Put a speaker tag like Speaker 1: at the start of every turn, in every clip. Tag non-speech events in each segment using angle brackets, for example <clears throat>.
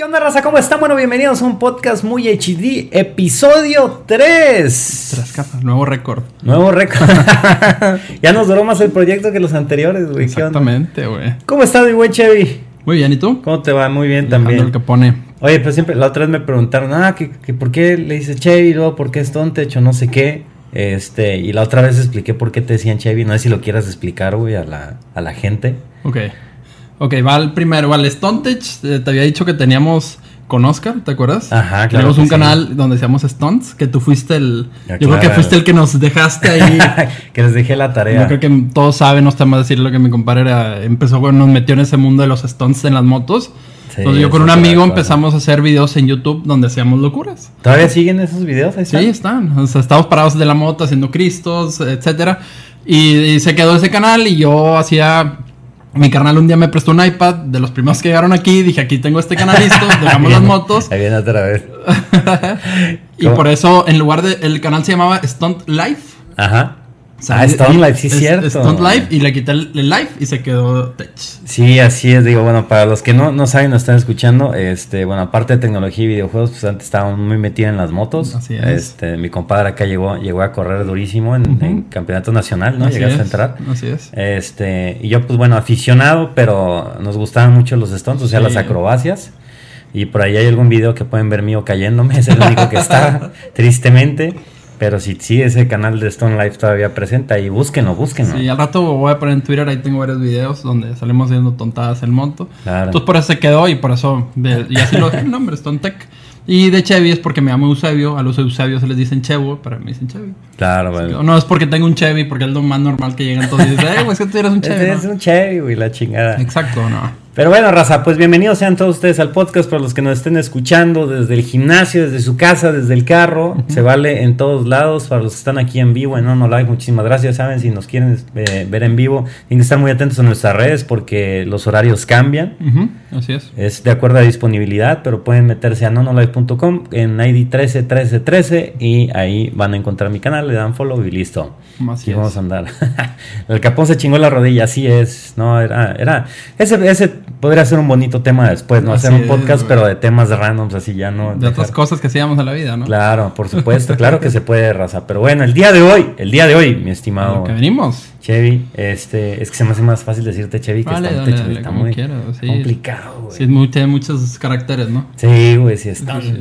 Speaker 1: ¿Qué onda, raza? ¿Cómo están? Bueno, bienvenidos a un podcast muy HD, episodio 3.
Speaker 2: Tras capas, nuevo récord.
Speaker 1: Nuevo récord. <laughs> <laughs> ya nos duró más el proyecto que los anteriores, güey.
Speaker 2: Exactamente, güey.
Speaker 1: ¿Cómo estás, mi buen Chevy?
Speaker 2: Muy bien, ¿y tú?
Speaker 1: ¿Cómo te va? Muy bien
Speaker 2: Dejando
Speaker 1: también.
Speaker 2: el que pone.
Speaker 1: Oye, pues siempre, la otra vez me preguntaron, ah, que, que por qué le dices Chevy, luego por qué es Tontech o no sé qué. Este, y la otra vez expliqué por qué te decían Chevy. No sé si lo quieras explicar, güey, a la, a la gente.
Speaker 2: Ok. Ok, va al primero. Va al Stontech. Eh, te había dicho que teníamos con Oscar, ¿te acuerdas?
Speaker 1: Ajá, claro
Speaker 2: Tenemos un
Speaker 1: sí.
Speaker 2: canal donde hacíamos stunts, que tú fuiste el...
Speaker 1: Ya,
Speaker 2: yo creo que fuiste el que nos dejaste ahí. <laughs>
Speaker 1: que les dejé la tarea.
Speaker 2: Yo creo que todos saben, no está más decir lo que mi compadre era, empezó, bueno, nos metió en ese mundo de los stunts en las motos.
Speaker 1: Sí,
Speaker 2: Entonces yo con un amigo empezamos a hacer videos en YouTube donde hacíamos locuras.
Speaker 1: ¿Todavía siguen esos videos? Ahí
Speaker 2: Sí,
Speaker 1: están?
Speaker 2: están. O sea, estábamos parados de la moto haciendo cristos, etcétera. Y, y se quedó ese canal y yo hacía... Mi carnal un día me prestó un iPad de los primeros que llegaron aquí. Dije, aquí tengo este canal listo, <laughs> dejamos las motos.
Speaker 1: Ahí viene otra vez. <laughs>
Speaker 2: y
Speaker 1: ¿Cómo?
Speaker 2: por eso, en lugar de... El canal se llamaba Stunt Life.
Speaker 1: Ajá.
Speaker 2: O sea,
Speaker 1: ah, Stone Life, sí,
Speaker 2: es-
Speaker 1: cierto.
Speaker 2: Stunt Life y le quité el, el Life y se quedó Tech.
Speaker 1: Sí, así es. Digo, bueno, para los que no, no saben, no están escuchando, este, bueno, aparte de tecnología y videojuegos, pues antes estábamos muy metidos en las motos.
Speaker 2: Así es.
Speaker 1: Este, mi compadre acá llegó, llegó a correr durísimo en, en campeonato nacional, ¿no?
Speaker 2: Así
Speaker 1: Llegaste
Speaker 2: es,
Speaker 1: a entrar.
Speaker 2: Así es.
Speaker 1: Este, y yo, pues bueno, aficionado, pero nos gustaban mucho los stunts, o sea,
Speaker 2: Sí.
Speaker 1: las acrobacias. Y por ahí hay algún video que pueden ver mío cayéndome, es el único que está, <laughs> tristemente. Pero si sí, ese canal de Stone Life todavía presenta y búsquenlo, búsquenlo.
Speaker 2: Sí, al rato voy a poner en Twitter, ahí tengo varios videos donde salimos haciendo tontadas en moto.
Speaker 1: Claro.
Speaker 2: Entonces por eso se quedó y por eso, de- y así lo dejé el nombre, Stone Tech. Y de Chevy es porque me llamo Eusebio, a los Eusebios se les dicen Chevo, pero me dicen Chevy.
Speaker 1: Claro, bueno.
Speaker 2: No es porque tengo un Chevy, porque es lo más normal que llegan todos y dicen, eh, güey, es que tú eres un <laughs> Chevy.
Speaker 1: Este
Speaker 2: ¿no?
Speaker 1: es un Chevy, güey, la chingada.
Speaker 2: Exacto, no.
Speaker 1: Pero bueno, raza, pues bienvenidos sean todos ustedes al podcast para los que nos estén escuchando desde el gimnasio, desde su casa, desde el carro. Se vale en todos lados. Para los que están aquí en vivo en Ono Live, muchísimas gracias. Saben, si nos quieren eh, ver en vivo, tienen que estar muy atentos a nuestras redes porque los horarios cambian.
Speaker 2: Así es.
Speaker 1: Es de acuerdo a disponibilidad, pero pueden meterse a nonolive.com en ID 131313 y ahí van a encontrar mi canal, le dan follow y listo.
Speaker 2: Así
Speaker 1: Aquí vamos a andar. <laughs> el capón se chingó la rodilla, así es. No, era, era, ese, ese podría ser un bonito tema después, ¿no? Hacer un podcast, pero de temas randoms, así ya no.
Speaker 2: De otras cosas que hacíamos en la vida, ¿no?
Speaker 1: Claro, por supuesto, claro que <laughs> se puede, raza. Pero bueno, el día de hoy, el día de hoy, mi
Speaker 2: A
Speaker 1: estimado
Speaker 2: lo que venimos.
Speaker 1: Chevy, este, es que se me hace más fácil decirte Chevy que
Speaker 2: Vale,
Speaker 1: está,
Speaker 2: dale,
Speaker 1: Chevy,
Speaker 2: dale,
Speaker 1: está muy
Speaker 2: quieras, sí.
Speaker 1: complicado, güey.
Speaker 2: Sí, muy- tiene muchos caracteres, ¿no?
Speaker 1: Sí, güey, sí, es
Speaker 2: Sí,
Speaker 1: Stunt.
Speaker 2: sí.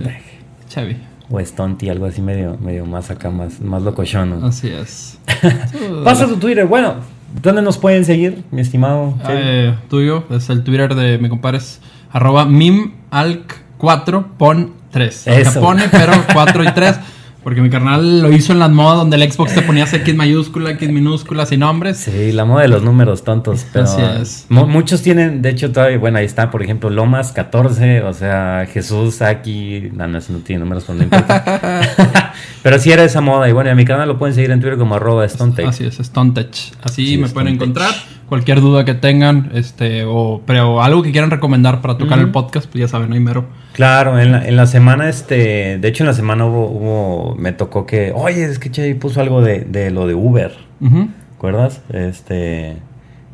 Speaker 2: Chevy.
Speaker 1: O Stunty, algo así medio, medio más acá, más, más locochón. ¿no?
Speaker 2: Así es. <laughs>
Speaker 1: Pasa tu Twitter, bueno, ¿dónde nos pueden seguir, mi estimado? Chevy?
Speaker 2: Eh, tuyo, es el Twitter de mi compadre, es arroba mimalc4 pon 3. O sea,
Speaker 1: Eso.
Speaker 2: pone, pero <laughs> 4 y 3. Porque mi carnal lo hizo en las modas donde el Xbox te ponías X mayúscula, X minúscula, sin nombres.
Speaker 1: Sí, la moda de los números tontos, pero
Speaker 2: Así es.
Speaker 1: mu- muchos tienen, de hecho todavía, bueno, ahí está, por ejemplo, Lomas 14, o sea, Jesús aquí, no, no, no tiene números, pues no importa. <laughs> pero sí era esa moda, y bueno, en mi canal lo pueden seguir en Twitter como arroba Stontech.
Speaker 2: Así es, Stontech. Así
Speaker 1: Sí,
Speaker 2: me pueden encontrar. Cualquier duda que tengan, este, o, pero algo que quieran recomendar para tocar el podcast, pues ya saben, ahí mero.
Speaker 1: Claro, en la, en la semana, este, de hecho en la semana hubo, hubo me tocó que, oye, es que Chevy puso algo de, de lo de Uber,
Speaker 2: Ujú.
Speaker 1: ¿recuerdas? Este,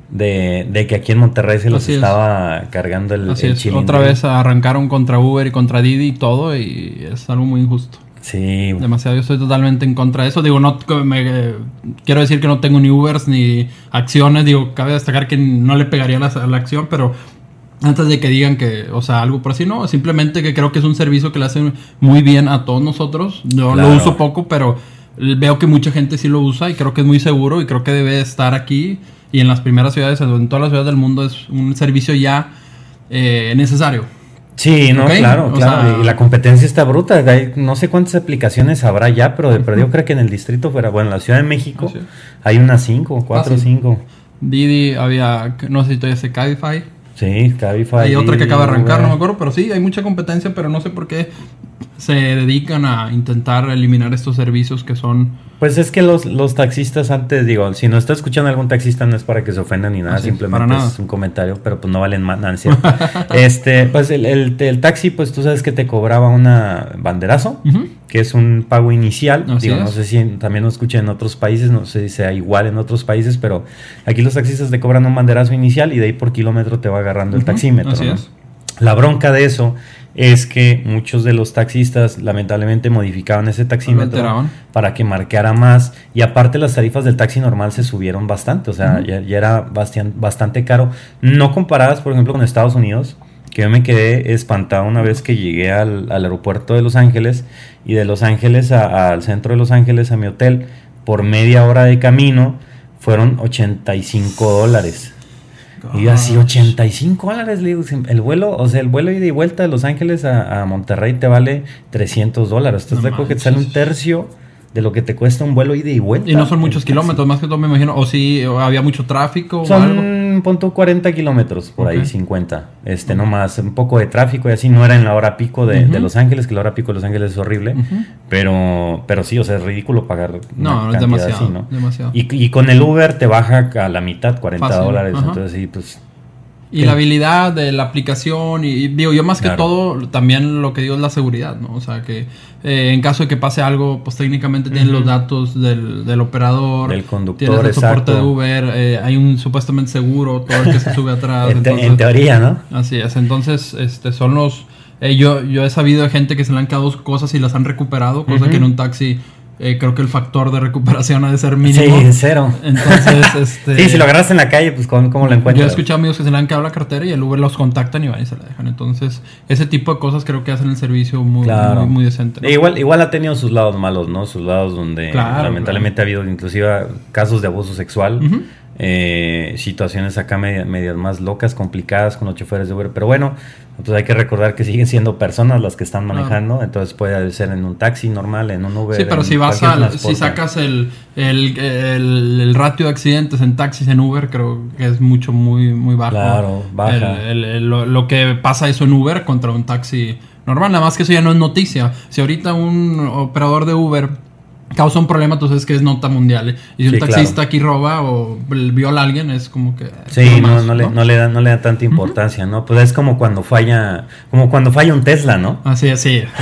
Speaker 1: de, de que aquí en Monterrey se los
Speaker 2: Así es.
Speaker 1: estaba cargando el,
Speaker 2: Así
Speaker 1: el
Speaker 2: es,
Speaker 1: chilindrín.
Speaker 2: otra vez arrancaron contra Uber y contra Didi y todo, y es algo muy injusto.
Speaker 1: Sí,
Speaker 2: Demasiado, yo estoy totalmente en contra de eso. Digo, no me- eh, quiero decir que no tengo ni Ubers ni acciones. Digo, cabe destacar que no le pegaría la, la acción, pero antes de que digan que, o sea, algo por así, no. Simplemente que creo que es un servicio que le hace muy bien a todos nosotros. Yo
Speaker 1: Claro.
Speaker 2: lo uso poco, pero veo que mucha gente sí lo usa y creo que es muy seguro y creo que debe estar aquí y en las primeras ciudades, en todas las ciudades del mundo es un servicio ya eh, necesario.
Speaker 1: Sí, no, claro,
Speaker 2: o
Speaker 1: claro.
Speaker 2: sea-
Speaker 1: y la competencia está bruta. Hay- no sé cuántas aplicaciones habrá ya, pero de perdido creo que en el distrito fuera, bueno, en la Ciudad de México hay unas cinco, cuatro o
Speaker 2: Fácil.
Speaker 1: cinco.
Speaker 2: Didi había, no sé si todavía se Cabify.
Speaker 1: Sí, Cabify.
Speaker 2: Hay otra que acaba de arrancar, no me acuerdo, pero sí, hay mucha competencia, pero no sé por qué se dedican a intentar eliminar estos servicios que son
Speaker 1: Pues es que los, los taxistas antes, digo, si no está escuchando algún taxista no es para que se ofendan ni nada,
Speaker 2: Así es,
Speaker 1: simplemente
Speaker 2: nada.
Speaker 1: es un comentario, pero pues no valen más, <laughs> este, pues el, el- el taxi, pues tú sabes que te cobraba una banderazo, que es un pago inicial.
Speaker 2: Así
Speaker 1: digo, no sé si también lo escuchan en otros países, no sé si sea igual en otros países, pero aquí los taxistas te cobran un banderazo inicial y de ahí por kilómetro te va agarrando el taxímetro.
Speaker 2: así
Speaker 1: ¿no?
Speaker 2: es.
Speaker 1: La bronca de eso es que muchos de los taxistas lamentablemente modificaban ese taxímetro para que marcara más. Y aparte las tarifas del taxi normal se subieron bastante, o sea, ya, ya era bastian- bastante caro, no comparadas por ejemplo con Estados Unidos, que yo me quedé espantado una vez que llegué al, al aeropuerto de Los Ángeles. Y de Los Ángeles a- al centro de Los Ángeles a mi hotel por media hora de camino fueron 85 dólares. Y yo así,
Speaker 2: Gosh.
Speaker 1: 85 dólares, le digo, el vuelo, o sea, el vuelo ida y vuelta de Los Ángeles a, a Monterrey te vale 300 dólares. ¿Estás de acuerdo que te sale un tercio de lo que te cuesta un vuelo ida y vuelta?
Speaker 2: Y no son muchos kilómetros, más que todo me imagino. O si había mucho tráfico o algo.
Speaker 1: Punto 40 kilómetros, por ahí,
Speaker 2: Ok.
Speaker 1: 50. Este, no más, un poco de tráfico y así, no era en la hora pico de, Los Ángeles, que la hora pico de Los Ángeles es horrible, pero, pero sí, o sea, es ridículo pagar una
Speaker 2: No, no es demasiado.
Speaker 1: así, ¿no?
Speaker 2: demasiado.
Speaker 1: Y, y con el Uber te baja a la mitad, 40
Speaker 2: Fácil,
Speaker 1: dólares, entonces sí, pues...
Speaker 2: Y
Speaker 1: ¿Qué?
Speaker 2: la habilidad de la aplicación, y, y digo, yo más que todo, también lo que digo es la seguridad, ¿no? O sea, que eh, en caso de que pase algo, pues técnicamente tienen
Speaker 1: Ujú.
Speaker 2: los datos del, del operador,
Speaker 1: Del conductor,
Speaker 2: tienes el soporte
Speaker 1: exacto.
Speaker 2: de Uber, eh, hay un supuestamente seguro, todo el que se sube atrás. <laughs>
Speaker 1: En,
Speaker 2: entonces-
Speaker 1: teoría, ¿no?
Speaker 2: Así es, entonces este, son los... eh, yo, yo he sabido de gente que se le han quedado cosas y las han recuperado, cosa que en un taxi eh, creo que el factor de recuperación ha de ser mínimo.
Speaker 1: Sí, cero.
Speaker 2: Entonces, <laughs> este...
Speaker 1: Sí, si lo agarras en la calle, pues ¿cómo, cómo lo
Speaker 2: Yo he
Speaker 1: encuentras?
Speaker 2: escuchado amigos que se le han quedado la cartera y el Uber los contactan y van y se la dejan. Entonces, ese tipo de cosas creo que hacen el servicio muy,
Speaker 1: Claro.
Speaker 2: muy, muy decente. ¿no?
Speaker 1: Igual, igual ha tenido sus lados malos, ¿no? Sus lados donde
Speaker 2: Claro,
Speaker 1: lamentablemente ha habido inclusive casos de abuso sexual. Eh, situaciones acá media- medias más locas, complicadas con los choferes de Uber. Pero bueno, pues hay que recordar que siguen siendo personas las que están
Speaker 2: Claro.
Speaker 1: manejando, entonces puede ser en un taxi normal, en un Uber.
Speaker 2: Sí, pero si vas
Speaker 1: cualquier
Speaker 2: a, si sacas el, el, el, el ratio de accidentes en taxis en Uber, creo que es mucho, muy, muy bajo.
Speaker 1: Claro, baja.
Speaker 2: El- lo, lo que pasa eso en Uber contra un taxi normal, nada más que eso ya no es noticia. Si ahorita un operador de Uber causa un problema, tú sabes que es nota mundial. ¿eh? Y si
Speaker 1: Sí,
Speaker 2: un taxista
Speaker 1: claro.
Speaker 2: aquí roba o viola a alguien, es como que...
Speaker 1: Sí, no,
Speaker 2: más,
Speaker 1: no, le, no le da, no le da tanta importancia, ¿no? Pues es como cuando falla, como cuando falla un Tesla, ¿no?
Speaker 2: Así, así. <laughs>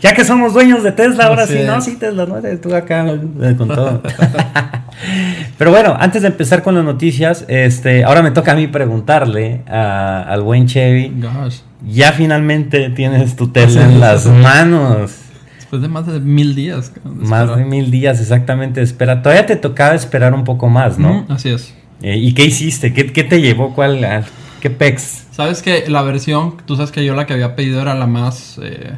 Speaker 1: Ya que somos dueños de Tesla, ahora
Speaker 2: Así
Speaker 1: sí, no, sí, Tesla, no, tú acá eh, con todo. <laughs> Pero bueno, antes de empezar con las noticias, este, ahora me toca a mí preguntarle a- al buen Chevy,
Speaker 2: Gosh.
Speaker 1: ya finalmente tienes tu Tesla en las manos.
Speaker 2: Después de más de mil días. de
Speaker 1: Más de mil días exactamente espera. Todavía te tocaba esperar un poco más, ¿no?
Speaker 2: Así es.
Speaker 1: Eh, ¿Y qué hiciste? ¿Qué, qué te llevó? ¿Cuál? ah, ¿Qué pex?
Speaker 2: Sabes que la versión, tú sabes que yo la que había pedido era la más, eh,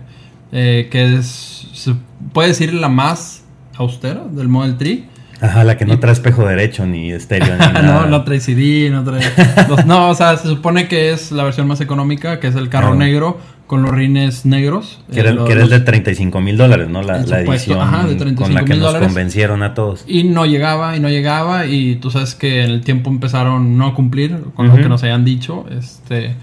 Speaker 2: eh, que es, se puede decir la más austera del Model 3.
Speaker 1: Ajá, la que no trae espejo derecho ni estéreo ni <laughs> nada.
Speaker 2: no, no trae CD, no trae... los- no, o sea, se supone que es la versión más económica, que es el carro
Speaker 1: Claro.
Speaker 2: negro con los rines negros.
Speaker 1: Que era,
Speaker 2: Eh,
Speaker 1: que era
Speaker 2: los-
Speaker 1: el de 35 mil dólares, ¿no? La, la edición
Speaker 2: ajá, de
Speaker 1: con
Speaker 2: 35
Speaker 1: la que nos convencieron a todos.
Speaker 2: Y no llegaba, y no llegaba, y tú sabes que en el tiempo empezaron no a cumplir con lo que nos habían dicho. Este,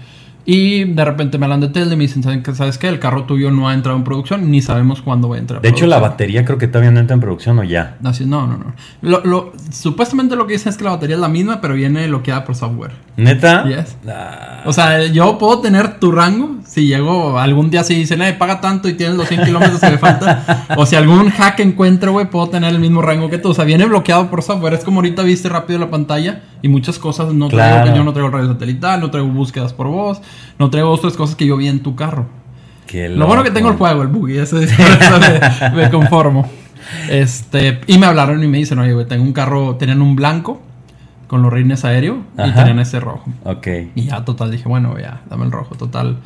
Speaker 2: y de repente me hablan de Tesla y me dicen. ¿sabes qué? El carro tuyo no ha entrado en producción, ni sabemos cuándo va a entrar. en
Speaker 1: De hecho, la
Speaker 2: producción".
Speaker 1: batería creo que todavía no entra en producción o ya.
Speaker 2: Así, no, no, no. Lo, lo- supuestamente lo que dicen es que la batería es la misma, pero viene bloqueada por software.
Speaker 1: ¿Neta?
Speaker 2: Yes.
Speaker 1: Ah,
Speaker 2: O sea, yo puedo tener tu rango si llego algún día si dicen, eh, paga tanto y tienes los 100 kilómetros que me falta. o si algún hack encuentro, güey, puedo tener el mismo rango que tú. O sea, viene bloqueado por software. Es como ahorita viste rápido la pantalla y muchas cosas no traigo.
Speaker 1: Claro.
Speaker 2: que Yo no traigo radio satelital, no traigo búsquedas por voz, no traigo otras cosas que yo vi en tu carro.
Speaker 1: qué
Speaker 2: Lo bueno que tengo el juego, el buggy, eso, <laughs> eso me, me conformo. Este, y me hablaron y me dicen, oye, güey, tengo un carro, tenían un blanco con los rines aéreo y tenían ese rojo.
Speaker 1: Ok.
Speaker 2: Y ya, total, dije, bueno, ya, dame el rojo, total.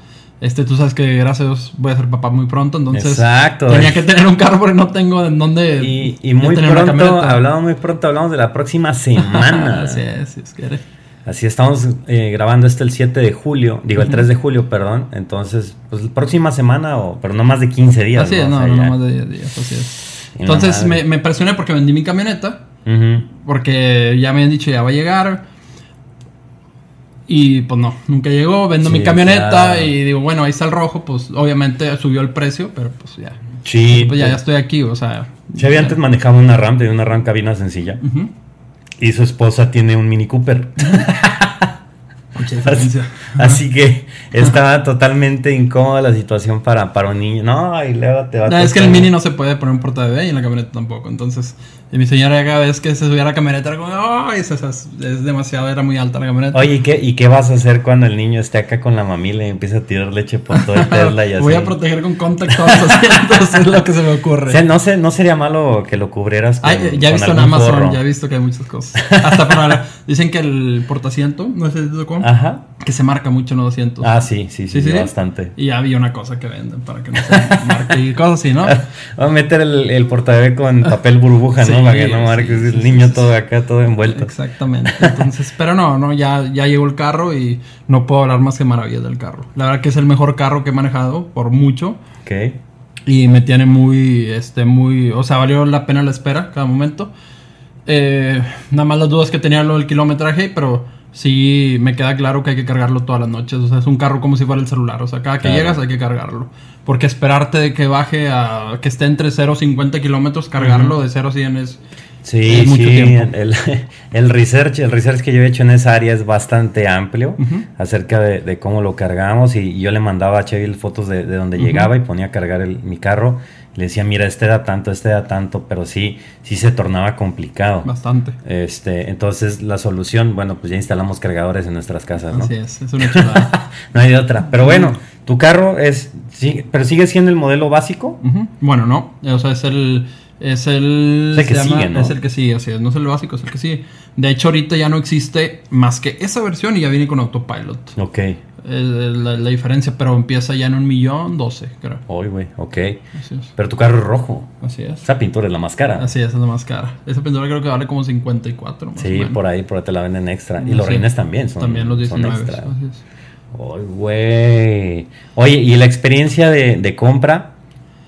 Speaker 2: Este, tú sabes que gracias a Dios voy a ser papá muy pronto, entonces
Speaker 1: Exacto.
Speaker 2: tenía que tener un carro porque no tengo en dónde.
Speaker 1: Y, y muy pronto, hablamos muy pronto, hablamos de la próxima semana. <laughs>
Speaker 2: Así es, si es que
Speaker 1: Así estamos eh, grabando este el 7 de julio, digo el 3 de julio, perdón. Entonces, pues próxima semana, o, pero no más de 15 días.
Speaker 2: Así es,
Speaker 1: O
Speaker 2: no,
Speaker 1: sea,
Speaker 2: no, más de 10 días, así es. Entonces
Speaker 1: la
Speaker 2: me, me presioné porque vendí mi camioneta, porque ya me habían dicho ya va a llegar. Y pues no, nunca llegó, vendo
Speaker 1: Sí,
Speaker 2: mi camioneta
Speaker 1: claro.
Speaker 2: y digo, bueno, ahí está el rojo, pues obviamente subió el precio, pero pues ya.
Speaker 1: Sí.
Speaker 2: Pues ya, ya estoy aquí, o sea.
Speaker 1: Chevy antes manejaba una RAM, tenía una RAM cabina sencilla. Y su esposa tiene un Mini Cooper. <laughs>
Speaker 2: Mucha diferencia.
Speaker 1: Así que estaba totalmente incómoda la situación para, para un niño. No, y luego te va a
Speaker 2: No, es que el mini no se puede poner un porta bebé y en la camioneta tampoco. Entonces, y mi señora cada vez que se subía a la camioneta era como, ¡ay! Es, es, es demasiado, era muy alta la camioneta.
Speaker 1: Oye, ¿y qué, ¿y qué vas a hacer cuando el niño esté acá con la mamila y empieza a tirar leche por todo el Tesla y <laughs> así?
Speaker 2: Voy a proteger con contact todos los asientos, es lo que se me ocurre. <laughs>
Speaker 1: O sea, no, sé, no sería malo que lo cubrieras con,
Speaker 2: Ay, ya he visto en Amazon, ya he visto que hay muchas cosas. Hasta para <laughs> dicen que el portaciento, no sé si tocó,
Speaker 1: Ajá.
Speaker 2: que se marca mucho en los asientos.
Speaker 1: Ah, sí, sí, sí, bastante.
Speaker 2: Y había una cosa que venden para que no se marque y cosas así, ¿no?
Speaker 1: Vamos a meter el, el portabebé con papel burbuja,
Speaker 2: Sí,
Speaker 1: ¿no? Para que no marques
Speaker 2: sí,
Speaker 1: el
Speaker 2: sí,
Speaker 1: niño
Speaker 2: sí,
Speaker 1: todo acá, todo envuelto.
Speaker 2: Exactamente. Entonces, <laughs> pero no, no, ya, ya llegó el carro y no puedo hablar más que maravillas del carro. La verdad que es el mejor carro que he manejado, por mucho.
Speaker 1: Ok.
Speaker 2: Y me tiene muy, este, muy, o sea, valió la pena la espera cada momento. Eh, nada más las dudas que tenía lo del kilometraje, pero sí me queda claro que hay que cargarlo todas las noches. O sea, es un carro como si fuera el celular. O sea, cada que
Speaker 1: Claro.
Speaker 2: llegas hay que cargarlo. Porque esperarte de que baje a que esté entre 0 y 50 kilómetros, cargarlo de 0 a 100 es...
Speaker 1: Sí,
Speaker 2: Es mucho
Speaker 1: sí,
Speaker 2: tiempo.
Speaker 1: El, <laughs> el research, el research que yo he hecho en esa área es bastante amplio acerca de, de cómo lo cargamos y, yo le mandaba a Chevy fotos de, de donde llegaba y ponía a cargar el- mi carro. Le decía, mira, este da tanto, este da tanto, pero sí, sí se tornaba complicado.
Speaker 2: Bastante.
Speaker 1: Este, entonces la solución, bueno, pues ya instalamos cargadores en nuestras casas, ¿no?
Speaker 2: Así es, es una chulada. <laughs>
Speaker 1: No hay de otra. Pero bueno, tu carro es, sí, pero sigue siendo el modelo básico.
Speaker 2: Bueno, no. O sea, es el. Es el.
Speaker 1: El que sigue, ¿no?
Speaker 2: Es el que sigue, así es. No es el básico, es el que sigue. De hecho, ahorita ya no existe más que esa versión y ya viene con autopilot.
Speaker 1: Ok.
Speaker 2: La, la diferencia, pero empieza ya en un millón doce, creo.
Speaker 1: Hoy, güey, ok.
Speaker 2: Así es.
Speaker 1: Pero tu carro es rojo.
Speaker 2: Así es.
Speaker 1: Esa pintura es la más cara.
Speaker 2: Así es, es la más cara. Esa pintura creo que vale como 54 más o
Speaker 1: Sí,
Speaker 2: menos.
Speaker 1: por ahí, por ahí te la venden extra. Y los
Speaker 2: Sí.
Speaker 1: reines también son,
Speaker 2: También los
Speaker 1: son
Speaker 2: 19.
Speaker 1: extra.
Speaker 2: así es.
Speaker 1: Ay, güey. Oye, ¿y la experiencia de, de compra?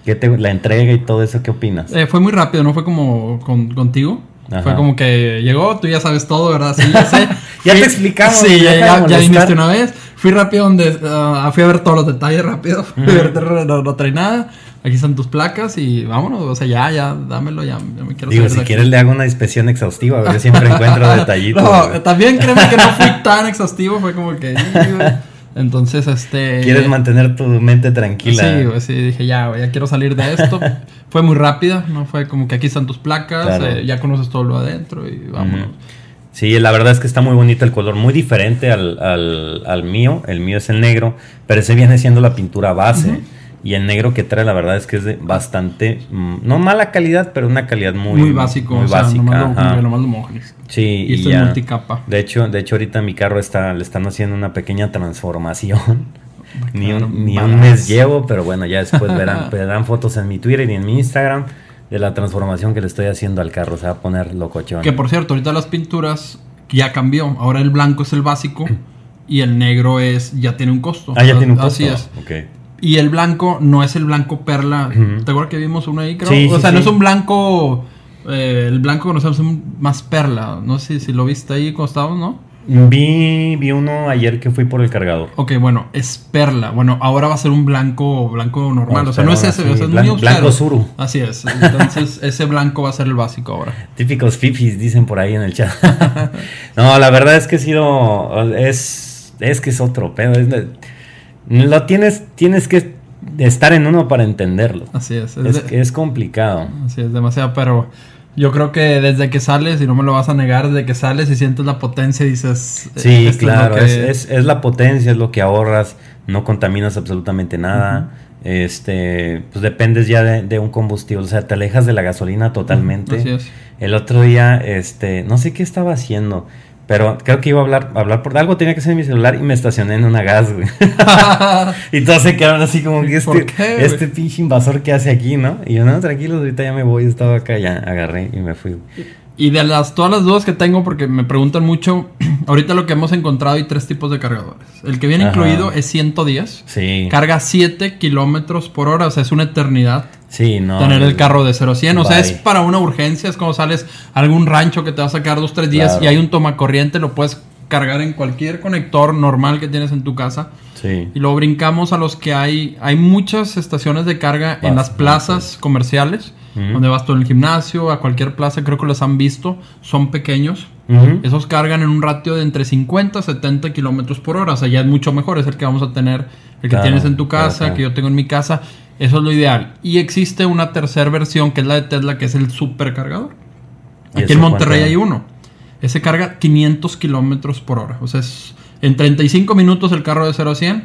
Speaker 1: ¿Qué te, la entrega y todo eso, ¿qué opinas?
Speaker 2: Eh, fue muy rápido, no fue como con- contigo.
Speaker 1: Ajá.
Speaker 2: Fue como que llegó, tú ya sabes todo, ¿verdad? Sí, ya sé. <laughs>
Speaker 1: Ya
Speaker 2: Fui-
Speaker 1: te explicamos,
Speaker 2: Sí, ya, ya, ya viniste una vez. Fui rápido donde ah, fui a ver todos los detalles rápido. Fui a ver, no, no trae nada. Aquí están tus placas y vámonos. O sea, ya, ya, dámelo, ya, ya me quiero
Speaker 1: Digo, si quieres le hago una inspección exhaustiva, yo siempre encuentro <laughs> detallitos.
Speaker 2: No, también créeme que no fui <laughs> tan exhaustivo, fue como que. Entonces, este.
Speaker 1: Quieres mantener tu mente tranquila.
Speaker 2: Sí, güey, sí, dije ya, ya quiero salir de esto. <laughs> fue muy rápida, ¿no? Fue como que aquí están tus placas,
Speaker 1: Claro.
Speaker 2: eh, ya conoces todo lo adentro y vámonos.
Speaker 1: Ujú. Sí, la verdad es que está muy bonito el color, muy diferente al, al, al mío. El mío es el negro, pero ese viene siendo la pintura base. Y el negro que trae, la verdad es que es de bastante, mm, no mala calidad, pero una calidad muy,
Speaker 2: Muy, básico,
Speaker 1: muy
Speaker 2: o sea,
Speaker 1: básica.
Speaker 2: nomás lo, nomás.
Speaker 1: Sí,
Speaker 2: Y
Speaker 1: y
Speaker 2: esto es
Speaker 1: ya.
Speaker 2: multicapa.
Speaker 1: De hecho, de hecho ahorita mi carro está, le están haciendo una pequeña transformación. <laughs> ni
Speaker 2: Claro,
Speaker 1: un, ni un mes llevo, pero bueno, ya después verán, <laughs> verán fotos en mi Twitter y en mi Instagram de la transformación que le estoy haciendo al carro. Se va a poner locochón.
Speaker 2: Que por cierto, ahorita las pinturas ya cambió. Ahora el blanco es el básico <clears throat> y el negro es ya tiene un costo.
Speaker 1: Ah, ya tiene un costo.
Speaker 2: Así es. Y el blanco no es el blanco perla. ¿Te acuerdas que vimos uno ahí, creo?
Speaker 1: Sí,
Speaker 2: o
Speaker 1: sí,
Speaker 2: sea, no es un blanco. eh, el blanco que conocemos es más perla. No sé si lo viste ahí cuando estábamos, ¿no?
Speaker 1: Vi, vi uno ayer que fui por el cargador.
Speaker 2: Ok, bueno, es perla. Bueno, ahora va a ser un blanco blanco normal. O sea, no es ese,
Speaker 1: perdón,
Speaker 2: o sea, es
Speaker 1: sí,
Speaker 2: muy
Speaker 1: blan- blanco suru.
Speaker 2: Así es. Entonces, <laughs> ese blanco va a ser el básico ahora.
Speaker 1: Típicos fifis, dicen por ahí en el chat. <laughs> no, la verdad es que he sido. Es, es que es otro pedo. es lo tienes, tienes que estar en uno para entenderlo.
Speaker 2: Así es. Es,
Speaker 1: Es,
Speaker 2: de-
Speaker 1: que es complicado.
Speaker 2: así es demasiado, pero yo creo que desde que sales, y no me lo vas a negar, desde que sales y sientes la potencia, dices.
Speaker 1: Sí,
Speaker 2: es
Speaker 1: claro,
Speaker 2: que-
Speaker 1: es, es, es la potencia, es lo que ahorras, no contaminas absolutamente nada. Este, pues dependes ya de, de un combustible, o sea, te alejas de la gasolina totalmente.
Speaker 2: Así es.
Speaker 1: El otro día, este, no sé qué estaba haciendo, pero creo que iba a hablar, a hablar por algo, tenía que ser en mi celular y me estacioné en una gas, güey. <laughs> y todos se quedaron así como que
Speaker 2: ¿Por
Speaker 1: este,
Speaker 2: qué,
Speaker 1: este pinche invasor que hace aquí, ¿no? Y yo, no, tranquilos, ahorita ya me voy, estaba acá, ya agarré y me fui.
Speaker 2: Y de las todas las dudas que tengo, porque me preguntan mucho, <clears throat> ahorita lo que hemos encontrado hay tres tipos de cargadores. El que viene
Speaker 1: Ajá.
Speaker 2: incluido es 110.
Speaker 1: Sí,
Speaker 2: Carga 7 kilómetros por hora, o sea, es una eternidad
Speaker 1: sí, no.
Speaker 2: tener el carro de 0 a 100. O sea, es para una urgencia, es como sales a algún rancho que te va a sacar dos, tres días
Speaker 1: Claro.
Speaker 2: y hay un tomacorriente, lo puedes cargar en cualquier conector normal que tienes en tu casa.
Speaker 1: Sí.
Speaker 2: Y luego brincamos a los que hay. Hay muchas estaciones de carga en las plazas comerciales. Donde vas tú en el gimnasio, a cualquier plaza, creo que los han visto. Son pequeños. Esos cargan en un ratio de entre 50 a 70 kilómetros por hora. O sea, ya es mucho mejor. Es el que vamos a tener, el que tienes en tu casa,
Speaker 1: claro.
Speaker 2: que yo tengo en mi casa. Eso es lo ideal. Y existe una tercera versión, que es la de Tesla, que es el supercargador.
Speaker 1: ¿Y
Speaker 2: Aquí en Monterrey
Speaker 1: cuánto?
Speaker 2: hay uno. Ese carga 500 kilómetros por hora. O sea, es, en 35 minutos el carro de 0 a 100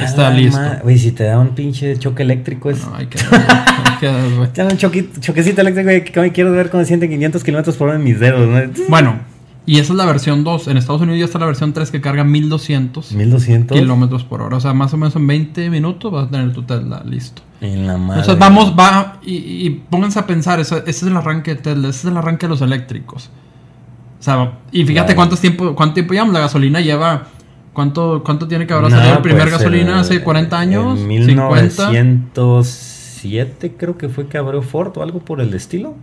Speaker 2: está
Speaker 1: Ah,
Speaker 2: listo.
Speaker 1: ma- Güey, si te da un pinche choque eléctrico es...
Speaker 2: No, hay que, hay que- güey. <laughs>
Speaker 1: Te da un choque- choquecito eléctrico que hoy quiero ver cómo se siente 500 kilómetros por hora en mis dedos, ¿no? <laughs>
Speaker 2: Bueno, y esa es la versión 2. En Estados Unidos ya está la versión 3 que carga 1200
Speaker 1: 1200
Speaker 2: kilómetros por hora. O sea, más o menos en 20 minutos vas a tener tu Tesla listo.
Speaker 1: en la madre.
Speaker 2: Entonces vamos, va, y, y pónganse a pensar, ese, ese es el arranque de Tesla, ese es el arranque de los eléctricos. O sea, y fíjate
Speaker 1: Claro.
Speaker 2: cuánto tiempo, cuánto tiempo llevamos, la gasolina lleva, ¿cuánto, cuánto tiene que haber salido el primer
Speaker 1: pues,
Speaker 2: gasolina hace 40 años?
Speaker 1: En
Speaker 2: 50.
Speaker 1: 1907 creo que fue que abrió Ford o algo por el estilo.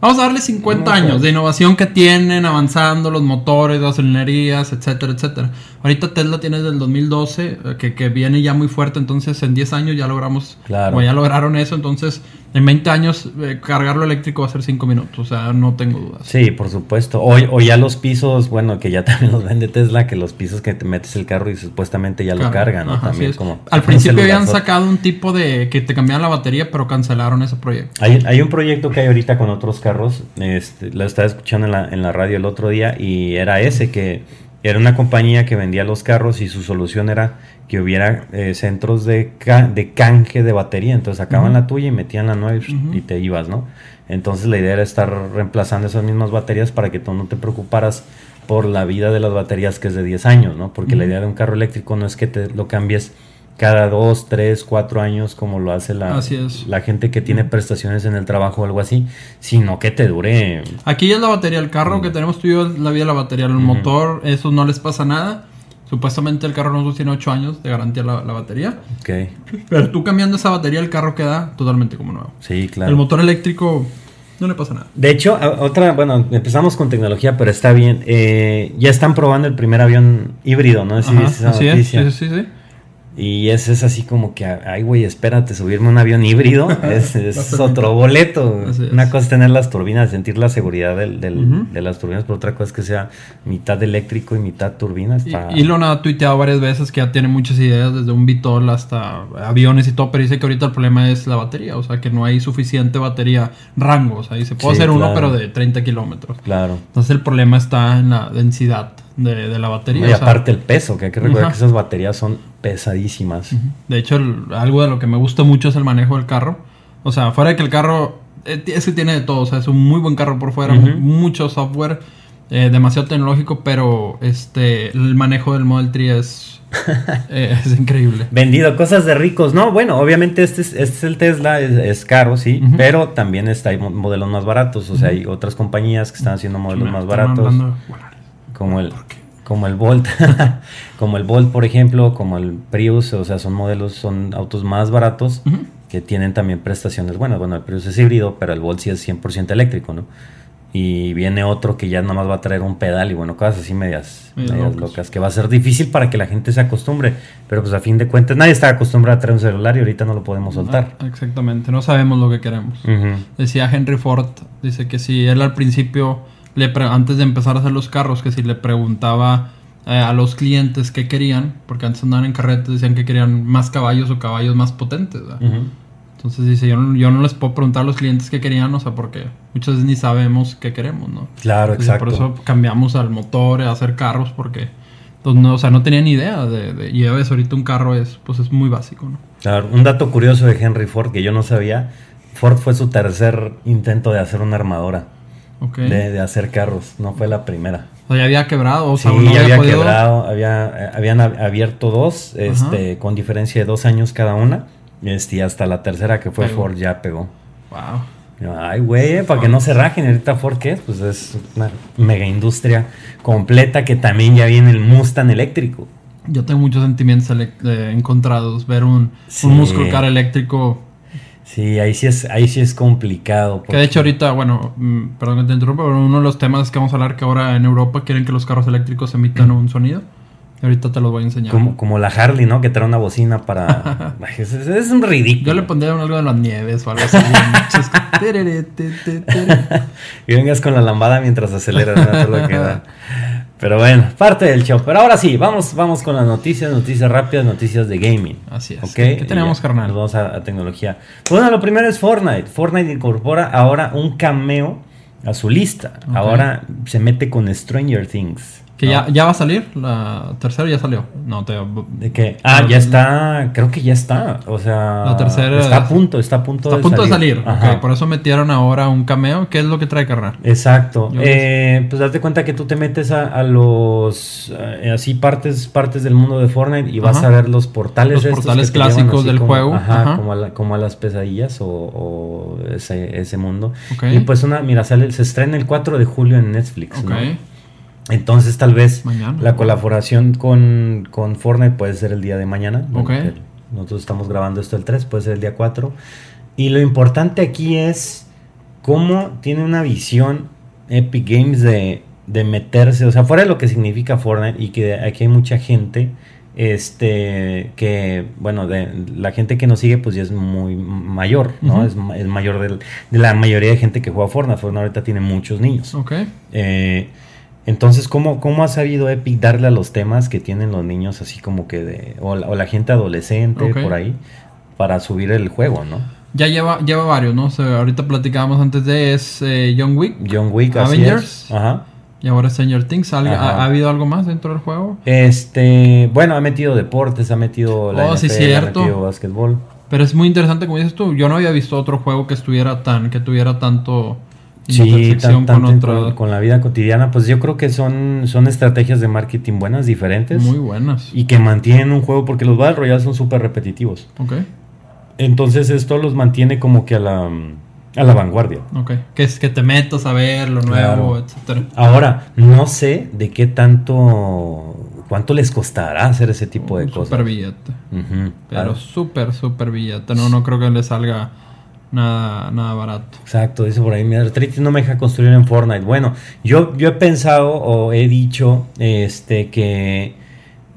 Speaker 2: Vamos a darle 50
Speaker 1: No,
Speaker 2: años
Speaker 1: pues.
Speaker 2: de innovación que tienen, avanzando los motores, gasolinerías, etcétera, etcétera. Ahorita Tesla tiene desde el 2012, eh, que, que viene ya muy fuerte, entonces en 10 años ya logramos,
Speaker 1: Claro.
Speaker 2: o ya lograron eso, entonces en 20 años eh, cargarlo eléctrico va a ser 5 minutos, o sea, no tengo dudas.
Speaker 1: Sí, por supuesto. O, o ya los pisos, bueno, que ya <laughs> también los vende Tesla, que los pisos que te metes el carro y supuestamente ya lo cargan, ¿no?
Speaker 2: Ajá,
Speaker 1: también
Speaker 2: es.
Speaker 1: como
Speaker 2: Al principio habían sacado un tipo de que te cambiaban la batería, pero cancelaron ese proyecto.
Speaker 1: Hay, hay un proyecto que hay ahorita con otros carros, este, lo estaba escuchando en la, en la radio el otro día y era ese, que era una compañía que vendía los carros y su solución era que hubiera eh, centros de, ca- de canje de batería, entonces sacaban la tuya y metían la nueva y, te ibas, ¿no? Entonces la idea era estar reemplazando esas mismas baterías para que tú no te preocuparas por la vida de las baterías que es de 10 años, ¿no? Porque la idea de un carro eléctrico no es que te lo cambies cada 2, 3, 4 años como lo hace la, la gente que tiene prestaciones en el trabajo o algo así, sino que te dure.
Speaker 2: Aquí es la batería, el carro que tenemos tú y yo es la vida de la batería, el motor, eso no les pasa nada. Supuestamente el carro nosotros tiene 8 años de garantía la, la batería.
Speaker 1: Ok,
Speaker 2: Pero tú cambiando esa batería, el carro queda totalmente como nuevo.
Speaker 1: sí, claro.
Speaker 2: El motor eléctrico no le pasa nada.
Speaker 1: De hecho, otra, bueno, empezamos con tecnología, pero está bien. Eh, ya están probando el primer avión híbrido, ¿no?
Speaker 2: Ajá,
Speaker 1: viste esa
Speaker 2: así es,
Speaker 1: noticia.
Speaker 2: sí, sí, sí.
Speaker 1: Y ese es así como que, ay, güey, espérate, subirme un avión híbrido <laughs> es, es otro boleto.
Speaker 2: Es.
Speaker 1: Una cosa es tener las turbinas, sentir la seguridad del, del- de las turbinas, pero otra cosa es que sea mitad eléctrico y mitad turbina.
Speaker 2: Y, Elon ha tuiteado varias veces que ya tiene muchas ideas, desde un Vitol hasta aviones y todo, pero dice que ahorita el problema es la batería, o sea, que no hay suficiente batería rango, o sea, dice, puedo
Speaker 1: Sí,
Speaker 2: hacer uno, pero de 30 kilómetros.
Speaker 1: Claro.
Speaker 2: Entonces el problema está en la densidad de, de la batería.
Speaker 1: y
Speaker 2: o sea,
Speaker 1: aparte el peso, que hay que recordar que esas baterías son pesadísimas.
Speaker 2: De hecho, el- algo de lo que me gusta mucho es el manejo del carro. O sea, fuera de que el carro, eh, es que tiene de todo, o sea, es un muy buen carro por fuera, mucho software, eh, demasiado tecnológico, pero este, el manejo del Model 3 es, <laughs> eh, es increíble.
Speaker 1: Vendido, cosas de ricos. No, bueno, obviamente este es, este es el Tesla, es, es caro, sí, pero también está, hay mo- modelos más baratos. O sea, hay otras compañías que están haciendo modelos más baratos,
Speaker 2: hablando.
Speaker 1: Como el, como el Volt, <laughs> como el Volt, por ejemplo, como el Prius. O sea, son modelos, son autos más baratos que tienen también prestaciones buenas. Bueno, el Prius es híbrido, pero el Volt sí es 100% eléctrico, ¿no? Y viene otro que ya nada más va a traer un pedal y bueno, cosas así medias,
Speaker 2: Medias
Speaker 1: medias
Speaker 2: locas.
Speaker 1: locas. Que va a ser difícil para que la gente se acostumbre. Pero pues a fin de cuentas, nadie está acostumbrado a traer un celular y ahorita no lo podemos soltar.
Speaker 2: Ah, exactamente, no sabemos lo que queremos. Decía Henry Ford, dice que si él al principio, le pre- antes de empezar a hacer los carros, que si le preguntaba eh, a los clientes qué querían, porque antes andaban en carretes, decían que querían más caballos o caballos más potentes.
Speaker 1: Ujú.
Speaker 2: Entonces dice, yo no, yo no les puedo preguntar a los clientes qué querían, o sea, porque muchas veces ni sabemos qué queremos, ¿no?
Speaker 1: Claro,
Speaker 2: Entonces,
Speaker 1: exacto.
Speaker 2: Por eso cambiamos al motor, a hacer carros, porque pues, no, o sea, no tenía ni idea de, de- y ya ves, ahorita un carro es, pues es muy básico, ¿no?
Speaker 1: Claro, un dato curioso de Henry Ford que yo no sabía. Ford fue su tercer intento de hacer una armadora, De, de hacer carros, no fue la primera.
Speaker 2: O sea, ya había quebrado, o sea,
Speaker 1: sí,
Speaker 2: no
Speaker 1: ya había
Speaker 2: podido-
Speaker 1: quebrado, había, eh, habían ab- abierto dos, este, con diferencia de dos años cada una, este, y hasta la tercera que fue
Speaker 2: Pegó.
Speaker 1: Ford ya pegó.
Speaker 2: Wow.
Speaker 1: Ay, güey, para que no se rajen. Ahorita Ford, ¿qué es? Pues es una mega industria completa que también ya viene el Mustang eléctrico.
Speaker 2: Yo tengo muchos sentimientos eh, encontrados. Ver un,
Speaker 1: Sí.
Speaker 2: un muscle car eléctrico.
Speaker 1: Sí, ahí sí es, ahí sí es complicado.
Speaker 2: Que de hecho ahorita, bueno, mm, perdón que te interrumpa, pero uno de los temas que vamos a hablar que ahora en Europa quieren que los carros eléctricos emitan un sonido. Ahorita te los voy a enseñar.
Speaker 1: Como, como la Harley, ¿no? Que trae una bocina para... <laughs> es, es- un ridículo.
Speaker 2: Yo le pondría algo de las nieves o algo así. <laughs> <laughs>
Speaker 1: Y vengas con la lambada mientras aceleras, ¿no? Todo lo que da. Pero bueno, parte del show. Pero ahora sí, vamos, vamos con las noticias, noticias rápidas, noticias de gaming.
Speaker 2: Así es.
Speaker 1: ¿Ok?
Speaker 2: ¿Qué tenemos, carnal?
Speaker 1: Vamos a, a tecnología. Pues bueno, lo primero es Fortnite. Fortnite incorpora ahora un cameo a su lista. Ahora se mete con Stranger Things.
Speaker 2: Que
Speaker 1: ¿no?
Speaker 2: ya, ya va a salir, la tercera ya salió. No, te...
Speaker 1: ¿De qué? Ah, ya está, creo que ya está. O sea,
Speaker 2: La tercera
Speaker 1: está a punto, está a punto,
Speaker 2: Está a punto de salir. ok,
Speaker 1: Ajá.
Speaker 2: por eso metieron ahora un cameo. ¿Qué es lo que trae carnal?
Speaker 1: Exacto. Eh, pues date cuenta que tú te metes a, a los eh, así partes partes del mundo de Fortnite y vas
Speaker 2: Ajá.
Speaker 1: a ver los portales
Speaker 2: Los
Speaker 1: estos
Speaker 2: portales clásicos del
Speaker 1: como-
Speaker 2: juego.
Speaker 1: ajá,
Speaker 2: Ajá.
Speaker 1: Como, a la- como a las pesadillas o, o ese, ese mundo. Y pues una, mira, sale, se estrena el 4 de julio en Netflix.
Speaker 2: Ok.
Speaker 1: ¿no? Entonces tal vez
Speaker 2: Mañana.
Speaker 1: la colaboración con, con Fortnite puede ser el día de mañana.
Speaker 2: Ok.
Speaker 1: que Nosotros estamos grabando esto el 3, puede ser el día 4. Y lo importante aquí es cómo tiene una visión Epic Games de, de meterse, o sea, fuera de lo que significa Fortnite y que aquí hay mucha gente, este, que, bueno, de, la gente que nos sigue pues ya es muy mayor, ¿no?
Speaker 2: Ujú.
Speaker 1: es, ma- es mayor del- de la mayoría de gente que juega Fortnite. Fortnite ahorita tiene muchos niños.
Speaker 2: Ok.
Speaker 1: Eh, entonces, ¿cómo, ¿cómo ha sabido Epic darle a los temas que tienen los niños así como que de... o la, o la gente adolescente por ahí para subir el juego, ¿no?
Speaker 2: Ya lleva, lleva varios, ¿no? O sea, ahorita platicábamos antes de es eh, John Wick
Speaker 1: John Wick, así
Speaker 2: Avengers.
Speaker 1: es. Ajá.
Speaker 2: y ahora Stranger Things. ¿Algo-
Speaker 1: Ajá.
Speaker 2: ¿Ha, ha habido algo más dentro del juego?
Speaker 1: Este, bueno, ha metido deportes, ha metido la
Speaker 2: Oh, sí,
Speaker 1: NFL,
Speaker 2: cierto.
Speaker 1: ha metido básquetbol.
Speaker 2: Pero es muy interesante, como dices tú. Yo no había visto otro juego que estuviera tan, que tuviera tanto
Speaker 1: Sí, tan-
Speaker 2: con
Speaker 1: la vida cotidiana, pues yo creo que son, son estrategias de marketing buenas, diferentes.
Speaker 2: Muy buenas.
Speaker 1: y que mantienen un juego porque los Battle Royale son súper repetitivos.
Speaker 2: Ok,
Speaker 1: Entonces esto los mantiene como que a la, a la vanguardia.
Speaker 2: ok. Que es que te metas a ver lo nuevo,
Speaker 1: Claro.
Speaker 2: etcétera.
Speaker 1: Ahora, no sé de qué tanto, cuánto les costará hacer ese tipo de
Speaker 2: Un
Speaker 1: cosas.
Speaker 2: Super billete. Pero
Speaker 1: claro.
Speaker 2: súper, súper billete. No, no creo que le salga nada, nada barato.
Speaker 1: Exacto, dice por ahí, mi artritis no me deja construir en Fortnite. Bueno, yo, yo he pensado o he dicho este que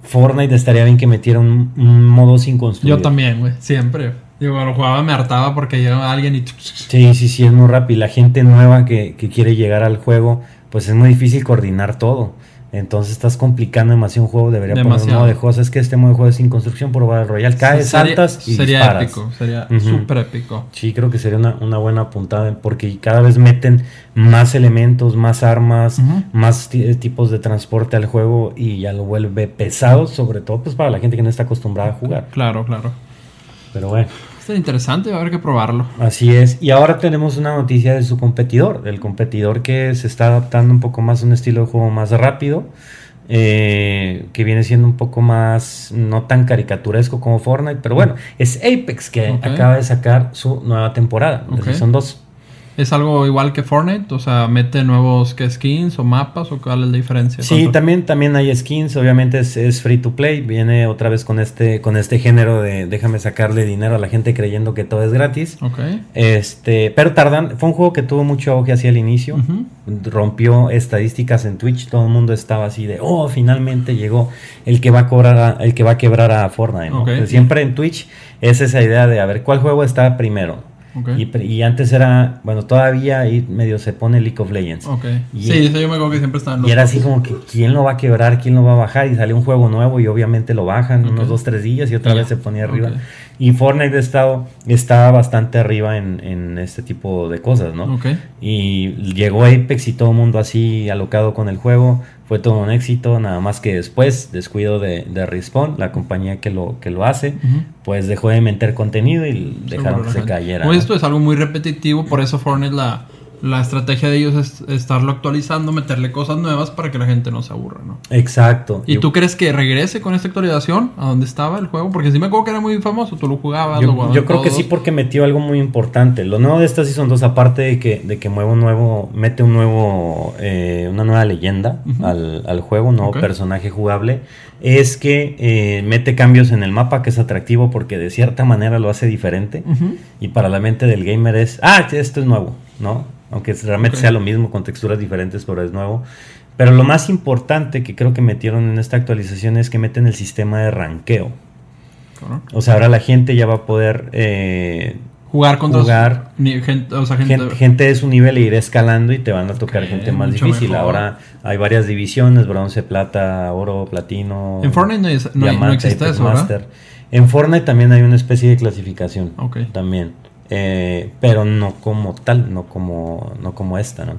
Speaker 1: Fortnite estaría bien que metiera un, un modo sin construir.
Speaker 2: Yo también, güey. Siempre. Digo, cuando jugaba me hartaba porque llegaba alguien y...
Speaker 1: Sí, sí, sí, es muy rápido. La gente nueva que, que quiere llegar al juego, pues es muy difícil coordinar todo. Entonces estás complicando demasiado un juego. Debería poner un
Speaker 2: Demasiado.
Speaker 1: modo de juego. Es que este modo de juego es sin construcción por Battle Royale. Caes,
Speaker 2: Sería-
Speaker 1: saltas y
Speaker 2: Sería
Speaker 1: disparas.
Speaker 2: épico. Sería súper épico.
Speaker 1: Sí, creo que sería una, una buena puntada porque cada vez meten más elementos, más armas, más ti- tipos de transporte al juego y ya lo vuelve pesado, sobre todo pues para la gente que no está acostumbrada a jugar.
Speaker 2: Claro, claro.
Speaker 1: Pero bueno,
Speaker 2: Está interesante, va a haber que probarlo.
Speaker 1: así es. Y ahora tenemos una noticia de su competidor, el competidor que se está adaptando un poco más a un estilo de juego más rápido. eh, que viene siendo un poco más no tan caricaturesco como Fortnite, pero bueno, es Apex que acaba de sacar su nueva temporada, Season 2.
Speaker 2: ¿Es algo igual que Fortnite? O sea, ¿mete nuevos skins o mapas o cuál es la diferencia?
Speaker 1: Sí,
Speaker 2: ¿Cuánto?
Speaker 1: también, también hay skins, obviamente es, es free to play, viene otra vez con este, con este género de déjame sacarle dinero a la gente creyendo que todo es gratis.
Speaker 2: Ok.
Speaker 1: Este, pero tardan, fue un juego que tuvo mucho auge hacia el inicio, rompió estadísticas en Twitch, todo el mundo estaba así de, oh, finalmente llegó el que va a cobrar, a- el que va a quebrar a Fortnite, ¿no?
Speaker 2: Ok.
Speaker 1: Pues Siempre en Twitch es esa idea de a ver cuál juego está primero. Y, antes era, bueno, todavía ahí medio se pone League of Legends. Y-
Speaker 2: sí, eso yo me acuerdo que siempre estaban
Speaker 1: Y era así como que quién lo va a quebrar, quién lo va a bajar y sale un juego nuevo y obviamente lo bajan unos dos, tres días y otra vez se ponía arriba. Y Fortnite estado, está bastante arriba en, en este tipo de cosas, ¿no? Y llegó Apex y todo el mundo así alocado con el juego. Fue todo un éxito, nada más que después, descuido de, de Respawn, la compañía que lo, que lo hace, pues dejó de meter contenido y dejaron que se cayera. ¿no?
Speaker 2: esto es algo muy repetitivo, por eso Fortnite la, la estrategia de ellos es estarlo actualizando, meterle cosas nuevas para que la gente no se aburra, ¿no?
Speaker 1: Exacto.
Speaker 2: ¿Y
Speaker 1: Yo-
Speaker 2: tú crees que regrese con esta actualización a donde estaba el juego? Porque sí me acuerdo que era muy famoso, tú lo jugabas, lo
Speaker 1: Yo,
Speaker 2: jugabas
Speaker 1: yo creo que sí porque metió algo muy importante. Lo nuevo de esta Season 2, aparte de que, de que mueve un nuevo, mete un nuevo, eh, una nueva leyenda al, al juego, un nuevo personaje jugable, es que eh, mete cambios en el mapa que es atractivo porque de cierta manera lo hace diferente. Y para la mente del gamer es, ah, esto es nuevo, ¿no? Aunque realmente sea lo mismo con texturas diferentes, pero es nuevo. Pero lo más importante que creo que metieron en esta actualización es que meten el sistema de ranqueo. O sea, ahora la gente ya va a poder eh,
Speaker 2: Jugar contra
Speaker 1: Jugar.
Speaker 2: gente, o sea, gente,
Speaker 1: gente, gente de su nivel e ir escalando y te van a tocar gente más difícil.
Speaker 2: mejor.
Speaker 1: Ahora hay varias divisiones, bronce, plata, oro, platino.
Speaker 2: En Fortnite no, es- no,
Speaker 1: diamante,
Speaker 2: existe eso, ¿verdad?
Speaker 1: En Fortnite también hay una especie de clasificación.
Speaker 2: Ok.
Speaker 1: También. Eh, pero no como tal, no como, no como esta, ¿no?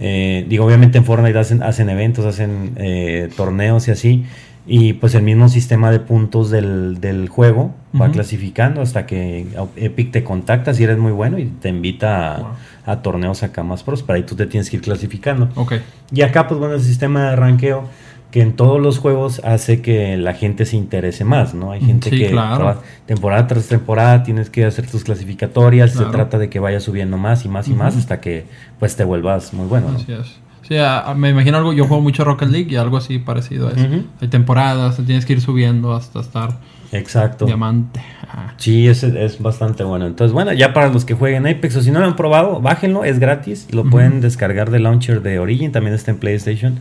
Speaker 1: Eh, digo, obviamente en Fortnite hacen, hacen eventos, hacen eh, torneos y así. Y pues el mismo sistema de puntos del, del juego va clasificando hasta que Epic te contacta si eres muy bueno y te invita a,
Speaker 2: Wow.
Speaker 1: a torneos acá más pros. Para ahí tú te tienes que ir clasificando. Y acá, pues bueno, el sistema de ranqueo que en todos los juegos hace que la gente se interese más, ¿no? Hay gente
Speaker 2: Sí,
Speaker 1: que
Speaker 2: claro.
Speaker 1: temporada tras temporada tienes que hacer tus clasificatorias,
Speaker 2: Claro.
Speaker 1: se trata de que vayas subiendo más y más y más hasta que pues te vuelvas muy bueno. ¿no?
Speaker 2: Así es. Sí, a- a- me imagino algo. Yo juego mucho Rocket League y algo así parecido a eso. Hay temporadas, te tienes que ir subiendo hasta estar
Speaker 1: Exacto.
Speaker 2: diamante. Ah,
Speaker 1: Sí, es, es bastante bueno. Entonces, bueno, ya para los que jueguen Apex o si no lo han probado, bájenlo, es gratis. Lo pueden descargar del launcher de Origin, también está en PlayStation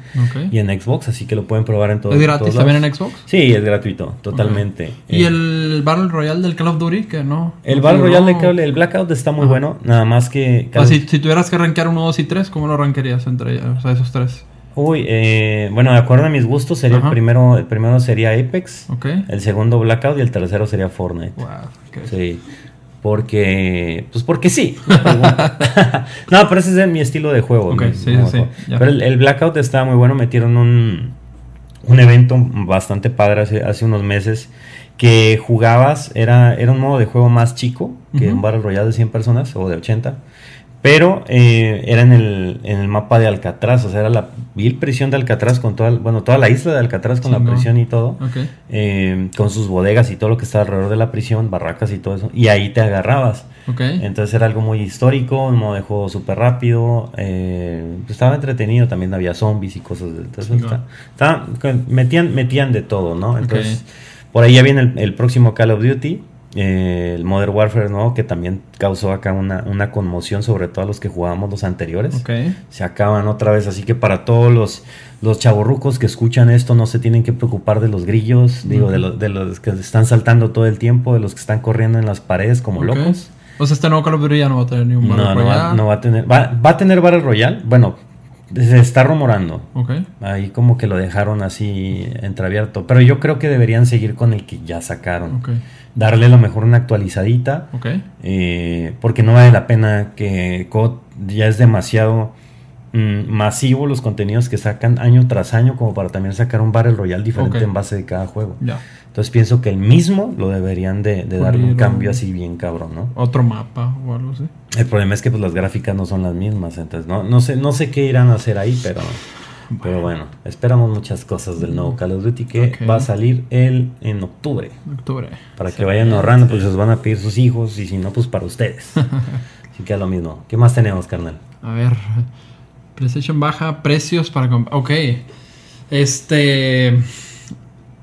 Speaker 1: y en Xbox, así que lo pueden probar en todos
Speaker 2: ¿Es gratis
Speaker 1: todos
Speaker 2: también en. Xbox?
Speaker 1: Sí, es gratuito, totalmente.
Speaker 2: Y
Speaker 1: Eh,
Speaker 2: el Battle Royale del Call of Duty, que no.
Speaker 1: El
Speaker 2: no
Speaker 1: Battle. Royale de Cable, el Blackout está muy bueno, nada más que...
Speaker 2: Si, si tuvieras que rankear 1, 2 y 3, ¿cómo lo rankearías entre o sea, esos tres?
Speaker 1: Uy, eh, bueno, de acuerdo a mis gustos, sería el primero, el primero sería Apex, el segundo Blackout y el tercero sería Fortnite.
Speaker 2: Wow.
Speaker 1: Sí, porque, pues porque sí. <laughs> no, pero ese es mi estilo de juego. Mi-
Speaker 2: sí, sí.
Speaker 1: Pero el, el Blackout estaba muy bueno, metieron un, un evento bastante padre hace, hace unos meses que jugabas, era, era un modo de juego más chico que un Battle Royale de 100 personas o de 80. Pero eh, era en el, en el mapa de Alcatraz, o sea, era la vil prisión de Alcatraz con toda, bueno, toda la isla de Alcatraz con la prisión y todo eh, con sus bodegas y todo lo que está alrededor de la prisión, barracas y todo eso, y ahí te agarrabas. Entonces era algo muy histórico, un modo de juego súper rápido, eh, pues estaba entretenido, también había zombies y cosas de entonces está- está- metían, metían de todo, ¿no? Entonces, por ahí ya viene el, el próximo Call of Duty. Eh, el Modern Warfare nuevo que también causó acá una, una conmoción sobre todo a los que jugábamos los anteriores
Speaker 2: Ok.
Speaker 1: se acaban otra vez. Así que para todos los, los chavorrucos que escuchan esto, no se tienen que preocupar de los grillos, digo, de, los, de los que están saltando todo el tiempo, de los que están corriendo en las paredes como locos.
Speaker 2: O sea, este nuevo Call of Duty ya no va a tener ni un
Speaker 1: No,
Speaker 2: Battle
Speaker 1: no va, no va a tener. Va, va a tener Battle Royale. Bueno, se está rumorando. Ahí como que lo dejaron así entreabierto. Pero yo creo que deberían seguir con el que ya sacaron. Darle a lo mejor una actualizadita. Eh, porque no vale la pena que COD ya es demasiado mm, masivo los contenidos que sacan año tras año como para también sacar un Battle Royale diferente en base de cada juego.
Speaker 2: Ya.
Speaker 1: Entonces pienso que el mismo lo deberían de, de darle un cambio así bien cabrón, ¿no?
Speaker 2: Otro mapa o algo así.
Speaker 1: El problema es que pues las gráficas no son las mismas, entonces no, no sé, no sé qué irán a hacer ahí, pero, pero bueno, esperamos muchas cosas del nuevo Call of Duty que va a salir el en octubre.
Speaker 2: Octubre.
Speaker 1: Para que vayan ahorrando, pues los van a pedir sus hijos y si no, pues para ustedes. <laughs> Así que es lo mismo. ¿Qué más tenemos, carnal?
Speaker 2: A ver. PlayStation baja precios para comprar. Ok. Este.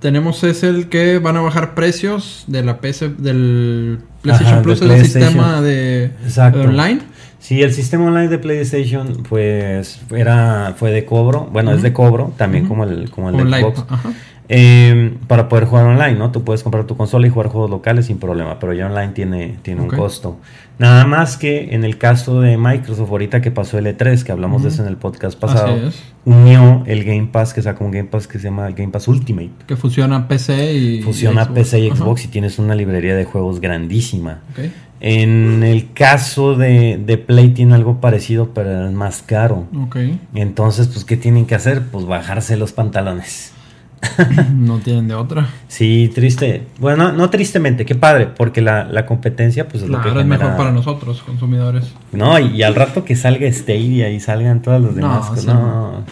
Speaker 2: Tenemos es el que van a bajar precios de la PC del PlayStation
Speaker 1: Ajá,
Speaker 2: Plus,
Speaker 1: de
Speaker 2: es el sistema de, online.
Speaker 1: Sí, el sistema online de PlayStation, pues, era, fue de cobro. Bueno, es de cobro, también como el, como el de. Xbox.
Speaker 2: Ajá.
Speaker 1: Eh, para poder jugar online, ¿no? Tú puedes comprar tu consola y jugar juegos locales sin problema, pero ya online tiene, tiene un costo. Nada más que en el caso de Microsoft, ahorita que pasó el E3, que hablamos de eso en el podcast pasado, unió el Game Pass, que sacó un Game Pass que se llama el Game Pass Ultimate.
Speaker 2: Que fusiona PC y. Xbox.
Speaker 1: PC y. Xbox y tienes una librería de juegos grandísima. En el caso de, de Play tiene algo parecido, pero es más caro.
Speaker 2: Ok.
Speaker 1: Entonces, pues, ¿qué tienen que hacer? Pues bajarse los pantalones. <laughs>
Speaker 2: no tienen de otra.
Speaker 1: Sí, triste. Bueno, no tristemente, qué padre, porque la, la competencia, pues es lo que
Speaker 2: es
Speaker 1: genera-
Speaker 2: mejor para nosotros, consumidores.
Speaker 1: No, y, y al rato que salga Stadia y salgan todas las
Speaker 2: No,
Speaker 1: demás. cosas,
Speaker 2: sí.
Speaker 1: no.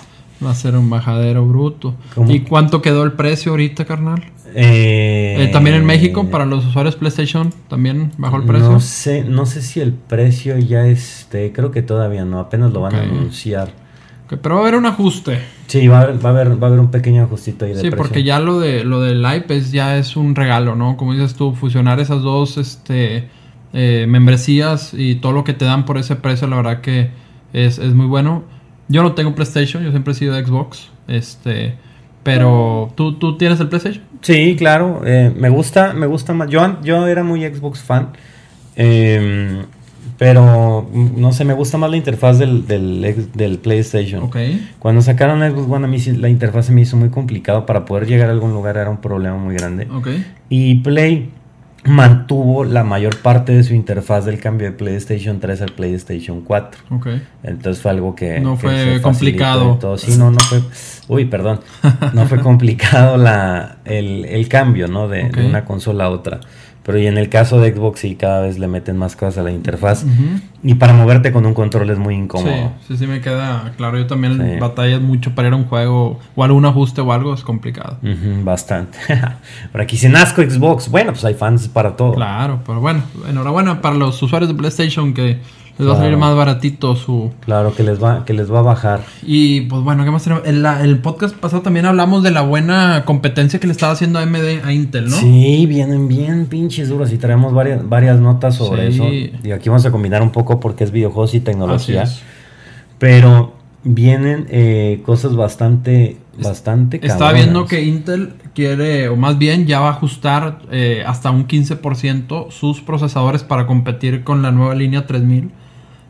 Speaker 2: Va a ser un bajadero bruto.
Speaker 1: ¿Cómo?
Speaker 2: ¿Y cuánto quedó el precio ahorita, carnal?
Speaker 1: Eh,
Speaker 2: Eh, también en México, para los usuarios PlayStation, también bajó el precio.
Speaker 1: No sé, no sé si el precio ya este, creo que todavía no, apenas lo van a anunciar.
Speaker 2: Pero va a haber un ajuste.
Speaker 1: Sí, va a haber, va a haber, va a haber un pequeño ajustito ahí de
Speaker 2: Sí,
Speaker 1: precio.
Speaker 2: porque ya lo de lo del Live es, ya es un regalo, ¿no? Como dices tú, fusionar esas dos este, eh, membresías y todo lo que te dan por ese precio, la verdad que es, es muy bueno. Yo no tengo PlayStation, yo siempre he sido de Xbox. Este, pero ¿tú, tú tienes el PlayStation.
Speaker 1: Sí, claro, eh, me gusta, me gusta más. Yo, yo era muy Xbox fan, eh, pero no sé, me gusta más la interfaz del, del, PlayStation. Cuando sacaron el Xbox One a mí la interfaz se me hizo muy complicado para poder llegar a algún lugar era un problema muy grande. Y Play mantuvo la mayor parte de su interfaz del cambio de PlayStation 3 al PlayStation 4.
Speaker 2: Ok.
Speaker 1: Entonces fue algo que
Speaker 2: No
Speaker 1: que
Speaker 2: fue complicado.
Speaker 1: todo. Sí, no, no fue. Uy, perdón. No fue <laughs> complicado la, el, el cambio, ¿no? De, una consola a otra. Pero y en el caso de Xbox sí, cada vez le meten más cosas a la interfaz. Y para moverte con un control es muy incómodo.
Speaker 2: Sí, sí, sí me queda claro. Yo también
Speaker 1: Sí.
Speaker 2: batallas mucho para ir a un juego o algún ajuste o algo, es complicado.
Speaker 1: Bastante. <laughs> Por aquí se nazco Xbox. Bueno, pues hay fans para todo.
Speaker 2: Claro, pero bueno, enhorabuena para los usuarios de PlayStation que les va a salir más baratito su...
Speaker 1: Claro que les va, que les va a bajar.
Speaker 2: Y pues bueno, ¿qué más tenemos? En la- el podcast pasado también hablamos de la buena competencia que le estaba haciendo AMD a Intel, ¿no?
Speaker 1: Sí, vienen bien pinches duros y traemos varias, varias notas sobre
Speaker 2: Sí.
Speaker 1: eso. Y aquí vamos a combinar un poco porque es videojuegos y tecnología. Pero vienen eh, cosas bastante, bastante
Speaker 2: Estaba
Speaker 1: cabronas.
Speaker 2: viendo que Intel quiere, o más bien ya va a ajustar eh, hasta un 15% sus procesadores para competir con la nueva línea 3000.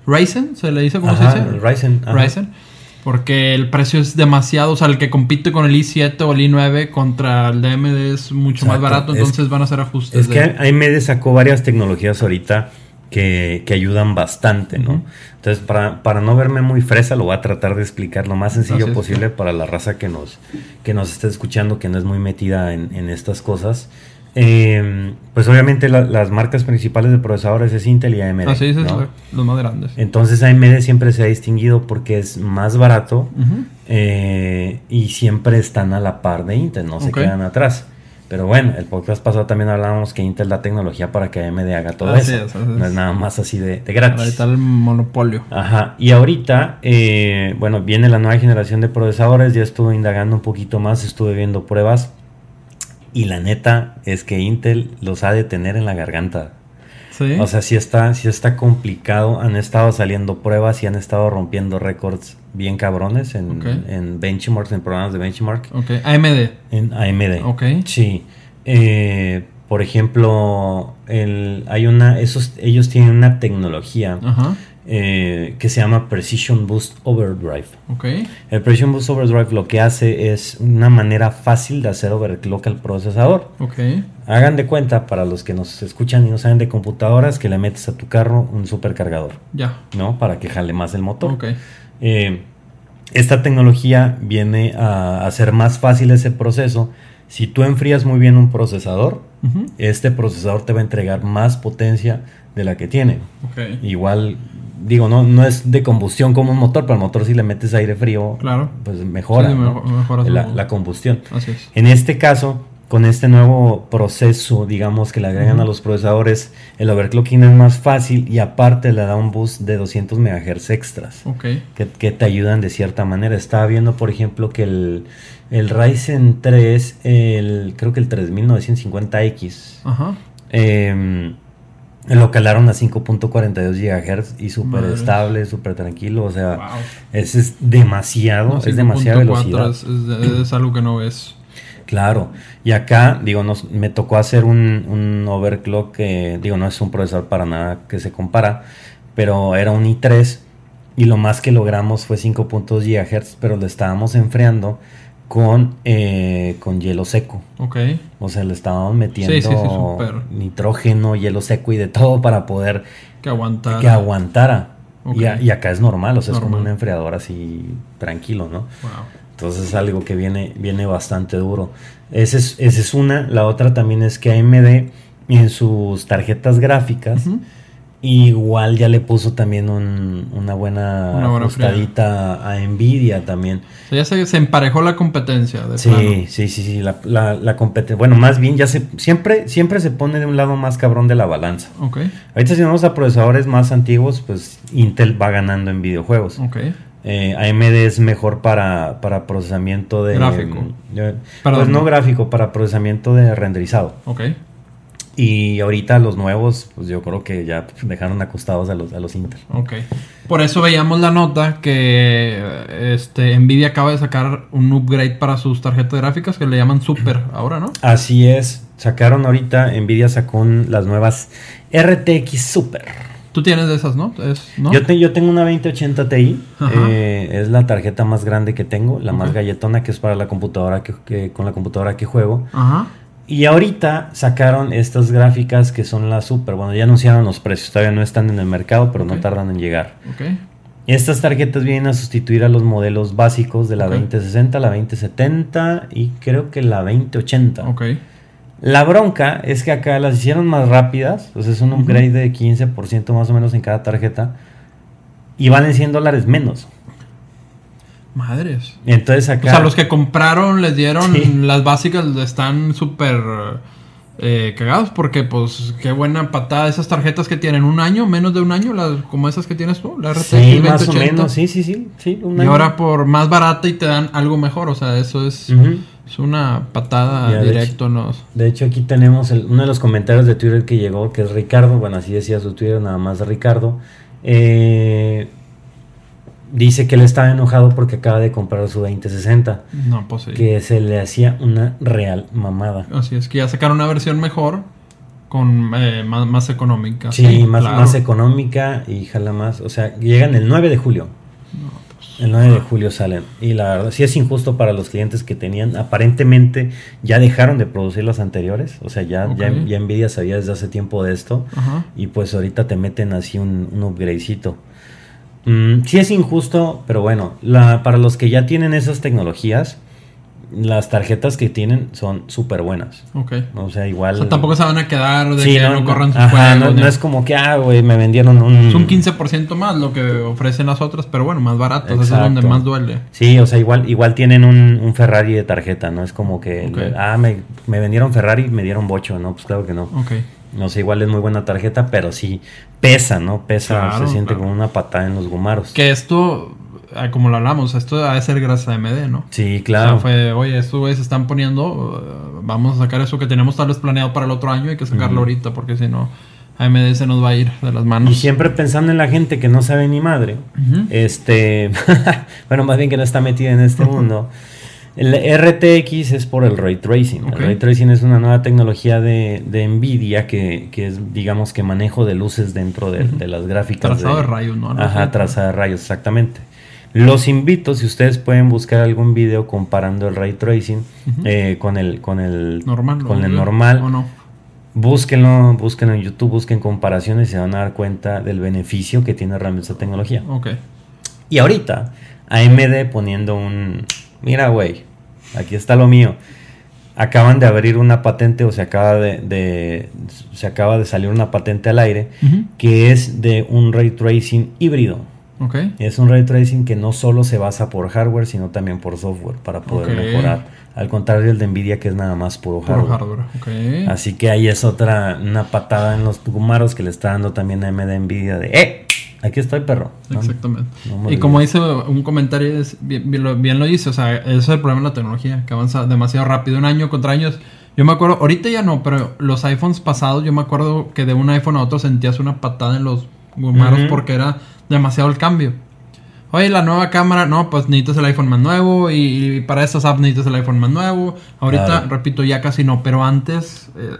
Speaker 2: Ryzen, ¿se le dice cómo
Speaker 1: Ajá,
Speaker 2: se dice?
Speaker 1: Ryzen. ajá.
Speaker 2: Ryzen. Porque el precio es demasiado, o sea, el que compite con el i7 o el i9 contra el de AMD es mucho más barato,
Speaker 1: es-
Speaker 2: entonces van a hacer ajustes.
Speaker 1: Es que
Speaker 2: de-
Speaker 1: AMD sacó varias tecnologías ahorita que, que ayudan bastante, ¿no? Entonces, para, para no verme muy fresa, lo voy a tratar de explicar lo más sencillo posible para la raza que nos, que nos esté escuchando, que no es muy metida en, en estas cosas. Eh, pues obviamente la- las marcas principales de procesadores es Intel y AMD.
Speaker 2: Así es,
Speaker 1: ¿no?
Speaker 2: los más grandes.
Speaker 1: Entonces AMD siempre se ha distinguido porque es más barato eh, y siempre están a la par de Intel, no se quedan atrás. Pero bueno, el podcast pasado también hablábamos que Intel da tecnología para que AMD haga todo
Speaker 2: Así
Speaker 1: eso.
Speaker 2: es, así
Speaker 1: No
Speaker 2: es.
Speaker 1: nada más así de, de gratis.
Speaker 2: está el monopolio.
Speaker 1: Ajá, y ahorita, eh, bueno, viene la nueva generación de procesadores, ya estuve indagando un poquito más, estuve viendo pruebas y la neta es que Intel los ha de tener en la garganta.
Speaker 2: Sí.
Speaker 1: O sea, sí está, sí está complicado. Han estado saliendo pruebas y han estado rompiendo récords bien cabrones en, en benchmarks, en programas de benchmark,
Speaker 2: ok, AMD.
Speaker 1: en AMD.
Speaker 2: Ok.
Speaker 1: Sí. Eh, por ejemplo, el, hay una, esos, ellos tienen una tecnología
Speaker 2: Ajá.
Speaker 1: Eh, que se llama Precision Boost Overdrive.
Speaker 2: Ok.
Speaker 1: El Precision Boost Overdrive lo que hace es una manera fácil de hacer overclock al procesador.
Speaker 2: Ok.
Speaker 1: Hagan de cuenta, para los que nos escuchan y no saben de computadoras, que le metes a tu carro un supercargador,
Speaker 2: Ya.
Speaker 1: ¿no? Para que jale más el motor.
Speaker 2: Ok.
Speaker 1: Eh, esta tecnología viene a hacer más fácil ese proceso. Si tú enfrías muy bien un procesador, este procesador te va a entregar más potencia de la que tiene.
Speaker 2: Ok.
Speaker 1: Igual, digo, no, no es de combustión como un motor, pero al motor si le metes aire frío,
Speaker 2: Claro.
Speaker 1: pues mejora
Speaker 2: Sí,
Speaker 1: ¿no?
Speaker 2: mejo- mejora su-
Speaker 1: la, la combustión.
Speaker 2: Así es.
Speaker 1: En este caso, con este nuevo proceso, digamos, que le agregan a los procesadores, el overclocking es más fácil y aparte le da un boost de 200 MHz extras
Speaker 2: Ok.
Speaker 1: que, que te ayudan de cierta manera. Estaba viendo, por ejemplo, que el, el Ryzen 3, el, creo que el 3950X,
Speaker 2: Ajá.
Speaker 1: eh, lo calaron a 5.42 GHz y súper estable, súper tranquilo. O sea,
Speaker 2: Wow.
Speaker 1: es demasiado,
Speaker 2: No,
Speaker 1: es demasiada
Speaker 2: 5.4
Speaker 1: velocidad.
Speaker 2: Es, es- es algo que no ves.
Speaker 1: Claro, y acá, digo, nos, me tocó hacer un, un overclock que, digo, no es un procesador para nada que se compara, pero era un i3 y lo más que logramos fue 5.2 GHz, pero lo estábamos enfriando con, eh, con hielo seco.
Speaker 2: Ok.
Speaker 1: O sea, le estábamos metiendo
Speaker 2: Sí, sí, sí, súper.
Speaker 1: nitrógeno, hielo seco y de todo para poder
Speaker 2: Que aguantar.
Speaker 1: que aguantara. Y, a- y acá es normal, o sea, es como un enfriador así tranquilo, ¿no?
Speaker 2: Wow.
Speaker 1: Entonces es algo que viene, viene bastante duro. Esa es, esa es una. La otra también es que AMD en sus tarjetas gráficas Igual ya le puso también un- una buena,
Speaker 2: Una buena
Speaker 1: ajustadita a Nvidia también.
Speaker 2: O sea, ya se, se emparejó la competencia. De
Speaker 1: Sí,
Speaker 2: plano.
Speaker 1: sí, sí, sí. La, la, la competencia. Bueno, más bien ya se siempre, siempre se pone de un lado más cabrón de la balanza.
Speaker 2: Ok.
Speaker 1: Ahorita si vamos a procesadores más antiguos, pues Intel va ganando en videojuegos.
Speaker 2: Ok.
Speaker 1: eh, AMD es mejor para, para procesamiento de...
Speaker 2: Gráfico.
Speaker 1: eh, pues no gráfico, para procesamiento de renderizado. Y ahorita los nuevos, pues yo creo que ya dejaron acostados a los, a los Intel.
Speaker 2: Ok. Por eso veíamos la nota que este Nvidia acaba de sacar un upgrade para sus tarjetas gráficas que le llaman Super <clears throat> ahora, ¿no?
Speaker 1: Así es, sacaron ahorita, Nvidia sacó las nuevas RTX Super.
Speaker 2: Tú tienes de esas, ¿no? Es, ¿no?
Speaker 1: Yo, te- yo tengo una 2080 Ti, eh, es la tarjeta más grande que tengo, la más
Speaker 2: Ok.
Speaker 1: galletona que es para la computadora que, que- con la computadora que juego.
Speaker 2: Ajá.
Speaker 1: Y ahorita sacaron estas gráficas que son las Super. Bueno, ya anunciaron los precios, todavía no están en el mercado, pero no tardan en llegar.
Speaker 2: Ok.
Speaker 1: Estas tarjetas vienen a sustituir a los modelos básicos de la
Speaker 2: Ok.
Speaker 1: 2060, la 2070 y creo que la 2080.
Speaker 2: Ok.
Speaker 1: La bronca es que acá las hicieron más rápidas, sea, es un upgrade de 15% más o menos en cada tarjeta y valen 100 dólares menos.
Speaker 2: Madres.
Speaker 1: Entonces acá...
Speaker 2: O sea, los que compraron les dieron
Speaker 1: Sí.
Speaker 2: las básicas están súper eh, cagados porque pues qué buena patada esas tarjetas que tienen un año, menos de un año, las, como esas que tienes tú, la RTX
Speaker 1: Sí, más o
Speaker 2: 2080.
Speaker 1: menos, sí, sí, sí. sí un
Speaker 2: Y ahora por más barata y te dan algo mejor, o sea, eso es, es una patada
Speaker 1: Ya, de
Speaker 2: directo. Nos...
Speaker 1: De hecho, aquí tenemos el- uno de los comentarios de Twitter que llegó, que es Ricardo. Bueno, así decía su Twitter, nada más Ricardo. Eh, dice que él estaba enojado porque acaba de comprar su 2060.
Speaker 2: No, pues sí.
Speaker 1: Que se le hacía una real mamada.
Speaker 2: Así es que ya sacaron una versión mejor con eh, más, más económica.
Speaker 1: Sí, más,
Speaker 2: claro.
Speaker 1: más económica y jala más. O sea, llegan el 9 de julio.
Speaker 2: pues,
Speaker 1: El 9 de julio salen. Y la verdad, sí es injusto para los clientes que tenían. Aparentemente ya dejaron de producir las anteriores. O sea, ya, ya,
Speaker 2: Ok.
Speaker 1: ya Nvidia sabía desde hace tiempo de esto.
Speaker 2: Ajá.
Speaker 1: Y pues ahorita te meten así un, un upgradecito. Mm, sí es injusto, pero bueno, la, para los que ya tienen esas tecnologías, las tarjetas que tienen son súper buenas.
Speaker 2: Ok.
Speaker 1: O sea, igual...
Speaker 2: O sea, tampoco se van a quedar de
Speaker 1: Sí,
Speaker 2: que no, corran sus
Speaker 1: ajá,
Speaker 2: juegos,
Speaker 1: no, es como que, ah, güey, me vendieron un...
Speaker 2: Es un 15% más lo que ofrecen las otras, pero bueno, más baratas. Eso es donde más duele.
Speaker 1: Sí, o sea, igual, igual tienen un, un Ferrari de tarjeta, ¿no? Es como que, ah, me, me vendieron Ferrari y me dieron bocho, ¿no? Pues claro que no.
Speaker 2: Ok.
Speaker 1: No sé, igual es muy buena tarjeta, pero sí pesa, ¿no? Pesa,
Speaker 2: Claro,
Speaker 1: se siente
Speaker 2: claro.
Speaker 1: como una patada en los gumaros.
Speaker 2: Que esto, ah, como lo hablamos, esto ha de ser gracias a AMD, ¿no?
Speaker 1: Sí,
Speaker 2: O
Speaker 1: claro.
Speaker 2: sea, fue, oye, estos güeyes se están poniendo, eh, vamos a sacar eso que tenemos tal vez planeado para el otro año, hay que sacarlo ahorita, porque si no, AMD se nos va a ir de las
Speaker 1: Y
Speaker 2: manos.
Speaker 1: siempre pensando en la gente que no sabe ni madre, este, <laughs> bueno, más bien que no está metida en este <laughs> mundo. El RTX es por el ray tracing. El ray tracing es una nueva tecnología de, de Nvidia que, que es, digamos, que manejo de luces dentro de, las gráficas.
Speaker 2: Trazado de rayos, ¿no?
Speaker 1: Ajá, trazado de rayos, exactamente. Los invito, si ustedes pueden buscar algún video comparando el ray tracing eh, con el con el
Speaker 2: Normal.
Speaker 1: con el normal,
Speaker 2: ¿O no?
Speaker 1: búsquenlo, búsquenlo en YouTube, busquen comparaciones y se van a dar cuenta del beneficio que tiene realmente esta tecnología.
Speaker 2: Ok.
Speaker 1: Y ahorita, AMD poniendo un. Mira, güey, aquí está lo mío. Acaban de abrir una patente o se acaba de, de- se acaba de salir una patente al aire que es de un ray tracing híbrido.
Speaker 2: Ok.
Speaker 1: Es un ray tracing que no solo se basa por hardware, sino también por software para poder mejorar. Al contrario del de Nvidia que es nada más puro hardware. Así que ahí es otra, una patada en los gumaros que le está dando también a AMD Nvidia de ¡Eh! Aquí estoy, perro. ¿no?
Speaker 2: Exactamente.
Speaker 1: No
Speaker 2: y como dice un comentario, es- bien, bien lo, dice, o sea, ese es el problema de la tecnología, que avanza demasiado rápido, un año contra años. Yo me acuerdo, ahorita ya no, pero los iPhones pasados, yo me acuerdo que de un iPhone a otro sentías una patada en los gumaros
Speaker 1: Ujú.
Speaker 2: porque era demasiado el cambio. Oye, la nueva cámara, no, pues necesitas el iPhone más nuevo y, y para estas apps necesitas el iPhone más nuevo. Ahorita,
Speaker 1: Claro.
Speaker 2: repito, ya casi no, pero antes eh,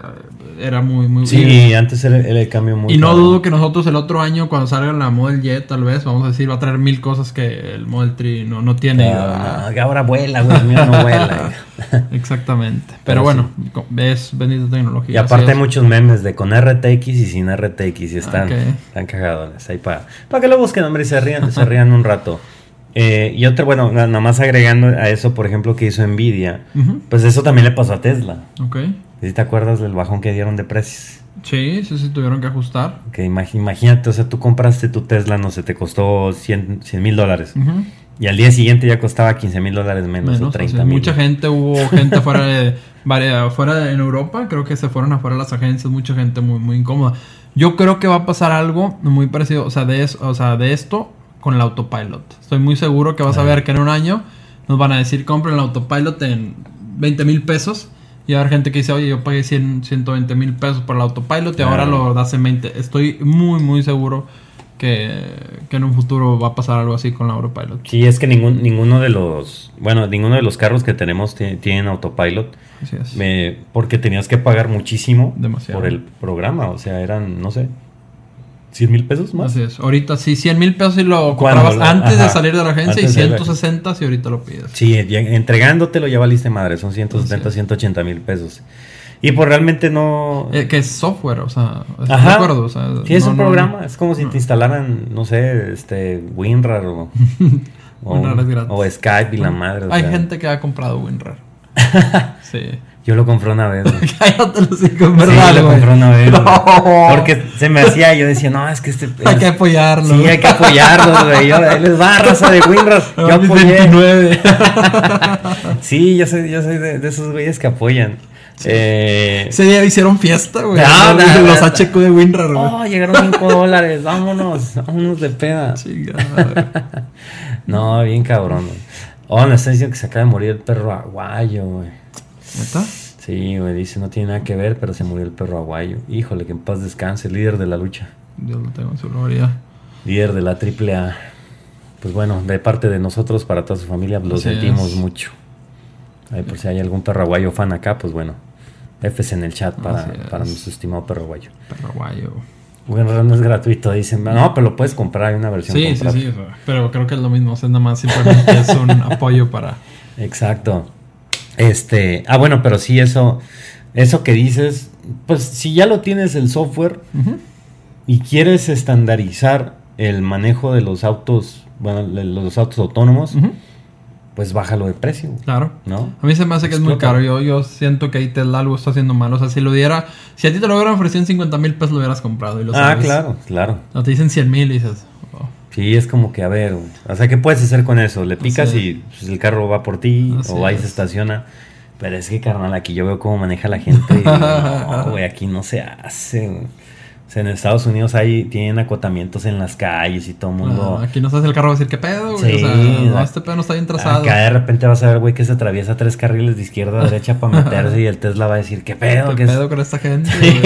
Speaker 2: era muy, muy...
Speaker 1: Sí, antes era, era el cambio muy
Speaker 2: Y no dudo que nosotros el otro año, cuando salga la Model Y, tal vez, vamos a decir, va a traer mil cosas que el Model 3 no, no tiene.
Speaker 1: Ah, que ahora vuela, güey, mío no vuela. <laughs>
Speaker 2: Exactamente. Pero,
Speaker 1: Pero
Speaker 2: bueno, co- es bendita tecnología.
Speaker 1: y aparte hay muchos memes de con RTX y sin RTX y están,
Speaker 2: Ok.
Speaker 1: están cagadones ahí para para que lo busquen, hombre, y se rían, se rían un rato. Eh, y otro, bueno, na- nada más agregando a eso, por ejemplo, que hizo Nvidia, pues eso también le pasó a Tesla.
Speaker 2: Ok.
Speaker 1: ¿Sí te acuerdas del bajón que dieron de precios?
Speaker 2: Sí, sí, sí, tuvieron que ajustar.
Speaker 1: Que imag- imagínate, o sea, tú compraste tu Tesla, no sé, te costó 100 mil dólares. Y al día siguiente ya costaba 15 mil dólares menos,
Speaker 2: Menos,
Speaker 1: o
Speaker 2: así
Speaker 1: 30
Speaker 2: es.
Speaker 1: mil.
Speaker 2: Mucha gente, hubo gente fuera de, <laughs> fuera de- en Europa, creo que se fueron afuera las agencias, mucha gente muy, muy incómoda. Yo creo que va a pasar algo muy parecido, o sea, de, eso, o sea, de esto con el autopilot. Estoy muy seguro que vas a ver que en un año nos van a decir compren el autopilot en 20 mil pesos. Y va a haber gente que dice, oye, yo pagué 100, 120 mil pesos por el autopilot y ahora lo das en 20. Estoy muy, muy seguro que, que en un futuro va a pasar algo así con el autopilot.
Speaker 1: Sí, es que ningún, ninguno de los, bueno, ninguno de los carros que tenemos ti- tienen autopilot,
Speaker 2: Así es.
Speaker 1: eh, porque tenías que pagar muchísimo
Speaker 2: Demasiado.
Speaker 1: por el programa, o sea, eran, no sé, 100 mil pesos más.
Speaker 2: Así es. Ahorita sí, 100 mil pesos y lo
Speaker 1: ¿Cuándo
Speaker 2: comprabas
Speaker 1: lo-
Speaker 2: antes de salir de la agencia y
Speaker 1: antes de la-
Speaker 2: 160 si ahorita lo pides.
Speaker 1: Sí, entregándotelo ya valiste madre, son 170,
Speaker 2: Así es.
Speaker 1: 180 mil pesos. Y pues realmente no...
Speaker 2: Eh, que es software, o sea, ¿estás
Speaker 1: Ajá.
Speaker 2: de acuerdo? O sea,
Speaker 1: Sí, es
Speaker 2: no-
Speaker 1: un
Speaker 2: no-
Speaker 1: programa, es como si
Speaker 2: no.
Speaker 1: te instalaran, no sé, este, WinRAR o, <laughs> o,
Speaker 2: WinRAR es gratis.
Speaker 1: o Skype y la madre. o
Speaker 2: Hay
Speaker 1: sea,
Speaker 2: gente que ha comprado WinRAR. <laughs> sí.
Speaker 1: Yo lo compré una vez. güey. <laughs>
Speaker 2: Cállate los hijos,
Speaker 1: Sí,
Speaker 2: ¿verdad,
Speaker 1: lo
Speaker 2: güey?
Speaker 1: compré una vez.
Speaker 2: No.
Speaker 1: Porque se me hacía, yo decía, no, es que este...
Speaker 2: Hay que apoyarlo.
Speaker 1: Sí, hay que apoyarlos, güey. Yo, ahí les va, raza de WinRAR. <laughs> Yo
Speaker 2: Ahora mis
Speaker 1: apoyé.
Speaker 2: 29. <laughs>
Speaker 1: Sí, yo soy, yo soy de, de esos güeyes que apoyan. Eh,
Speaker 2: Ese día hicieron fiesta, güey.
Speaker 1: No,
Speaker 2: los
Speaker 1: no,
Speaker 2: los
Speaker 1: no.
Speaker 2: HQ de WinRAR, güey.
Speaker 1: oh, llegaron 5 dólares. Vámonos, vámonos de peda.
Speaker 2: Chingada.
Speaker 1: No, bien cabrón. Oh, me está diciendo que se acaba de morir el perro aguayo, güey.
Speaker 2: ¿Neta?
Speaker 1: Sí, güey, dice, no tiene nada que ver, pero se murió el perro aguayo. Híjole, que en paz descanse, líder de la lucha.
Speaker 2: Dios lo tengo en su gloria.
Speaker 1: Líder de la triple A. Pues bueno, de parte de nosotros, para toda su familia, lo
Speaker 2: Así
Speaker 1: sentimos
Speaker 2: es.
Speaker 1: mucho. Ahí por si hay algún perro aguayo fan acá, pues bueno. Fs en el chat para, para nuestro estimado perro aguayo.
Speaker 2: Perro guayo.
Speaker 1: Bueno, no es gratuito, dicen. No, pero lo puedes comprar, hay una versión
Speaker 2: Sí, sí,
Speaker 1: comprada.
Speaker 2: sí. Pero creo que es lo mismo. O sea, nada más simplemente es un <laughs> apoyo para.
Speaker 1: Exacto. Este, ah, bueno, pero sí, eso, eso que dices, pues si ya lo tienes el software y quieres estandarizar el manejo de los autos, bueno, de los autos autónomos, pues bájalo de precio,
Speaker 2: Claro.
Speaker 1: ¿no?
Speaker 2: A mí se me hace que es muy caro. Yo, yo siento que ahí Tesla algo está haciendo mal. O sea, si lo diera, si a ti te lo hubieran ofrecido en 50 mil pesos, lo hubieras comprado. Y lo
Speaker 1: Ah,
Speaker 2: sabes.
Speaker 1: claro, claro.
Speaker 2: O te dicen 100 mil y dices,
Speaker 1: Sí, es como que, a ver, o sea, ¿qué puedes hacer con eso? Le picas
Speaker 2: Así
Speaker 1: y pues, el carro va por ti
Speaker 2: Así
Speaker 1: o va y se estaciona. Pero es que, carnal, aquí yo veo cómo maneja la gente. y no, <laughs> güey, aquí no se hace. güey". O sea, en Estados Unidos hay, tienen acotamientos en las calles y todo el mundo...
Speaker 2: ah, aquí no sabes el carro va a decir, ¿qué pedo, güey?
Speaker 1: Sí,
Speaker 2: o sea, no, este pedo no está bien trazado.
Speaker 1: Acá de repente vas a ver, güey, que se atraviesa tres carriles de izquierda a derecha para <laughs> meterse y el Tesla va a decir, ¿qué pedo?
Speaker 2: ¿Qué
Speaker 1: ¿Qué es-?"
Speaker 2: pedo con esta gente?
Speaker 1: Sí.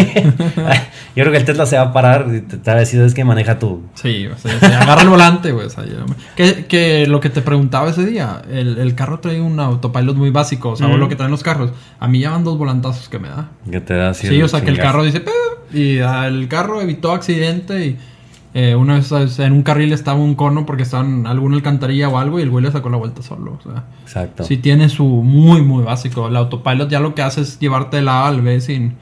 Speaker 2: güey? <laughs>
Speaker 1: Yo creo que el Tesla se va a parar y te, va a decir, es que maneja tú.
Speaker 2: Sí, o sea, se agarra el volante, güey. o sea, yo- que, que lo que te preguntaba ese día, el, el carro trae un autopilot muy básico, o sea,
Speaker 1: Mm.
Speaker 2: lo que traen los carros. A mí ya van dos volantazos que me da.
Speaker 1: Que te da así
Speaker 2: Sí, o sea, que el carro dice, "Pe", y el carro evitó accidente y eh, una vez en un carril estaba un cono porque estaba en alguna alcantarilla o algo y el güey le sacó la vuelta solo, o sea.
Speaker 1: Exacto.
Speaker 2: Sí tiene su muy, muy básico. El autopilot ya lo que hace es llevarte de la A al B sin,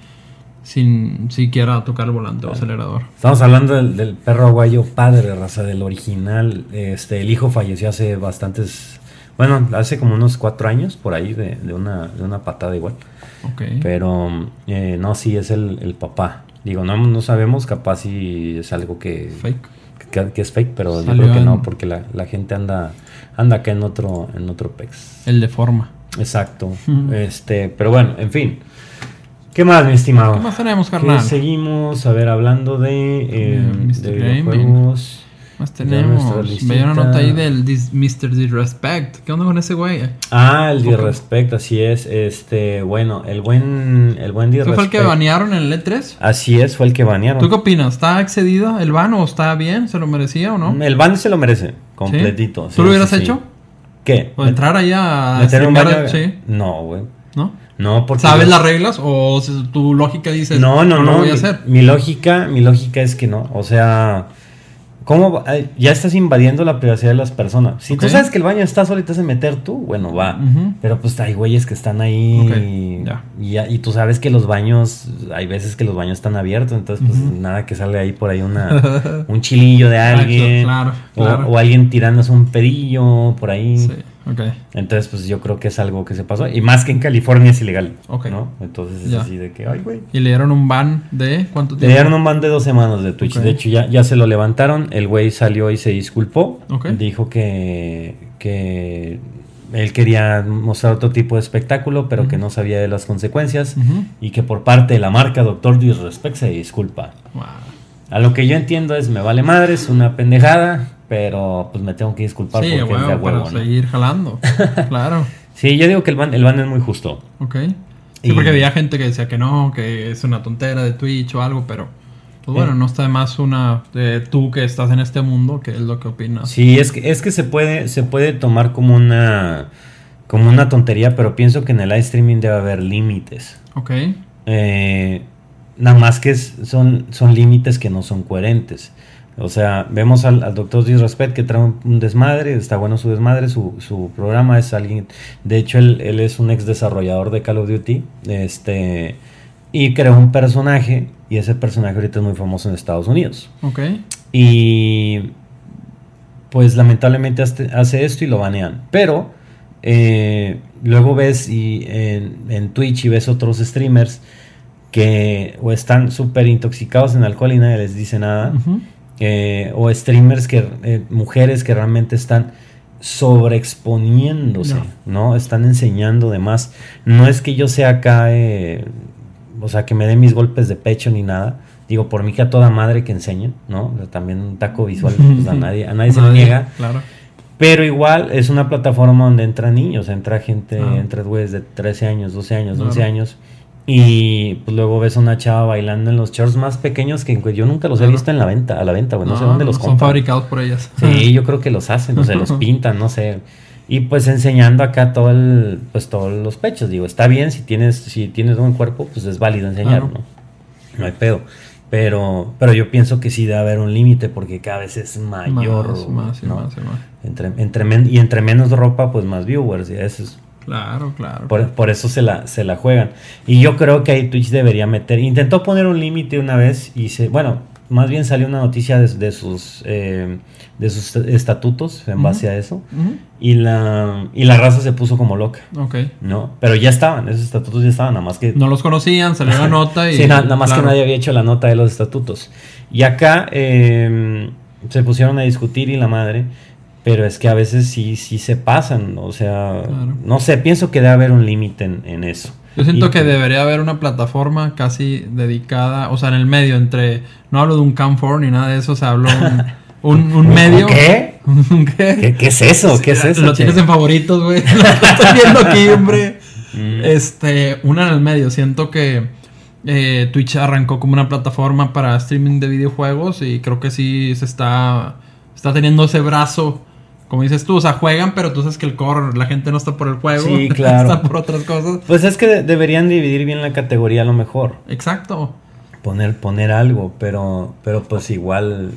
Speaker 2: sin siquiera tocar el volante o acelerador.
Speaker 1: Estamos hablando del, del perro aguayo padre, raza, del original. Este, el hijo falleció hace bastantes, bueno, hace como unos cuatro años por ahí de, de una, de una patada igual.
Speaker 2: Ok.
Speaker 1: Pero eh, no, sí es el, el papá. Digo, no, no sabemos, capaz si es algo que,
Speaker 2: Fake.
Speaker 1: que, que es fake, pero yo
Speaker 2: Salió
Speaker 1: creo que
Speaker 2: en-
Speaker 1: no, porque la, la gente anda, anda acá en otro, en otro pex.
Speaker 2: El de forma.
Speaker 1: Exacto. Este, pero bueno, en fin. ¿Qué más, mi estimado?
Speaker 2: ¿Qué más tenemos, carnal?
Speaker 1: seguimos, a ver, hablando de, eh, de videojuegos.
Speaker 2: Más tenemos? Veía una nota ahí del dis- Mr. Disrespect. ¿Qué onda con ese güey?
Speaker 1: Ah, el. Disrespect, así es. Este, bueno, el buen, el buen
Speaker 2: ¿Ese fue el que
Speaker 1: Disrespect.
Speaker 2: banearon en el E3?
Speaker 1: Así es, fue el que banearon.
Speaker 2: ¿Tú qué opinas? ¿Está excedido el ban o está bien? ¿Se lo merecía o no?
Speaker 1: El ban se lo merece,
Speaker 2: ¿Sí?
Speaker 1: completito.
Speaker 2: ¿Tú lo hubieras
Speaker 1: sí,
Speaker 2: hecho?
Speaker 1: ¿Qué?
Speaker 2: ¿O entrar ahí a
Speaker 1: ¿Meter un baño?
Speaker 2: Sí,
Speaker 1: No, güey.
Speaker 2: ¿no?
Speaker 1: No, porque.
Speaker 2: ¿Sabes
Speaker 1: yo-
Speaker 2: las reglas o tu lógica dice
Speaker 1: No, no, no.
Speaker 2: lo voy
Speaker 1: mi,
Speaker 2: a hacer?
Speaker 1: mi lógica, mi lógica es que no. O sea, ¿cómo va- ay, ya estás invadiendo la privacidad de las personas? Si tú
Speaker 2: Ok.
Speaker 1: sabes que el baño está solo y te hace meter tú, bueno, va. Pero pues hay güeyes que están ahí
Speaker 2: Ok, ya.
Speaker 1: y, y tú sabes que los baños, hay veces que los baños están abiertos, entonces pues nada que sale ahí por ahí una, <laughs> un chilillo de alguien
Speaker 2: Claro,
Speaker 1: o,
Speaker 2: claro.
Speaker 1: o alguien tirándose un pedillo por ahí.
Speaker 2: Sí, ok.
Speaker 1: Entonces pues yo creo que es algo que se pasó y más que en California es ilegal,
Speaker 2: Ok.
Speaker 1: ¿no? Entonces es
Speaker 2: Ya.
Speaker 1: así de que, ay güey.
Speaker 2: Y le dieron un ban de cuánto
Speaker 1: Le
Speaker 2: tiempo?
Speaker 1: dieron un ban de dos semanas de Twitch. De hecho, ya, ya se lo levantaron. El güey salió y se disculpó. Dijo que, que él quería mostrar otro tipo de espectáculo, pero que no sabía de las consecuencias. Y que por parte de la marca Doctor Disrespect se disculpa.
Speaker 2: Wow.
Speaker 1: A lo que yo entiendo es, me vale madre, es una pendejada, pero pues me tengo que disculpar
Speaker 2: Sí,
Speaker 1: porque es de
Speaker 2: huevo,
Speaker 1: huevo,
Speaker 2: para
Speaker 1: ¿no?
Speaker 2: seguir jalando. <laughs> claro.
Speaker 1: Sí, yo digo que el ban, el ban es muy justo.
Speaker 2: Ok. Sí,
Speaker 1: Y-
Speaker 2: porque había gente que decía que no, que es una tontera de Twitch o algo, pero pues bueno,
Speaker 1: Eh.
Speaker 2: no está de más una de tú que estás en este mundo, que es lo que opinas.
Speaker 1: Sí, es que, es que se puede, se puede tomar como una, como una tontería, pero pienso que en el live streaming debe haber límites.
Speaker 2: Ok.
Speaker 1: Eh, nada más que es- son, son límites que no son coherentes. O sea, vemos al, al doctor Disrespect que trae un, un desmadre, está bueno su desmadre, su, su programa es alguien, de hecho él, él es un ex desarrollador de Call of Duty, este, y creó un personaje, y ese personaje ahorita es muy famoso en Estados Unidos.
Speaker 2: Ok.
Speaker 1: Y pues lamentablemente hace, hace esto y lo banean. Pero eh, luego ves y en, en Twitch y ves otros streamers que o están súper intoxicados en alcohol y nadie les dice nada. Eh, o streamers que, eh, mujeres que realmente están sobreexponiéndose,
Speaker 2: No.
Speaker 1: ¿no? Están enseñando de más. No es que yo sea acá, eh, o sea, que me dé mis golpes de pecho ni nada. Digo, por mí que a toda madre que enseñen, ¿no? O sea, también un taco visual, <laughs> pues a nadie, a nadie se le niega.
Speaker 2: Claro.
Speaker 1: Pero igual es una plataforma donde entran niños, entra gente,
Speaker 2: Ah.
Speaker 1: entra güeyes de 13 años, 12 años,
Speaker 2: Claro.
Speaker 1: 11 años. Y pues luego ves a una chava bailando en los shorts más pequeños que güey, yo nunca los he visto en la venta, a la venta, güey. No, sé dónde los
Speaker 2: Son
Speaker 1: compran.
Speaker 2: fabricados por ellas.
Speaker 1: Sí, yo creo que los hacen, o sea, los <laughs> pintan, no sé. Y pues enseñando acá todo el, pues todos los pechos, digo, está bien si tienes, si tienes buen cuerpo, pues es válido enseñar,
Speaker 2: Claro.
Speaker 1: ¿no? No hay pedo. Pero, pero yo pienso que sí debe haber un límite porque cada vez es mayor,
Speaker 2: Más, más y más y más.
Speaker 1: Entre, entre men- y entre menos ropa, pues más viewers, y eso es,
Speaker 2: Claro, claro.
Speaker 1: por, por eso se la, se la juegan. Y yo creo que ahí Twitch debería meter. Intentó poner un límite una vez y se. Bueno, más bien salió una noticia de, de sus eh, de sus estatutos en base a eso. Y la, y la raza se puso como loca.
Speaker 2: Ok.
Speaker 1: ¿No? Pero ya estaban, esos estatutos ya estaban, nada más que.
Speaker 2: No los conocían, salió la <laughs> nota y.
Speaker 1: Sí, na- nada más
Speaker 2: claro.
Speaker 1: que nadie había hecho la nota de los estatutos. Y acá eh, se pusieron a discutir y la madre. Pero es que a veces sí, sí se pasan. O sea,
Speaker 2: Claro.
Speaker 1: no sé, pienso que debe haber un límite en, en eso.
Speaker 2: Yo siento
Speaker 1: Y-
Speaker 2: que debería haber una plataforma casi dedicada, o sea, en el medio, entre. No hablo de un Camfor ni nada de eso, o sea, hablo un, <laughs> un, un medio.
Speaker 1: ¿Qué? <laughs>
Speaker 2: ¿Un qué?
Speaker 1: ¿Qué, qué es eso? ¿Qué es eso?
Speaker 2: Lo
Speaker 1: che?
Speaker 2: tienes en favoritos, güey. <laughs> Lo estoy viendo aquí, hombre.
Speaker 1: Mm.
Speaker 2: Este, una en el medio. Siento que eh, Twitch arrancó como una plataforma para streaming de videojuegos y creo que sí se está, está teniendo ese brazo. Como dices tú, o sea, juegan, pero tú sabes que el core, la gente no está por el juego,
Speaker 1: Sí, <laughs> claro.
Speaker 2: está por otras cosas.
Speaker 1: Pues es que de- deberían dividir bien la categoría a lo mejor.
Speaker 2: Exacto.
Speaker 1: Poner, poner algo, pero, pero pues igual,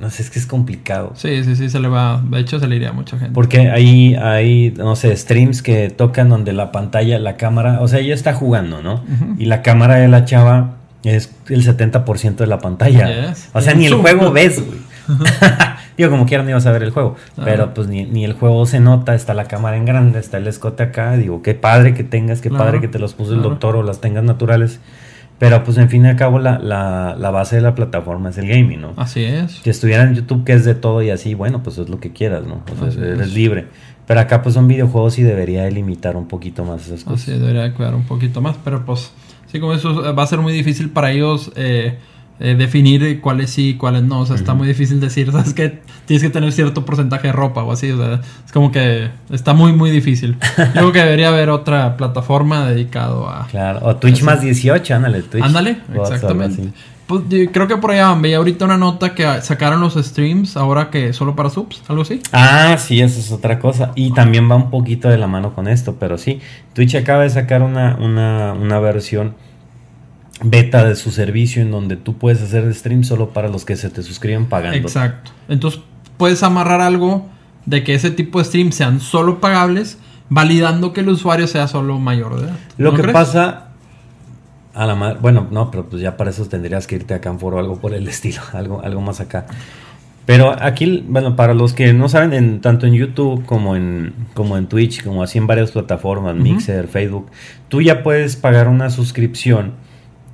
Speaker 1: no sé, es que es complicado.
Speaker 2: Sí, sí, sí, se le va. De hecho, se le iría a mucha gente.
Speaker 1: Porque ahí hay, no sé, streams que tocan donde la pantalla, la cámara, o sea, ella está jugando, ¿no? Y la cámara de la chava es el 70% de la pantalla.
Speaker 2: Yes.
Speaker 1: O sea, ni el juego ves, güey. <laughs> Digo, como quieran ibas a ver el juego. Pero pues ni, ni el juego se nota, está la cámara en grande, está el escote acá. Digo, qué padre que tengas, qué
Speaker 2: Claro,
Speaker 1: padre que te los puso el doctor o las tengas naturales. Pero pues en fin y al cabo la, la, la base de la plataforma es el gaming, ¿no?
Speaker 2: Así es.
Speaker 1: Si estuviera en YouTube que es de todo y así, bueno, pues es lo que quieras, ¿no? O sea, eres
Speaker 2: es.
Speaker 1: libre. Pero acá pues son videojuegos y debería delimitar un poquito más esas cosas.
Speaker 2: Así debería de cuidar un poquito más, pero pues sí, como eso va a ser muy difícil para ellos eh, eh, definir cuáles sí y cuáles no. O sea, está muy difícil decir, <laughs> ¿sabes qué? Tienes que tener cierto porcentaje de ropa o así. O sea, es como que está muy, muy difícil. <laughs> Yo creo que debería haber otra plataforma dedicado a...
Speaker 1: Claro. O Twitch más 18, ándale, Twitch.
Speaker 2: Ándale, exactamente. Pues, yo creo que por allá veía ahorita una nota que sacaron los streams ahora que solo para subs, algo así.
Speaker 1: Ah, sí, eso es otra cosa. Y también va un poquito de la mano con esto, pero sí. Twitch acaba de sacar una, una, una versión beta de su servicio en donde tú puedes hacer stream solo para los que se te suscriben pagando.
Speaker 2: Exacto. Entonces puedes amarrar algo de que ese tipo de streams sean solo pagables, validando que el usuario sea solo mayor de edad.
Speaker 1: Lo
Speaker 2: ¿No
Speaker 1: que
Speaker 2: crees?
Speaker 1: pasa a la madre, bueno, no, pero pues ya para eso tendrías que irte a Canfor o algo por el <laughs> estilo, algo, algo más acá. Pero aquí, bueno, para los que no saben, en, tanto en YouTube como en, como en Twitch, como así en varias plataformas. Mixer, Facebook, tú ya puedes pagar una suscripción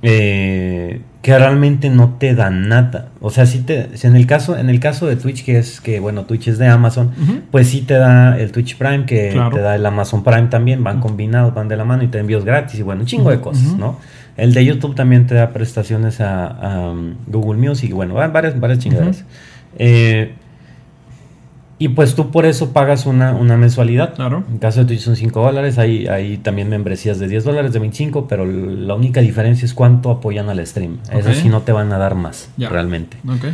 Speaker 1: eh, que realmente no te da nada. O sea, si te, si en el caso, en el caso de Twitch, que es que, bueno, Twitch es de Amazon, pues sí te da el Twitch Prime, que
Speaker 2: Claro.
Speaker 1: te da el Amazon Prime también, van combinados, van de la mano y te envíos gratis y bueno, un chingo de cosas. ¿no? El de YouTube también te da prestaciones a, a, um, Google Music. Bueno, van varias, varias chingaderas. Eh, y pues tú por eso pagas una, una mensualidad.
Speaker 2: Claro.
Speaker 1: En caso de Twitch son 5 dólares. Hay, hay también membresías de 10 dólares, de 25, pero la única diferencia es cuánto apoyan al stream. Eso
Speaker 2: Ok.
Speaker 1: sí no te van a dar más, realmente.
Speaker 2: Ok.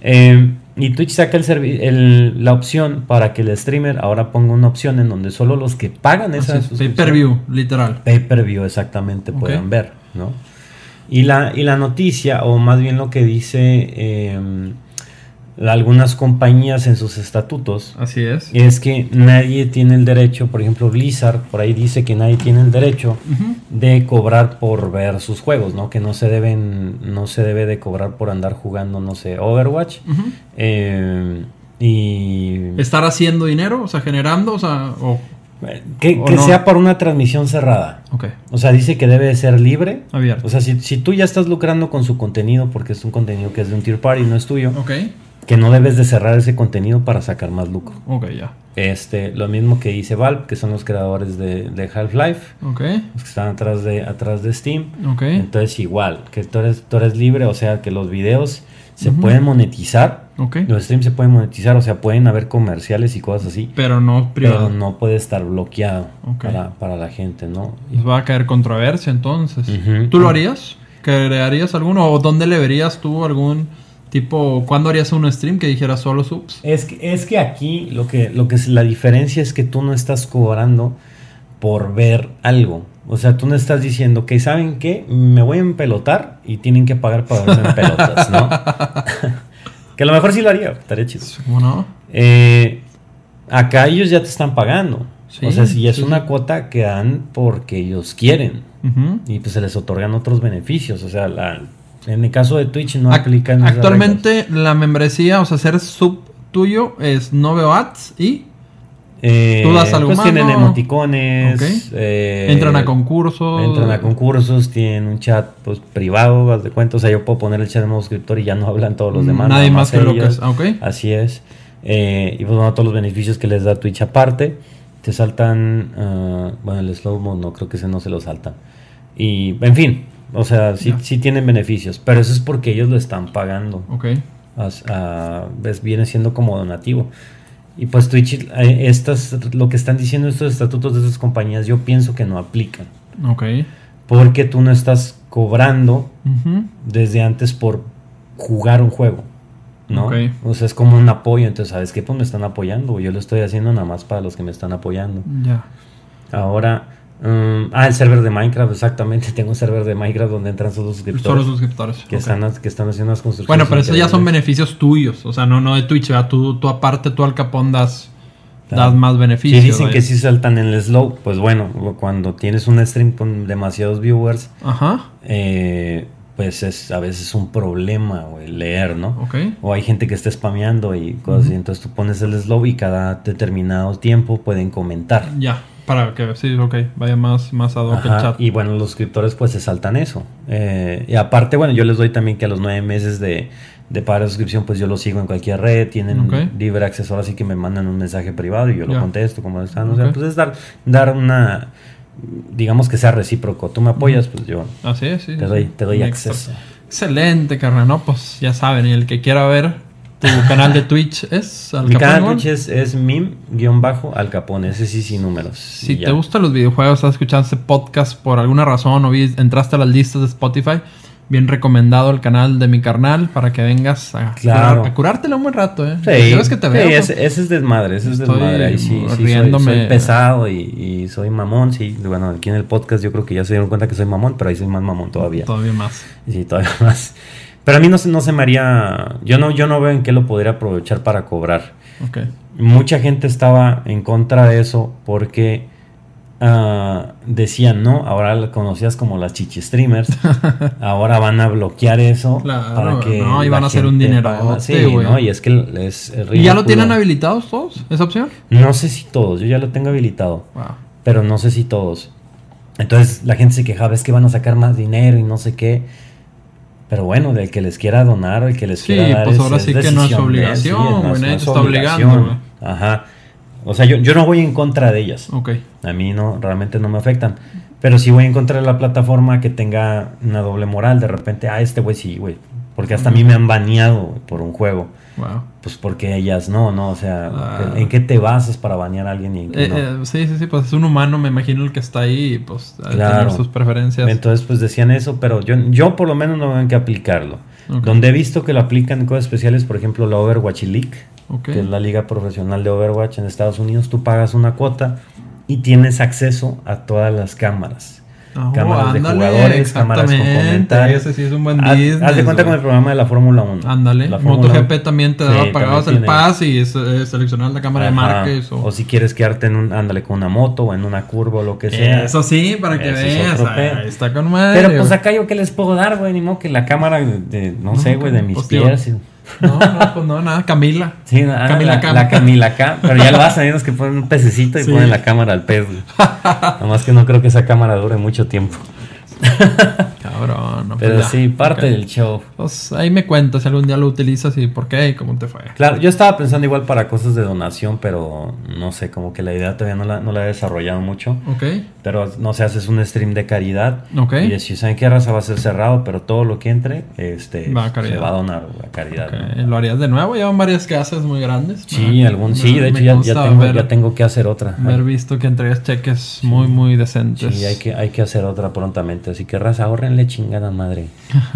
Speaker 1: Eh, y Twitch saca el el- la opción para que el streamer ahora ponga una opción en donde solo los que pagan esa
Speaker 2: es,
Speaker 1: suscripción-
Speaker 2: Pay-per-view, literal.
Speaker 1: pay-per-view exactamente
Speaker 2: Ok.
Speaker 1: puedan ver, ¿no? Y la, y la noticia, o más bien lo que dice eh, algunas compañías en sus estatutos,
Speaker 2: Así es.
Speaker 1: es que nadie tiene el derecho, por ejemplo Blizzard, por ahí dice que nadie tiene el derecho de cobrar por ver sus juegos, ¿no? Que no se deben, no se debe de cobrar por andar jugando, no sé, Overwatch. Eh, y
Speaker 2: Estar haciendo dinero, o sea, generando, o sea, o...
Speaker 1: que,
Speaker 2: o
Speaker 1: que
Speaker 2: no.
Speaker 1: sea por una transmisión cerrada.
Speaker 2: Ok,
Speaker 1: O sea, dice que debe de ser libre.
Speaker 2: abierto.
Speaker 1: O sea, si, si tú ya estás lucrando con su contenido, porque es un contenido que es de un tier party, no es tuyo,
Speaker 2: ok,
Speaker 1: que no debes de cerrar ese contenido para sacar más lucro.
Speaker 2: ok, ya.
Speaker 1: Este, lo mismo que dice Valve, que son los creadores de, de Half-Life,
Speaker 2: Ok,
Speaker 1: los que están atrás de, atrás de Steam.
Speaker 2: ok.
Speaker 1: Entonces, igual, que tú eres, tú eres libre, o sea, que los videos se pueden monetizar,
Speaker 2: Ok.
Speaker 1: los streams se pueden monetizar, o sea, pueden haber comerciales y cosas así,
Speaker 2: Pero no privado.
Speaker 1: pero no puede estar bloqueado
Speaker 2: Ok.
Speaker 1: para, para la gente, ¿no?
Speaker 2: Les va a caer controversia entonces. ¿Tú lo harías? ¿Crearías alguno? ¿O dónde le verías tú algún tipo... ¿Cuándo harías un stream que dijera solo subs?
Speaker 1: Es que, es que aquí lo que, lo que es la diferencia es que tú no estás cobrando por ver algo. O sea, tú no estás diciendo que, ¿saben qué? Me voy a empelotar y tienen que pagar para verme en pelotas, ¿no? <laughs> que a lo mejor sí lo haría, estaría chido.
Speaker 2: ¿Cómo no?
Speaker 1: Eh, acá ellos ya te están pagando.
Speaker 2: Sí,
Speaker 1: o sea, si es
Speaker 2: sí,
Speaker 1: una cuota que dan porque ellos quieren. Y pues se les otorgan otros beneficios. O sea, la- en el caso de Twitch no aplican.
Speaker 2: Actualmente la membresía, o sea, ser sub tuyo es no veo ads y
Speaker 1: Eh,
Speaker 2: ¿Tú das algo
Speaker 1: pues
Speaker 2: más,
Speaker 1: tienen emoticones. Eh,
Speaker 2: entran a concursos.
Speaker 1: Entran a concursos, tienen un chat pues, privado, haz de cuenta. O sea, yo puedo poner el chat de modo suscriptor y ya no hablan todos los demás.
Speaker 2: Mm, Nadie
Speaker 1: nada
Speaker 2: más que lo que es. ah, Ok.
Speaker 1: Así es. Eh, y pues bueno, todos los beneficios que les da Twitch aparte. Te saltan. ah, bueno, el slow mo no, creo que ese no se lo saltan. Y, en fin. O sea, sí, sí tienen beneficios. Pero eso es porque ellos lo están pagando
Speaker 2: Ok.
Speaker 1: a- ves, viene siendo como donativo. Y pues Twitch, eh, estas, lo que están diciendo estos estatutos de esas compañías, yo pienso que no aplican.
Speaker 2: Ok.
Speaker 1: Porque tú no estás cobrando desde antes por jugar un juego. ¿no?
Speaker 2: Ok.
Speaker 1: O sea, es como un apoyo. Entonces, ¿sabes qué? Pues me están apoyando. Yo lo estoy haciendo nada más para los que me están apoyando.
Speaker 2: Ya.
Speaker 1: Ahora, mm, ah, el server de Minecraft, exactamente. <laughs> Tengo un server de Minecraft donde entran solo suscriptores.
Speaker 2: Solo suscriptores.
Speaker 1: que, están, que están haciendo las construcciones.
Speaker 2: Bueno, pero eso ya son beneficios tuyos. O sea, no, no de Twitch. ¿verdad? Tú, tú aparte, tú al capón das, das más
Speaker 1: Si
Speaker 2: beneficios.
Speaker 1: dicen
Speaker 2: vaya.
Speaker 1: que sí saltan en el slow, pues bueno, cuando tienes un stream con demasiados viewers,
Speaker 2: Ajá.
Speaker 1: eh, pues es a veces un problema, güey, leer, ¿no?
Speaker 2: Ok.
Speaker 1: O hay gente que está spameando y cosas así, entonces tú pones el slow y cada determinado tiempo pueden comentar.
Speaker 2: Ya. Para que sí, ok. Vaya más, más ad hoc el chat.
Speaker 1: y bueno, los suscriptores pues se saltan eso. Eh, y aparte, bueno, yo les doy también que a los nueve meses de, de pagar la suscripción, pues yo los sigo en cualquier red, tienen libre acceso, ahora sí que me mandan un mensaje privado y yo lo contesto, como están. O sea, pues es dar, dar una, digamos que sea recíproco. Tú me apoyas, pues yo
Speaker 2: Así es, sí.
Speaker 1: te doy, te doy acceso.
Speaker 2: Excelente, carnal. No, pues ya saben. Y el que quiera ver tu canal de Twitch es Al
Speaker 1: Mi
Speaker 2: Capone
Speaker 1: canal de. Twitch es, es mim-al capone, ese sí sin números.
Speaker 2: Si te gustan los videojuegos, estás escuchando este podcast por alguna razón o vi- entraste a las listas de Spotify, bien recomendado el canal de mi carnal para que vengas a,
Speaker 1: Claro.
Speaker 2: curar- a curártela un buen rato, ¿eh?
Speaker 1: Sí,
Speaker 2: que te
Speaker 1: sí,
Speaker 2: veo. pues,
Speaker 1: ese, ese es desmadre, ese es
Speaker 2: Estoy
Speaker 1: desmadre. Ahí sí, sí soy- soy, pesado y, y soy mamón. Sí, bueno, aquí en el podcast yo creo que ya se dieron cuenta que soy mamón, pero ahí soy más mamón todavía.
Speaker 2: Todavía más.
Speaker 1: Sí, todavía <laughs> más. Pero a mí no, se- no se me haría. Yo no, yo no veo en qué lo podría aprovechar para cobrar. Mucha gente estaba en contra de eso porque ah, decían, no, ahora conocías como las chichi streamers. <laughs> ahora van a bloquear eso
Speaker 2: Claro,
Speaker 1: para que.
Speaker 2: no, y van a hacer un
Speaker 1: más. Sí. ¿no? Y es que es,
Speaker 2: ¿Y ya lo tienen habilitados todos, esa opción?
Speaker 1: No sé si todos, yo ya lo tengo habilitado,
Speaker 2: Wow.
Speaker 1: pero no sé si todos. Entonces la gente se quejaba, es que van a sacar más dinero y no sé qué. Pero bueno, del que les quiera donar el que les
Speaker 2: Sí,
Speaker 1: quiera dar
Speaker 2: pues
Speaker 1: es-
Speaker 2: ahora
Speaker 1: es
Speaker 2: sí que no es
Speaker 1: de
Speaker 2: obligación,
Speaker 1: sí,
Speaker 2: güey,
Speaker 1: no es-
Speaker 2: nadie
Speaker 1: no
Speaker 2: te
Speaker 1: es
Speaker 2: está obligando.
Speaker 1: Ajá. O sea, yo, yo no voy en contra de ellas.
Speaker 2: Ok.
Speaker 1: A mí no, realmente no me afectan. Pero sí voy a encontrar la plataforma que tenga una doble moral. De repente, ah, este güey sí, güey. Porque hasta a mí me han baneado por un juego.
Speaker 2: Wow.
Speaker 1: Pues porque ellas no, ¿no? O sea,
Speaker 2: Ah.
Speaker 1: ¿en qué te basas para banear a alguien y en qué
Speaker 2: Eh,
Speaker 1: no?
Speaker 2: eh, sí, sí, sí, pues es un humano, me imagino el que está ahí, y, pues
Speaker 1: Claro.
Speaker 2: tener sus preferencias.
Speaker 1: Entonces, pues decían eso, pero yo, yo por lo menos no veo en qué aplicarlo. Donde he visto que lo aplican en cosas especiales, por ejemplo, la Overwatch League, que es la liga profesional de Overwatch en Estados Unidos, tú pagas una cuota y tienes acceso a todas las cámaras.
Speaker 2: Ah, oh,
Speaker 1: cámaras de
Speaker 2: ándale,
Speaker 1: jugadores, cámaras con
Speaker 2: exactamente,
Speaker 1: comentarios.
Speaker 2: Ese sí es un buen
Speaker 1: Haz,
Speaker 2: business.
Speaker 1: haz de cuenta con el programa de la Fórmula 1.
Speaker 2: Ándale,
Speaker 1: La Fórmula
Speaker 2: MotoGP
Speaker 1: 1.
Speaker 2: también te
Speaker 1: Sí,
Speaker 2: daba, pagabas el
Speaker 1: también tiene-
Speaker 2: pass y eh, seleccionabas la cámara de
Speaker 1: Ajá.
Speaker 2: Márquez o...
Speaker 1: O si quieres quedarte en un, ándale, con una moto o en una curva o lo que sea.
Speaker 2: Eso sí, para que
Speaker 1: es
Speaker 2: veas. ah,
Speaker 1: pedo.
Speaker 2: está con madre.
Speaker 1: Pero pues acá yo qué les puedo dar, güey, ni modo que la cámara de, de- no,
Speaker 2: No,
Speaker 1: sé, güey, de mis
Speaker 2: pues,
Speaker 1: pies.
Speaker 2: No, no, pues no, nada, Camila.
Speaker 1: Sí, ah,
Speaker 2: Camila
Speaker 1: la,
Speaker 2: Cam.
Speaker 1: la Camila Cam. Pero ya lo hacen, ellos que ponen un pececito y
Speaker 2: Sí.
Speaker 1: ponen la cámara al pez. Nomás que no creo que esa cámara dure mucho tiempo.
Speaker 2: Cabrón, no,
Speaker 1: Pero
Speaker 2: pues ya.
Speaker 1: sí, parte del show.
Speaker 2: Pues ahí me cuentas si algún día lo utilizas y por qué y cómo te fue.
Speaker 1: Claro, yo estaba pensando igual para cosas de donación, pero no sé, como que la idea todavía no la, no la he desarrollado mucho.
Speaker 2: Ok,
Speaker 1: Pero no sé, haces un stream de caridad.
Speaker 2: ok.
Speaker 1: Y decís, ¿saben qué raza va a ser cerrado? Pero todo lo que entre este,
Speaker 2: Va
Speaker 1: se va a donar a caridad.
Speaker 2: ¿Lo harías de nuevo? Llevan varias casas muy grandes.
Speaker 1: Sí, algún, sí, de hecho ya, ya tengo,
Speaker 2: ver-
Speaker 1: ya tengo que hacer otra.
Speaker 2: Haber visto que entregas cheques muy, muy decentes.
Speaker 1: Sí, hay que, hay que hacer otra prontamente. Así que raza, ahorrenle chingada madre. <laughs>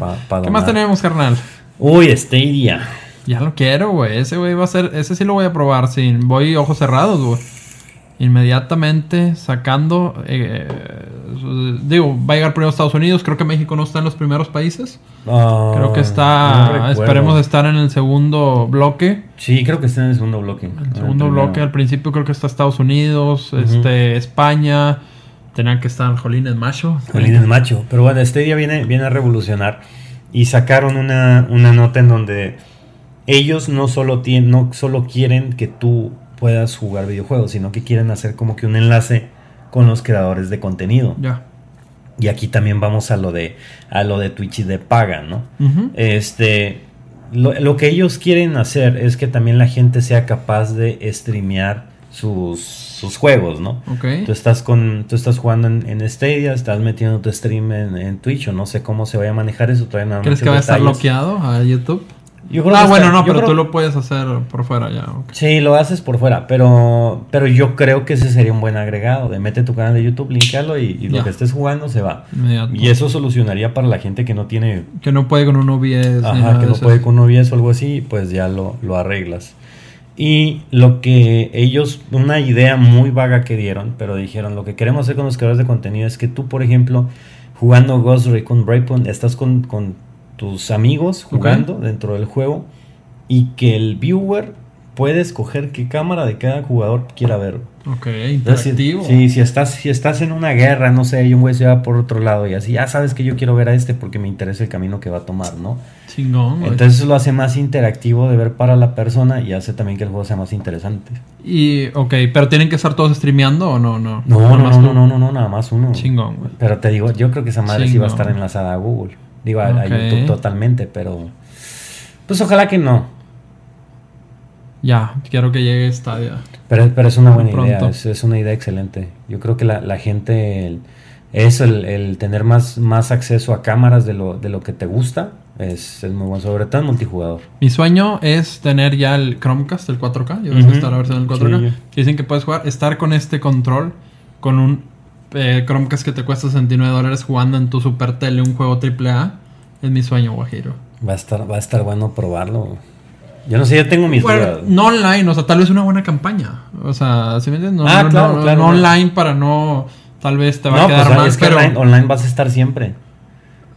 Speaker 1: Pa- pa
Speaker 2: ¿Qué más tenemos, carnal?
Speaker 1: Uy, Stadia.
Speaker 2: Ya lo quiero, güey. Ese güey va a ser. Ese sí lo voy a probar. Sin voy ojos cerrados, güey. Inmediatamente sacando. eh, digo, va a llegar primero a Estados Unidos. Creo que México no está en los primeros países.
Speaker 1: Ah,
Speaker 2: Creo que está.
Speaker 1: recuerdo.
Speaker 2: esperemos estar en el segundo bloque.
Speaker 1: Sí, creo que está en el segundo bloque.
Speaker 2: El segundo bloque, al principio creo que está Estados Unidos, este, España. Tenían que estar Jolines Macho.
Speaker 1: Jolín es macho. Pero bueno, Stadia viene, viene a revolucionar. Y sacaron una, una nota en donde ellos no solo, tienen, no solo quieren que tú puedas jugar videojuegos, sino que quieren hacer como que un enlace con los creadores de contenido.
Speaker 2: Ya.
Speaker 1: Y aquí también vamos a lo de, a lo de Twitch y de paga, ¿no? Este, lo, lo que ellos quieren hacer es que también la gente sea capaz de streamear sus, sus juegos, ¿no?
Speaker 2: Ok.
Speaker 1: Tú estás con, tú estás jugando en, en Stadia, estás metiendo tu stream en, en Twitch o no sé cómo se vaya a manejar eso, todavía no hay
Speaker 2: ¿Crees que va a estar bloqueado a YouTube?
Speaker 1: Yo creo
Speaker 2: Ah,
Speaker 1: que
Speaker 2: bueno,
Speaker 1: está-
Speaker 2: no, pero
Speaker 1: creo-
Speaker 2: tú lo puedes hacer por fuera ya.
Speaker 1: Sí, lo haces por fuera, pero, pero yo creo que ese sería un buen agregado, de mete tu canal de YouTube, linkealo y, y lo que estés jugando se va.
Speaker 2: Inmediato.
Speaker 1: Y eso solucionaría para la gente que no tiene
Speaker 2: Que no puede con un OBS.
Speaker 1: Ajá, que no puede con OBS o algo así, pues ya lo, lo arreglas. Y lo que ellos, una idea muy vaga que dieron, pero dijeron, lo que queremos hacer con los creadores de contenido es que tú, por ejemplo, jugando Ghost Recon Breakpoint, estás con, con tus amigos jugando dentro del juego y que el viewer puede escoger qué cámara de cada jugador quiera ver.
Speaker 2: Ok,
Speaker 1: Entonces, si-
Speaker 2: interactivo.
Speaker 1: Sí, si estás, si estás en una guerra, no sé, y un güey se va por otro lado y así, ya sabes que yo quiero ver a este porque me interesa el camino que va a tomar, ¿no?
Speaker 2: Chingón, güey.
Speaker 1: Entonces eso lo hace más interactivo de ver para la persona y hace también que el juego sea más interesante.
Speaker 2: Y, ok, pero tienen que estar todos streameando o no, no.
Speaker 1: No, no, no, no, no, no, nada más uno.
Speaker 2: Chingón, güey.
Speaker 1: Pero te digo, yo creo que esa madre sí va a estar enlazada a Google. Digo, a, a. YouTube totalmente, pero... Pues ojalá que no.
Speaker 2: Ya, quiero que llegue Stadia.
Speaker 1: Pero, pero es una buena
Speaker 2: Pronto.
Speaker 1: idea, es, es una idea excelente. Yo creo que la, la gente, el- eso, el, el tener más, más acceso a cámaras de lo, de lo que te gusta, es, es muy bueno, sobre todo en multijugador.
Speaker 2: Mi sueño es tener ya el Chromecast, el 4K. Ya ves
Speaker 1: Ujú.
Speaker 2: que está la versión del 4K.
Speaker 1: Sí.
Speaker 2: Dicen que puedes jugar, estar con este control, con un eh, Chromecast que te cuesta 69 dólares jugando en tu super tele un juego AAA. Es mi sueño, Guajiro.
Speaker 1: Va a estar, va a estar bueno probarlo. Yo no sé, yo tengo mis
Speaker 2: Bueno,
Speaker 1: dudas.
Speaker 2: no online, o sea, tal vez una buena campaña. O sea, ¿sí me entiendes? No,
Speaker 1: Ah,
Speaker 2: no,
Speaker 1: claro,
Speaker 2: no-
Speaker 1: claro,
Speaker 2: no online para no. Tal vez te va a
Speaker 1: No,
Speaker 2: quedar
Speaker 1: pues
Speaker 2: mal,
Speaker 1: es que
Speaker 2: pero.
Speaker 1: online, online vas a estar siempre.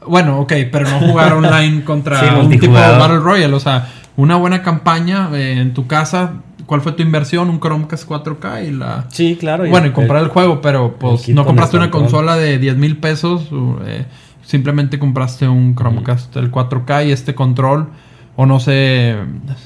Speaker 2: Bueno, ok, pero no jugar <laughs> online contra
Speaker 1: Sí,
Speaker 2: un tipo de. Battle Royale. O sea, una buena campaña eh, en tu casa. ¿Cuál fue tu inversión? Un Chromecast 4K y la.
Speaker 1: Sí, claro.
Speaker 2: Bueno, y comprar el juego, pero pues no compraste una consola de 10 mil pesos. eh, simplemente compraste un Chromecast, el 4K y este control. O no sé.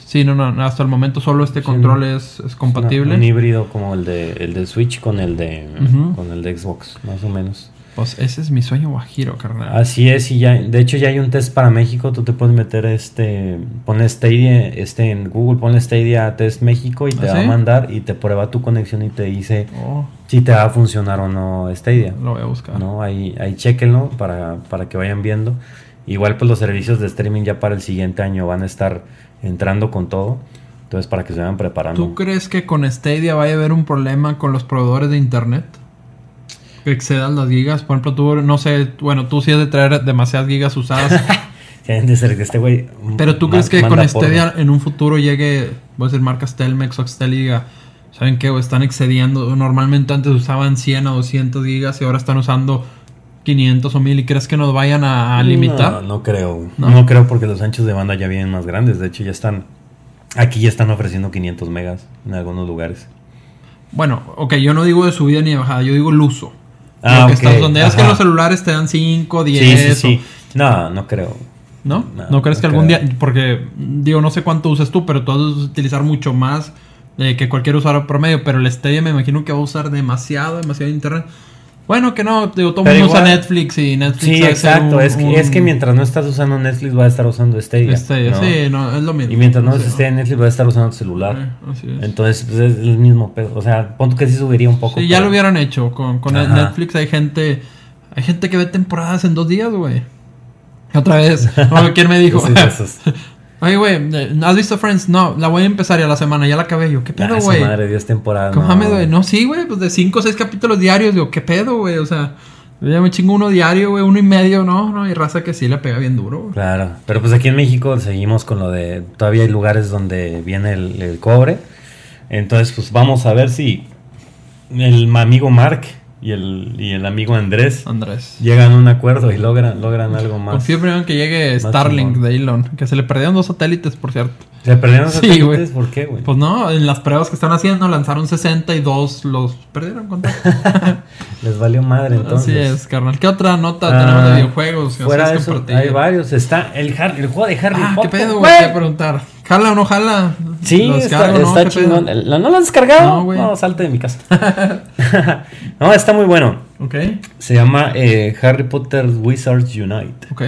Speaker 2: Sí, no, no, hasta el momento solo este control es, es compatible.
Speaker 1: Un híbrido como el de, el de Switch con el de, con el de Xbox, más o menos.
Speaker 2: Pues ese es mi sueño guajiro, carnal.
Speaker 1: Así es, y ya, de hecho ya hay un test para México, tú te puedes meter este, ponle Stadia, este en Google, ponle Stadia Test México y te
Speaker 2: ¿Ah,
Speaker 1: va
Speaker 2: sí?
Speaker 1: a mandar y te prueba tu conexión y te dice
Speaker 2: Oh,
Speaker 1: si te va a funcionar o no Stadia.
Speaker 2: lo voy a buscar.
Speaker 1: ¿no? Ahí, ahí chequenlo para, para que vayan viendo. Igual pues los servicios de streaming ya para el siguiente año van a estar entrando con todo. Entonces para que se vayan preparando.
Speaker 2: ¿Tú crees que con Stadia vaya a haber un problema con los proveedores de internet? Que excedan las gigas. Por ejemplo, tú, no sé, bueno, tú sí has de traer demasiadas gigas usadas. <laughs>
Speaker 1: Deben de ser que este güey.
Speaker 2: pero tú crees que con. Stadia en un futuro llegue, voy a decir marcas Telmex o Axtel y diga, ¿saben qué? O están excediendo. Normalmente antes usaban 100 o 200 gigas y ahora están usando 500 o 1000. ¿Y crees que nos vayan a, a limitar?
Speaker 1: No, no creo.
Speaker 2: No.
Speaker 1: No. creo porque los anchos de banda ya vienen más grandes. De hecho, ya están. Aquí ya están ofreciendo 500 megas en algunos lugares.
Speaker 2: Bueno, ok, yo no digo de subida ni de bajada, yo digo el uso.
Speaker 1: Ah,
Speaker 2: Lo que
Speaker 1: ok,
Speaker 2: estás- donde es que
Speaker 1: ajá.
Speaker 2: los celulares te dan 5, 10
Speaker 1: Sí, sí,
Speaker 2: o-
Speaker 1: sí. No, no creo.
Speaker 2: ¿No?
Speaker 1: No,
Speaker 2: ¿No crees
Speaker 1: no
Speaker 2: que algún
Speaker 1: creo.
Speaker 2: día, porque digo, no sé cuánto uses tú, pero tú vas a utilizar mucho más eh, que cualquier usuario promedio, pero el Stadia me imagino que va a usar demasiado, demasiado internet. Bueno, que no, digo, todo mundo usa
Speaker 1: igual-
Speaker 2: Netflix y Netflix
Speaker 1: Sí, exacto.
Speaker 2: un-
Speaker 1: es, que,
Speaker 2: un-
Speaker 1: es que mientras no estás usando Netflix, vas a estar usando Stadia.
Speaker 2: Stadia,
Speaker 1: ¿no?
Speaker 2: sí, no, es lo mismo.
Speaker 1: Y mientras no
Speaker 2: Sí,
Speaker 1: esté en Netflix, vas a estar usando tu celular.
Speaker 2: Eh, así es.
Speaker 1: Entonces, pues, es el mismo pedo. O sea, pon tú que sí subiría un poco.
Speaker 2: Sí, ya lo hubieran hecho. Con, con. Netflix hay gente. Hay gente que ve temporadas en dos días, güey. Otra vez. <laughs> ¿Quién me dijo? <laughs> Oye, güey, eh, ¿has visto Friends? No, la voy a empezar ya la semana, ya la acabé. Yo, ¿qué pedo, güey?
Speaker 1: madre, 10 temporadas.
Speaker 2: ¿Cómo
Speaker 1: no.
Speaker 2: mames, güey? No, sí, güey, pues de cinco o seis capítulos diarios. Digo, ¿qué pedo, güey? O sea, yo ya me chingo uno diario, güey, uno y medio, ¿no? No, y raza que sí le pega bien duro, güey.
Speaker 1: Claro, pero pues aquí en México seguimos con lo de todavía hay lugares donde viene el, el cobre. Entonces, pues vamos a ver si el amigo Mark y el, y el amigo Andrés
Speaker 2: Andrés.
Speaker 1: llegan a un acuerdo y logran, logran algo más.
Speaker 2: Confío primero en que llegue Starlink de Elon, que se le perdieron dos satélites, por cierto.
Speaker 1: ¿Se perdieron los
Speaker 2: Sí,
Speaker 1: satélites?
Speaker 2: güey.
Speaker 1: ¿Por qué, güey?
Speaker 2: Pues no, en las pruebas que están haciendo lanzaron 62, los perdieron con. <laughs>
Speaker 1: Les valió madre entonces.
Speaker 2: Así es, carnal. ¿Qué otra nota
Speaker 1: Ah,
Speaker 2: tenemos de videojuegos?
Speaker 1: Fuera de eso, hay varios. Está el, Har- el juego de Harry
Speaker 2: Ah, ¿qué
Speaker 1: Potter.
Speaker 2: pedo, güey? Te iba a preguntar. ¿Jala o no jala?
Speaker 1: Sí,
Speaker 2: ¿Lo
Speaker 1: está,
Speaker 2: no?
Speaker 1: está
Speaker 2: ¿Qué
Speaker 1: chingón. ¿No lo has descargado?
Speaker 2: No, güey.
Speaker 1: No, salte de mi casa. <laughs> <laughs> no, está muy bueno.
Speaker 2: Ok,
Speaker 1: Se llama eh, Harry Potter Wizards Unite.
Speaker 2: ok.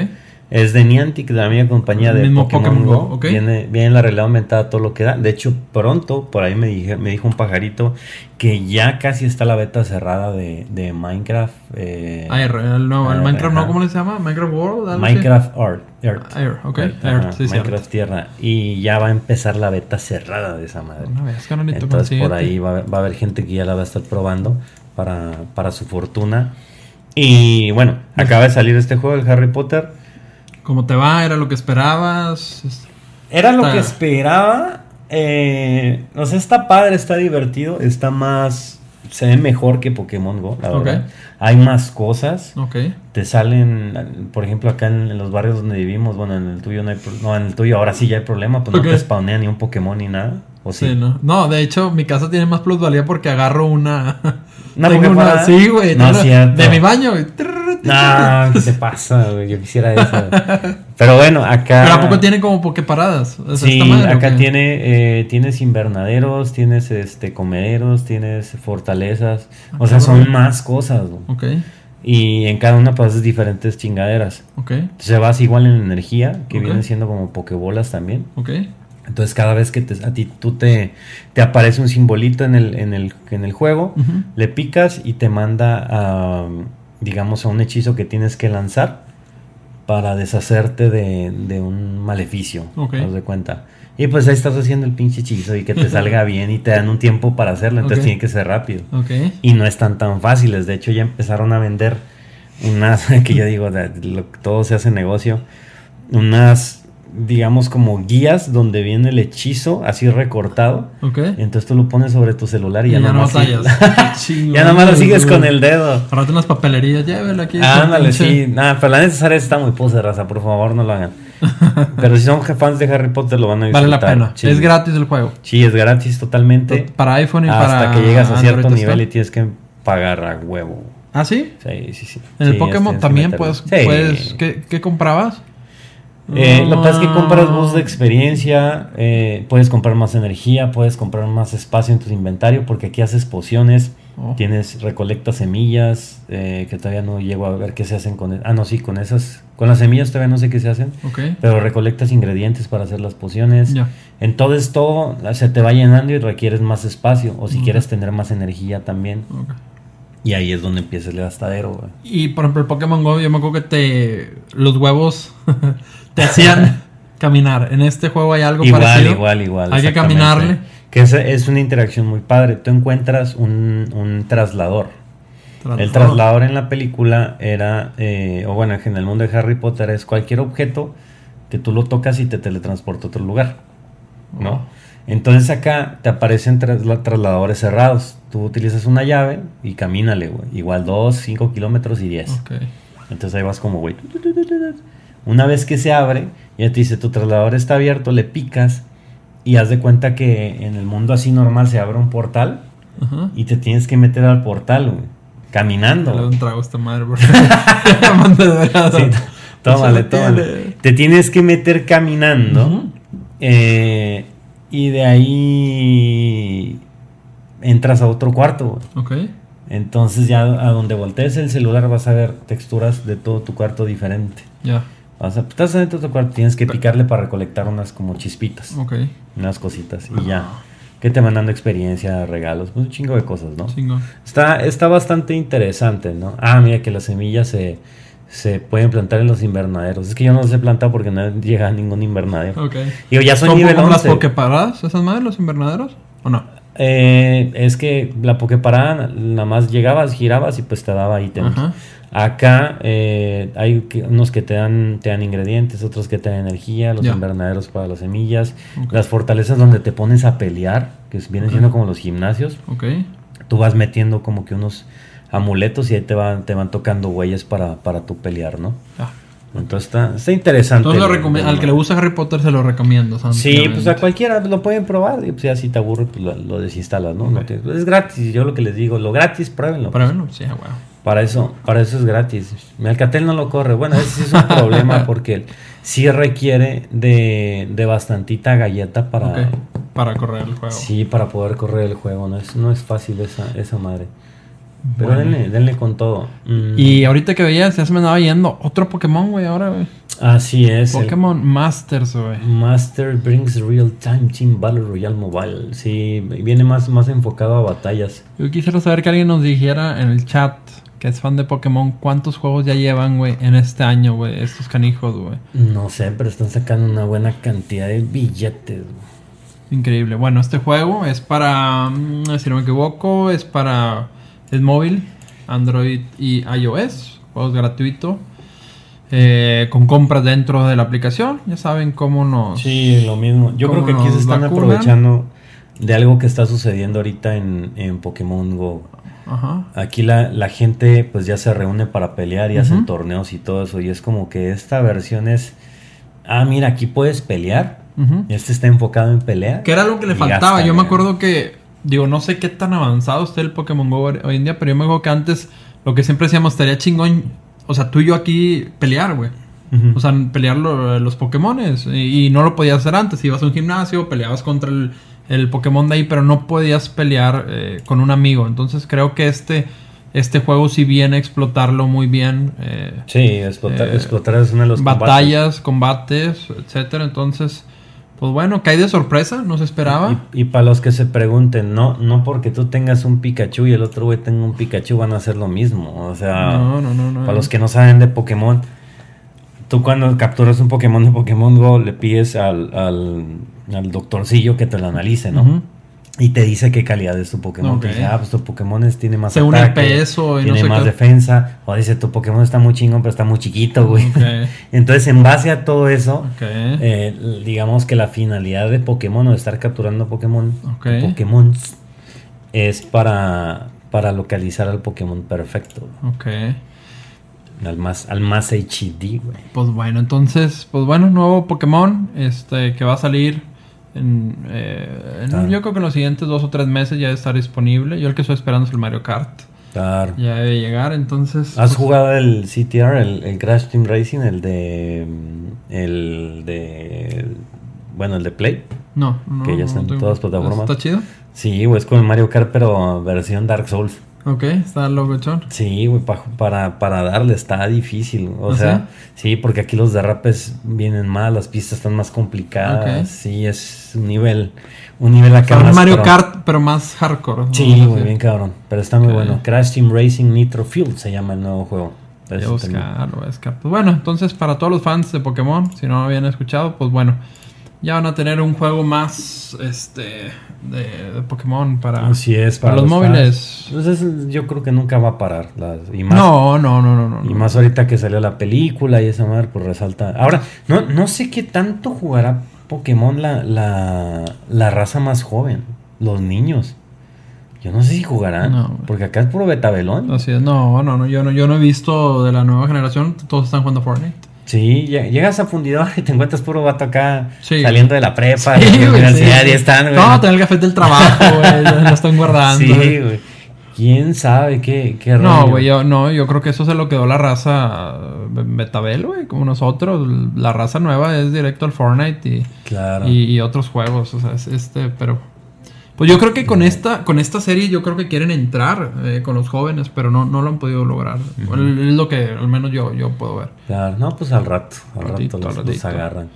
Speaker 1: Es de Niantic, de la misma compañía
Speaker 2: El
Speaker 1: de
Speaker 2: mismo
Speaker 1: Pokémon,
Speaker 2: Pokémon
Speaker 1: Go. Viene, viene la realidad aumentada, todo lo que da. De hecho, pronto, por ahí me, dije, me dijo un pajarito que ya casi está la beta cerrada de, de Minecraft. eh,
Speaker 2: Air, el, no, el
Speaker 1: Air,
Speaker 2: Minecraft, ¿no? ¿Cómo le se llama? Minecraft World.
Speaker 1: Minecraft Earth. Earth.
Speaker 2: Air, ok.
Speaker 1: Earth,
Speaker 2: Air,
Speaker 1: ajá,
Speaker 2: sí,
Speaker 1: Minecraft. Tierra. Y ya va a empezar la beta cerrada de esa madre.
Speaker 2: Una vez, carnalito,
Speaker 1: Entonces por ahí va, a haber- va a haber gente que ya la va a estar probando para, para su fortuna. Y bueno, acaba de salir este juego, el Harry Potter.
Speaker 2: ¿Cómo te va? ¿Era lo que esperabas? Es-
Speaker 1: Era lo que esperaba. Eh, o sea, está padre, está divertido, está más... Se ve mejor que Pokémon Go, la verdad. Hay más cosas.
Speaker 2: Ok.
Speaker 1: Te salen, por ejemplo, acá en, en los barrios donde vivimos, bueno, en el tuyo no hay no, en el tuyo ahora sí ya hay problema, pues no te spawnea ni un Pokémon ni nada. ¿O sí?
Speaker 2: Sí, no. No, de hecho, mi casa tiene más plusvalía porque agarro una. <laughs>
Speaker 1: ¿Una
Speaker 2: Tengo? Sí, güey.
Speaker 1: No.
Speaker 2: De mi baño.
Speaker 1: No, ¿qué te pasa, güey? Yo quisiera eso. Pero bueno, acá.
Speaker 2: Pero ¿a poco tiene como pokeparadas? Sea,
Speaker 1: Sí,
Speaker 2: ¿está madre o
Speaker 1: acá tiene, eh, tienes invernaderos, tienes este comederos, tienes fortalezas. O sea, son más cosas, güey.
Speaker 2: Ok,
Speaker 1: Y en cada una haces diferentes chingaderas.
Speaker 2: ok,
Speaker 1: Entonces vas igual en energía, que vienen siendo como pokebolas también.
Speaker 2: ok.
Speaker 1: Entonces cada vez que te- a ti tú te, te aparece un simbolito en el, en el, en el juego, le picas y te manda a, digamos, a un hechizo que tienes que lanzar para deshacerte de, de un maleficio.
Speaker 2: Ok.
Speaker 1: haz de cuenta. Y pues ahí estás haciendo el pinche hechizo y que te <laughs> salga bien y te dan un tiempo para hacerlo, entonces tiene que ser rápido.
Speaker 2: Ok.
Speaker 1: Y no están tan fáciles, de hecho ya empezaron a vender unas, <laughs> que yo digo, de- lo- todo se hace negocio, unas, digamos, como guías donde viene el hechizo así recortado.
Speaker 2: Ok.
Speaker 1: Entonces tú lo pones sobre tu celular y,
Speaker 2: Y
Speaker 1: ya,
Speaker 2: ya no batallas. <laughs>
Speaker 1: ya nomás lo sigues con el dedo.
Speaker 2: Ahora unas papelerías, llévela aquí.
Speaker 1: Ándale, sí. Nada, pero la necesaria está muy pose, raza. Por favor, no lo hagan. <laughs> Pero si son fans de Harry Potter, lo van a
Speaker 2: Vale
Speaker 1: disfrutar.
Speaker 2: la pena.
Speaker 1: Sí.
Speaker 2: Es gratis el juego.
Speaker 1: Sí, es gratis totalmente.
Speaker 2: Para iPhone y
Speaker 1: Hasta
Speaker 2: para.
Speaker 1: que llegas a cierto
Speaker 2: Android
Speaker 1: nivel y tienes que pagar a huevo.
Speaker 2: ¿Ah, sí?
Speaker 1: Sí, sí, sí.
Speaker 2: En el Pokémon
Speaker 1: que
Speaker 2: también puedes.
Speaker 1: Sí.
Speaker 2: puedes ¿qué, qué comprabas?
Speaker 1: Eh, lo que pasa es que compras
Speaker 2: Ah.
Speaker 1: boost de experiencia, eh, puedes comprar más energía, puedes comprar más espacio en tu inventario, porque aquí haces pociones
Speaker 2: Oh.
Speaker 1: Tienes, recolecta semillas, eh, que todavía no llego a ver qué se hacen con... e- Ah, no, sí, con esas... Con las semillas todavía no sé qué se hacen. Pero recolectas ingredientes para hacer las pociones.
Speaker 2: Ya.
Speaker 1: Entonces todo se te va llenando y requieres más espacio. O si quieres tener más energía también.
Speaker 2: Ok.
Speaker 1: Y ahí es donde empieza el gastadero, güey.
Speaker 2: Y por ejemplo, el Pokémon Go, yo me acuerdo que te. Los huevos <laughs> te hacían <laughs> caminar. En este juego hay algo
Speaker 1: Igual,
Speaker 2: parecido.
Speaker 1: igual, igual.
Speaker 2: Hay que caminarle.
Speaker 1: Que es, es una interacción muy padre. Tú encuentras un, un traslador.
Speaker 2: Tras-
Speaker 1: El traslador en la película era, eh, o bueno, en el mundo de Harry Potter es cualquier objeto que tú lo tocas y te teletransporta a otro lugar, ¿no?
Speaker 2: Oh.
Speaker 1: Entonces acá te aparecen trasla- trasladadores cerrados. Tú utilizas una llave y camínale, güey. Igual 2, 5 kilómetros y 10.
Speaker 2: Ok.
Speaker 1: Entonces ahí vas como, güey. Una vez que se abre, ya te dice, tu traslador está abierto, le picas y haz de cuenta que en el mundo así normal se abre un portal
Speaker 2: Ajá.
Speaker 1: y te tienes que meter al portal, güey. Caminando.
Speaker 2: Un trago a esta madre, porque. <laughs>
Speaker 1: Sí, tómale, tómale. Te tienes que meter caminando. Eh, y de ahí entras a otro cuarto. güey.
Speaker 2: Ok.
Speaker 1: Entonces ya a donde voltees el celular vas a ver texturas de todo tu cuarto diferente.
Speaker 2: Ya.
Speaker 1: Vas a, estás dentro de tu cuarto, tienes que picarle para recolectar unas como chispitas,
Speaker 2: Ok.
Speaker 1: unas cositas y ya. Que te van dando experiencia, regalos, pues un chingo de cosas, ¿no?
Speaker 2: Chingo.
Speaker 1: Está, está bastante interesante, ¿no? Ah, mira que las semillas se, se pueden plantar en los invernaderos. Es que yo no los he plantado porque no llega a ningún invernadero.
Speaker 2: Ok.
Speaker 1: Digo, ya son
Speaker 2: ¿Son
Speaker 1: nivel
Speaker 2: como las
Speaker 1: 11.
Speaker 2: pokeparadas, esas madres, los invernaderos? ¿O no?
Speaker 1: Eh, es que la Pokeparada nada más llegabas, girabas y pues te daba ítems.
Speaker 2: Ajá.
Speaker 1: Acá eh, hay que- unos que te dan, te dan ingredientes, otros que te dan energía, los invernaderos para las semillas, las fortalezas donde te pones a pelear, que vienen siendo como los gimnasios.
Speaker 2: Ok.
Speaker 1: Tú vas metiendo como que unos amuletos y ahí te van, te van tocando huellas para, para tu pelear, ¿no?
Speaker 2: Ya.
Speaker 1: Entonces está, está interesante.
Speaker 2: Entonces lo
Speaker 1: el-
Speaker 2: recome-
Speaker 1: el-
Speaker 2: al que le gusta Harry Potter se lo recomiendo.
Speaker 1: Sí, pues a cualquiera lo pueden probar y pues ya si te aburre pues lo, lo desinstalas, ¿no? No
Speaker 2: Ok.
Speaker 1: te- es gratis, yo lo que les digo, lo gratis, pruébenlo.
Speaker 2: Para bueno, sí, bueno.
Speaker 1: Para eso, para eso es gratis. Mi Alcatel no lo corre. Bueno, ese sí es un <laughs> problema porque sí requiere de, de bastantita galleta para.
Speaker 2: Para correr el juego.
Speaker 1: sí, para poder correr el juego. No es, no es fácil esa, esa madre. Pero
Speaker 2: Bueno.
Speaker 1: denle, denle con todo. Mm,
Speaker 2: Y ahorita que veías, ya se me andaba yendo otro Pokémon, güey, ahora, güey.
Speaker 1: así es. el
Speaker 2: Pokémon Masters, güey.
Speaker 1: Master brings real time Team Battle Royale Mobile. Sí, viene más, más enfocado a batallas.
Speaker 2: Yo quisiera saber que alguien nos dijera en el chat que es fan de Pokémon, ¿cuántos juegos ya llevan, güey, en este año, güey? Estos canijos, güey.
Speaker 1: No sé, pero están sacando una buena cantidad de billetes. güey.
Speaker 2: Increíble. Bueno, este juego es para, mm, si no me equivoco, es para el móvil, Android y iOS. Juegos gratuito. eh, con compras dentro de la aplicación. Ya saben cómo nos...
Speaker 1: Sí, lo mismo. Yo creo
Speaker 2: ¿Cómo
Speaker 1: que aquí se están
Speaker 2: vacunan?
Speaker 1: aprovechando de algo que está sucediendo ahorita en, en Pokémon Go.
Speaker 2: Ajá.
Speaker 1: Aquí la, la gente pues ya se reúne para pelear y hacen torneos y todo eso. Y es como que esta versión es, ah, mira, aquí puedes pelear. Este está enfocado en pelea.
Speaker 2: Que era lo que le faltaba. Yo me acuerdo que, digo, no sé qué tan avanzado esté el Pokémon Go hoy en día, pero yo me acuerdo que antes lo que siempre decíamos estaría chingón, o sea, tú y yo aquí pelear, güey. O sea, pelear lo- los Pokémones. Y, y no lo podías hacer antes. Ibas a un gimnasio, peleabas contra el, el Pokémon de ahí, pero no podías pelear eh, con un amigo. Entonces creo que este, este juego sí viene a explotarlo muy bien. eh,
Speaker 1: sí, explotar,
Speaker 2: eh,
Speaker 1: explotar es uno de los combates.
Speaker 2: batallas, combates, etcétera. Entonces, pues bueno, cae de sorpresa, no se esperaba.
Speaker 1: Y, y para los que se pregunten, no, no porque tú tengas un Pikachu y el otro güey tenga un Pikachu van a hacer lo mismo. O sea,
Speaker 2: No, no, no, no.
Speaker 1: para los que no saben de Pokémon, tú cuando capturas un Pokémon de Pokémon Go le pides al, al, al doctorcillo que te lo analice, ¿no? Y te dice qué calidad es tu Pokémon. Te
Speaker 2: Ok.
Speaker 1: dice, ah, pues tu Pokémon es- tiene más
Speaker 2: Según el
Speaker 1: ataque,
Speaker 2: peso y no
Speaker 1: tiene
Speaker 2: sé
Speaker 1: más
Speaker 2: qué.
Speaker 1: defensa. O dice, tu Pokémon está muy chingón, pero está muy chiquito, güey. <laughs> Entonces, en base a todo eso, eh, digamos que la finalidad de Pokémon o de estar capturando Pokémon,
Speaker 2: Ok.
Speaker 1: Pokémon es para, para localizar al Pokémon perfecto,
Speaker 2: Ok.
Speaker 1: al más, al más HD, güey.
Speaker 2: Pues bueno, entonces, pues bueno, nuevo Pokémon este que va a salir en, eh, en- yo creo que en los siguientes dos o tres meses ya debe estar disponible. Yo el que estoy esperando es el Mario Kart.
Speaker 1: Claro.
Speaker 2: Ya debe llegar, entonces.
Speaker 1: ¿Has
Speaker 2: pues,
Speaker 1: jugado el CTR, el, el Crash Team Racing, el de. El de. Bueno, el de Play?
Speaker 2: No, no.
Speaker 1: que ya
Speaker 2: no
Speaker 1: están
Speaker 2: tengo-
Speaker 1: todas plataformas?
Speaker 2: ¿Está chido?
Speaker 1: Sí, es como el Mario Kart, pero versión Dark Souls.
Speaker 2: Ok, está locochón.
Speaker 1: Sí, güey, pa- para, para darle está difícil. O
Speaker 2: ¿Ah,
Speaker 1: sea, sí? porque aquí los derrapes vienen mal, las pistas están más complicadas.
Speaker 2: Ok.
Speaker 1: Sí, es un nivel, un nivel acá más
Speaker 2: Mario. Kart, pero más hardcore.
Speaker 1: Sí, muy bien cabrón. Pero está muy bueno. Crash Team Racing Nitro Fuel se llama el nuevo juego.
Speaker 2: A buscar. Pues bueno, entonces para todos los fans de Pokémon, si no lo habían escuchado, pues bueno, ya van a tener un juego más este de, de Pokémon para,
Speaker 1: Así es,
Speaker 2: para
Speaker 1: para,
Speaker 2: los, móviles.
Speaker 1: Entonces yo creo que nunca va a parar. y más,
Speaker 2: No, no, no, no, no.
Speaker 1: Y más ahorita que salió la película y esa madre, pues resalta. Ahora, no, no sé qué tanto jugará Pokémon la, la, la raza más joven, los niños. Yo no sé si jugarán,
Speaker 2: No,
Speaker 1: porque acá es puro betabelón.
Speaker 2: Así es, no, no, no, yo no, yo no he visto de la nueva generación, todos están jugando Fortnite.
Speaker 1: Sí, lle- llegas a fundidor y te encuentras puro vato acá
Speaker 2: Sí.
Speaker 1: saliendo de la prepa,
Speaker 2: Sí,
Speaker 1: de la
Speaker 2: güey,
Speaker 1: universidad
Speaker 2: sí,
Speaker 1: y están, güey.
Speaker 2: No, tener el café del trabajo, güey, lo están <laughs> guardando.
Speaker 1: Sí,
Speaker 2: güey.
Speaker 1: ¿Quién sabe qué, qué
Speaker 2: No, güey, yo, no, yo creo que eso se lo quedó la raza eh, Betabel, güey, como nosotros. La raza nueva es directo al Fortnite y,
Speaker 1: Claro.
Speaker 2: y, y otros juegos, o sea, es este, pero... Pues yo creo que con esta, con esta serie yo creo que quieren entrar eh, con los jóvenes, pero no, no lo han podido lograr. Es lo que al menos yo, yo puedo ver.
Speaker 1: Claro, no, pues al rato, al
Speaker 2: Ratito,
Speaker 1: rato los, agarran.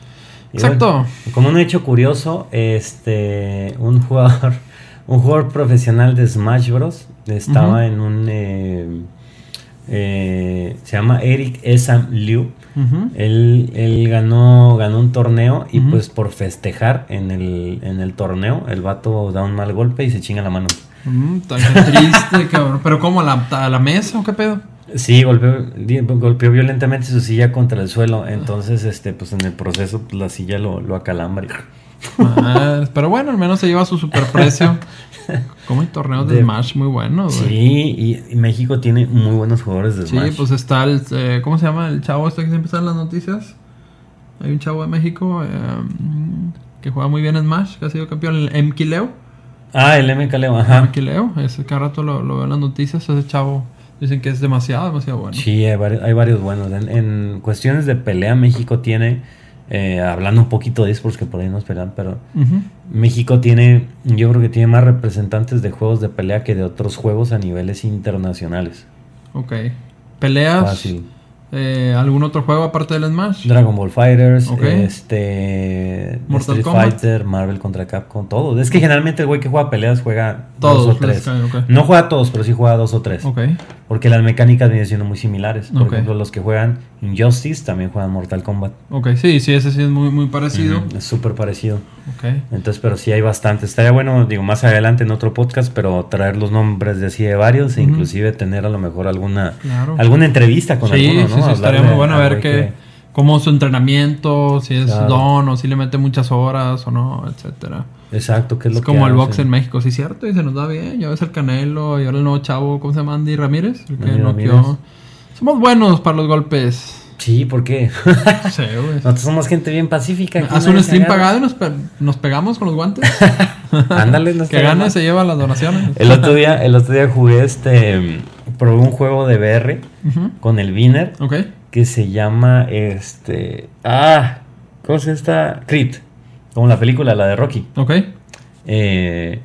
Speaker 1: Y
Speaker 2: Exacto.
Speaker 1: bueno, como un hecho curioso, este, un jugador, <laughs> un jugador profesional de Smash Bros. estaba en un, eh, eh, se llama Eric Esam Liu. Él, él ganó, ganó un torneo y pues por festejar en el, en el torneo, el vato da un mal golpe y se chinga la mano.
Speaker 2: Mm, tan <laughs> triste, cabrón. Pero ¿cómo? ¿A la, a la mesa o qué pedo?
Speaker 1: Sí, golpeó, golpeó violentamente su silla contra el suelo. Entonces, este, pues en el proceso, pues, la silla lo, lo acalambra.
Speaker 2: Pero bueno, al menos se lleva su superprecio. <laughs> Como hay torneos de,
Speaker 1: De-
Speaker 2: Smash muy buenos, güey.
Speaker 1: Sí, y, México tiene muy buenos jugadores de
Speaker 2: Sí,
Speaker 1: Smash.
Speaker 2: pues está el. eh, ¿Cómo se llama el chavo este que siempre está en las noticias? Hay un chavo de México eh, que juega muy bien en Smash, que ha sido campeón, el Mkileo.
Speaker 1: Ah, el MK Leo, ajá.
Speaker 2: Mkileo, ese cada rato lo, lo veo en las noticias. Ese chavo dicen que es demasiado, demasiado bueno.
Speaker 1: Sí, hay varios, hay varios buenos. En, en cuestiones de pelea, México tiene, eh, hablando un poquito de esports, que por ahí nos pelean, pero. México tiene, yo creo que tiene más representantes de juegos de pelea que de otros juegos a niveles internacionales.
Speaker 2: Ok. ¿Peleas?
Speaker 1: Fácil.
Speaker 2: eh, ¿Algún otro juego aparte del Smash?
Speaker 1: Dragon Ball Fighters, este
Speaker 2: Mortal
Speaker 1: Street
Speaker 2: Kombat.
Speaker 1: Fighter, Marvel contra Capcom, todo. Es que generalmente el güey que juega peleas juega
Speaker 2: Todos
Speaker 1: dos o tres. No juega todos, pero sí juega dos o tres.
Speaker 2: Ok.
Speaker 1: Porque las mecánicas vienen siendo muy similares. Por ejemplo, los que juegan Injustice también juegan Mortal Kombat.
Speaker 2: Ok, sí, sí, ese sí es muy, muy parecido.
Speaker 1: Es súper parecido. Entonces, pero sí hay bastante. Estaría bueno, digo, más adelante en otro podcast, pero traer los nombres de así de varios e inclusive tener a lo mejor alguna
Speaker 2: Claro.
Speaker 1: alguna entrevista con
Speaker 2: sí,
Speaker 1: alguno, ¿no?
Speaker 2: sí, estaría muy bueno
Speaker 1: al
Speaker 2: ver
Speaker 1: güey
Speaker 2: que, cómo su entrenamiento, si es
Speaker 1: Claro.
Speaker 2: don o si le mete muchas horas o no, etcétera.
Speaker 1: Exacto, que es
Speaker 2: Es
Speaker 1: lo
Speaker 2: como
Speaker 1: que
Speaker 2: el box en México, sí, cierto, y se nos da bien. Ya ves el Canelo y ahora el nuevo chavo, ¿cómo se llama? Andy Ramírez, el que noqueó. Somos buenos para los golpes.
Speaker 1: Sí, ¿por qué? <laughs>
Speaker 2: Sí, güey.
Speaker 1: Nosotros somos gente bien pacífica.
Speaker 2: Haz un stream pagado y nos, pe- nos pegamos con los guantes. <laughs>
Speaker 1: Ándale, no <laughs>
Speaker 2: que gane se lleva las donaciones.
Speaker 1: El otro día, el otro día jugué este probé un juego de VR
Speaker 2: Ujú.
Speaker 1: con el Viner
Speaker 2: Ok.
Speaker 1: que se llama este ah, ¿cómo se esta? Creed, como la película la de Rocky.
Speaker 2: Ok.
Speaker 1: Eh,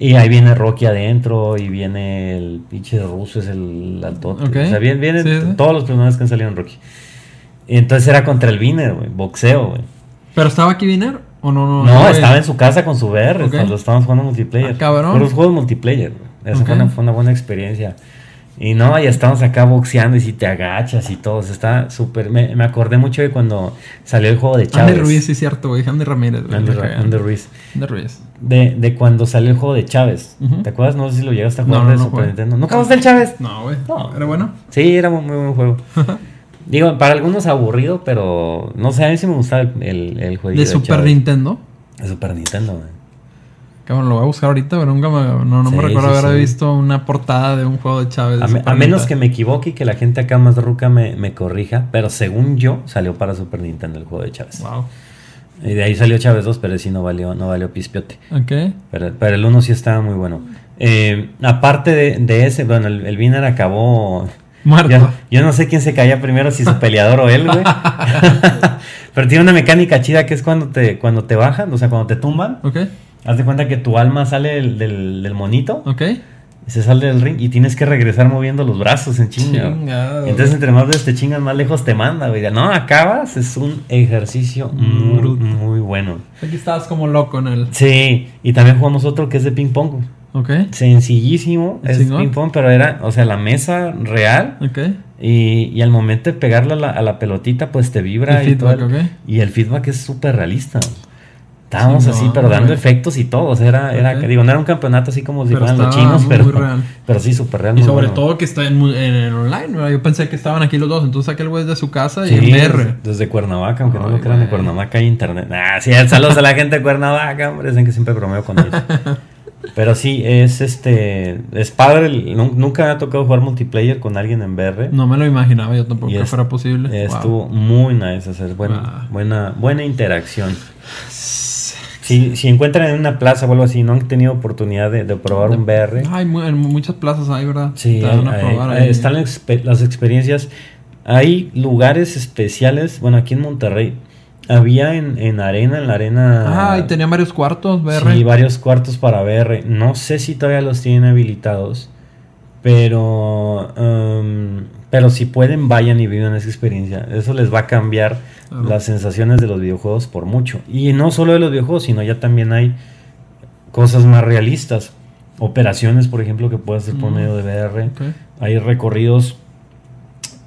Speaker 1: y ahí viene Rocky adentro y viene el pinche ruso, es el altote.
Speaker 2: Ok.
Speaker 1: O sea, vienen, vienen
Speaker 2: Sí, sí.
Speaker 1: todos los personajes que han salido en Rocky. Y entonces era contra el Viner, güey, boxeo, güey.
Speaker 2: ¿Pero estaba aquí Viner o no? No,
Speaker 1: No, estaba en su casa con su VR, cuando estábamos jugando multiplayer.
Speaker 2: Ah, cabrón.
Speaker 1: Puros juegos multiplayer, güey. Una, fue una buena experiencia. Y no, ya estamos acá boxeando y si te agachas y todo. está súper. Me, me acordé mucho de cuando salió el juego de Chávez.
Speaker 2: Andy Ruiz, sí, cierto, güey. Andy Ramírez, güey.
Speaker 1: Andy, Ra- Ruiz.
Speaker 2: Andy Ruiz.
Speaker 1: De, de cuando salió el juego de Chávez. ¿Te acuerdas? No sé si lo llegaste a jugar
Speaker 2: No, no,
Speaker 1: de
Speaker 2: no
Speaker 1: Super
Speaker 2: jugué.
Speaker 1: Nintendo. ¿Nunca jugaste el Chávez?
Speaker 2: No, güey.
Speaker 1: No.
Speaker 2: ¿Era bueno?
Speaker 1: Sí, era muy, muy buen juego. <laughs> Digo, para algunos aburrido, pero no sé, a mí sí me gustaba el, el, el
Speaker 2: De Super
Speaker 1: Chávez.
Speaker 2: Nintendo.
Speaker 1: De Super Nintendo, güey.
Speaker 2: Cabrón, lo voy a buscar ahorita, pero nunca me, no, no me recuerdo
Speaker 1: sí,
Speaker 2: haber
Speaker 1: sí.
Speaker 2: visto una portada de un juego de Chávez. de
Speaker 1: A, me-
Speaker 2: Super
Speaker 1: a menos que me equivoque y que la gente acá más ruca me, me corrija, pero según yo, salió para Super Nintendo el juego de Chávez.
Speaker 2: Wow.
Speaker 1: Y de ahí salió Chávez 2, pero sí no valió, no valió pispiote.
Speaker 2: Ok.
Speaker 1: Pero, pero el 1 sí estaba muy bueno. Eh, aparte de, de ese, bueno, el, el acabó.
Speaker 2: Muerto.
Speaker 1: Yo, yo no sé quién se caía primero, si su <laughs> peleador o él, güey. <laughs> pero tiene una mecánica chida que es cuando te, cuando te bajan, o sea, cuando te tumban.
Speaker 2: Ok.
Speaker 1: Haz de cuenta que tu alma sale del, del, del monito.
Speaker 2: Ok.
Speaker 1: se sale del ring y tienes que regresar moviendo los brazos en chinga.
Speaker 2: Chingado.
Speaker 1: Entonces, entre más veces te chingas, más lejos te manda, güey. No, acabas, es un ejercicio muy,
Speaker 2: Bruto.
Speaker 1: muy bueno.
Speaker 2: Aquí estabas como loco en el.
Speaker 1: Sí, y también jugamos otro que es de ping pong.
Speaker 2: Ok.
Speaker 1: Sencillísimo, es ping pong, pero era, o sea, la mesa real
Speaker 2: Ok.
Speaker 1: y, y al momento de pegarle a la, a la pelotita, pues te vibra
Speaker 2: El
Speaker 1: y todo. el-
Speaker 2: ok.
Speaker 1: Y el feedback es súper realista. Estábamos
Speaker 2: Sí,
Speaker 1: así, pero dando efectos y todo. O sea, era, era digo, no era un campeonato así como si
Speaker 2: Pero
Speaker 1: fueran los chinos,
Speaker 2: muy
Speaker 1: pero,
Speaker 2: real.
Speaker 1: pero sí, súper real.
Speaker 2: Y
Speaker 1: muy
Speaker 2: sobre
Speaker 1: bueno.
Speaker 2: todo que está en, en el online, ¿verdad? Yo pensé que estaban aquí los dos. Entonces aquel güey es de su casa y
Speaker 1: Sí,
Speaker 2: en
Speaker 1: desde, Cuernavaca, aunque no lo crean,
Speaker 2: güey.
Speaker 1: Cuernavaca hay internet. Ah, sí, <laughs> saludos a la gente de Cuernavaca, hombre, dicen que siempre bromeo con ellos. <laughs> Pero sí, es este, es padre, el- nu- nunca me ha tocado jugar multiplayer con alguien en VR.
Speaker 2: No me lo imaginaba yo tampoco
Speaker 1: Y
Speaker 2: que
Speaker 1: es-
Speaker 2: fuera posible. Wow.
Speaker 1: Estuvo muy nice, es buena,
Speaker 2: Wow.
Speaker 1: buena, buena interacción. Si, si encuentran en una plaza o algo así, no han tenido oportunidad de, de probar un VR.
Speaker 2: Hay mu- en muchas plazas hay, ¿verdad?
Speaker 1: Sí,
Speaker 2: Te dan a
Speaker 1: hay-
Speaker 2: probar
Speaker 1: hay-
Speaker 2: ahí.
Speaker 1: están las experiencias. Hay lugares especiales, bueno, aquí en Monterrey. Había en, en arena, en la arena.
Speaker 2: Ah, y tenía varios cuartos, VR.
Speaker 1: Sí, varios cuartos para VR. No sé si todavía los tienen habilitados. Pero. um, pero si pueden, vayan y vivan esa experiencia. Eso les va a cambiar
Speaker 2: Claro.
Speaker 1: las sensaciones de los videojuegos por mucho. Y no solo de los videojuegos, sino ya también hay cosas más realistas. Operaciones, por ejemplo, que puedes hacer por
Speaker 2: Mm.
Speaker 1: medio de VR. Hay recorridos.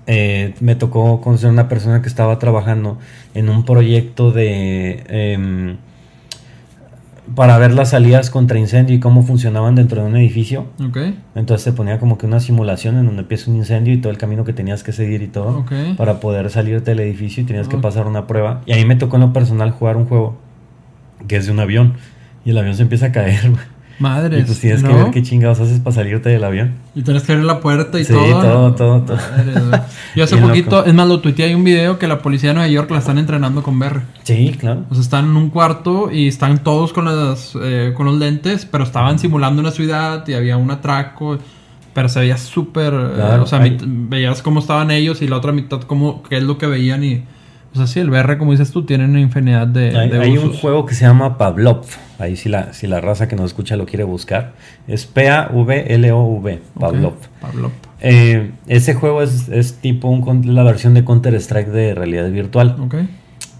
Speaker 1: eh, me tocó conocer a una persona que estaba trabajando en un proyecto de. em, para ver las salidas contra incendio y cómo funcionaban dentro de un edificio.
Speaker 2: Ok.
Speaker 1: Entonces se ponía como que una simulación en donde empieza un incendio y todo el camino que tenías que seguir y todo
Speaker 2: Ok.
Speaker 1: para poder salir del edificio y tenías que pasar una prueba. Y a mí me tocó en lo personal jugar un juego que es de un avión y el avión se empieza a caer. <laughs> güey.
Speaker 2: Madre.
Speaker 1: Y pues tienes que
Speaker 2: ¿no?
Speaker 1: ver qué chingados haces para salirte del avión.
Speaker 2: Y tienes que abrir la puerta y
Speaker 1: Sí,
Speaker 2: todo.
Speaker 1: todo, todo, todo.
Speaker 2: Madre. <laughs> Yo hace
Speaker 1: Bien
Speaker 2: poquito,
Speaker 1: loco.
Speaker 2: es más, lo tuiteé, hay un video que la policía de Nueva York la están entrenando con VR.
Speaker 1: Sí, claro.
Speaker 2: O sea, están en un cuarto y están todos con, las, eh, con los lentes, pero estaban simulando una ciudad y había un atraco. Pero se veía súper... eh,
Speaker 1: Claro,
Speaker 2: o sea,
Speaker 1: hay-
Speaker 2: veías cómo estaban ellos y la otra mitad cómo, qué es lo que veían y... O sea, sí, el VR, como dices tú, tiene una infinidad de,
Speaker 1: Hay,
Speaker 2: de
Speaker 1: hay un
Speaker 2: usos.
Speaker 1: juego que se llama Pavlov. Ahí si la, si la raza que nos escucha lo quiere buscar. Es P-A-V-L-O-V. Pavlov.
Speaker 2: Ok, Pavlov.
Speaker 1: Eh, ese juego es, es tipo un la versión de Counter-Strike de realidad virtual.
Speaker 2: Ok,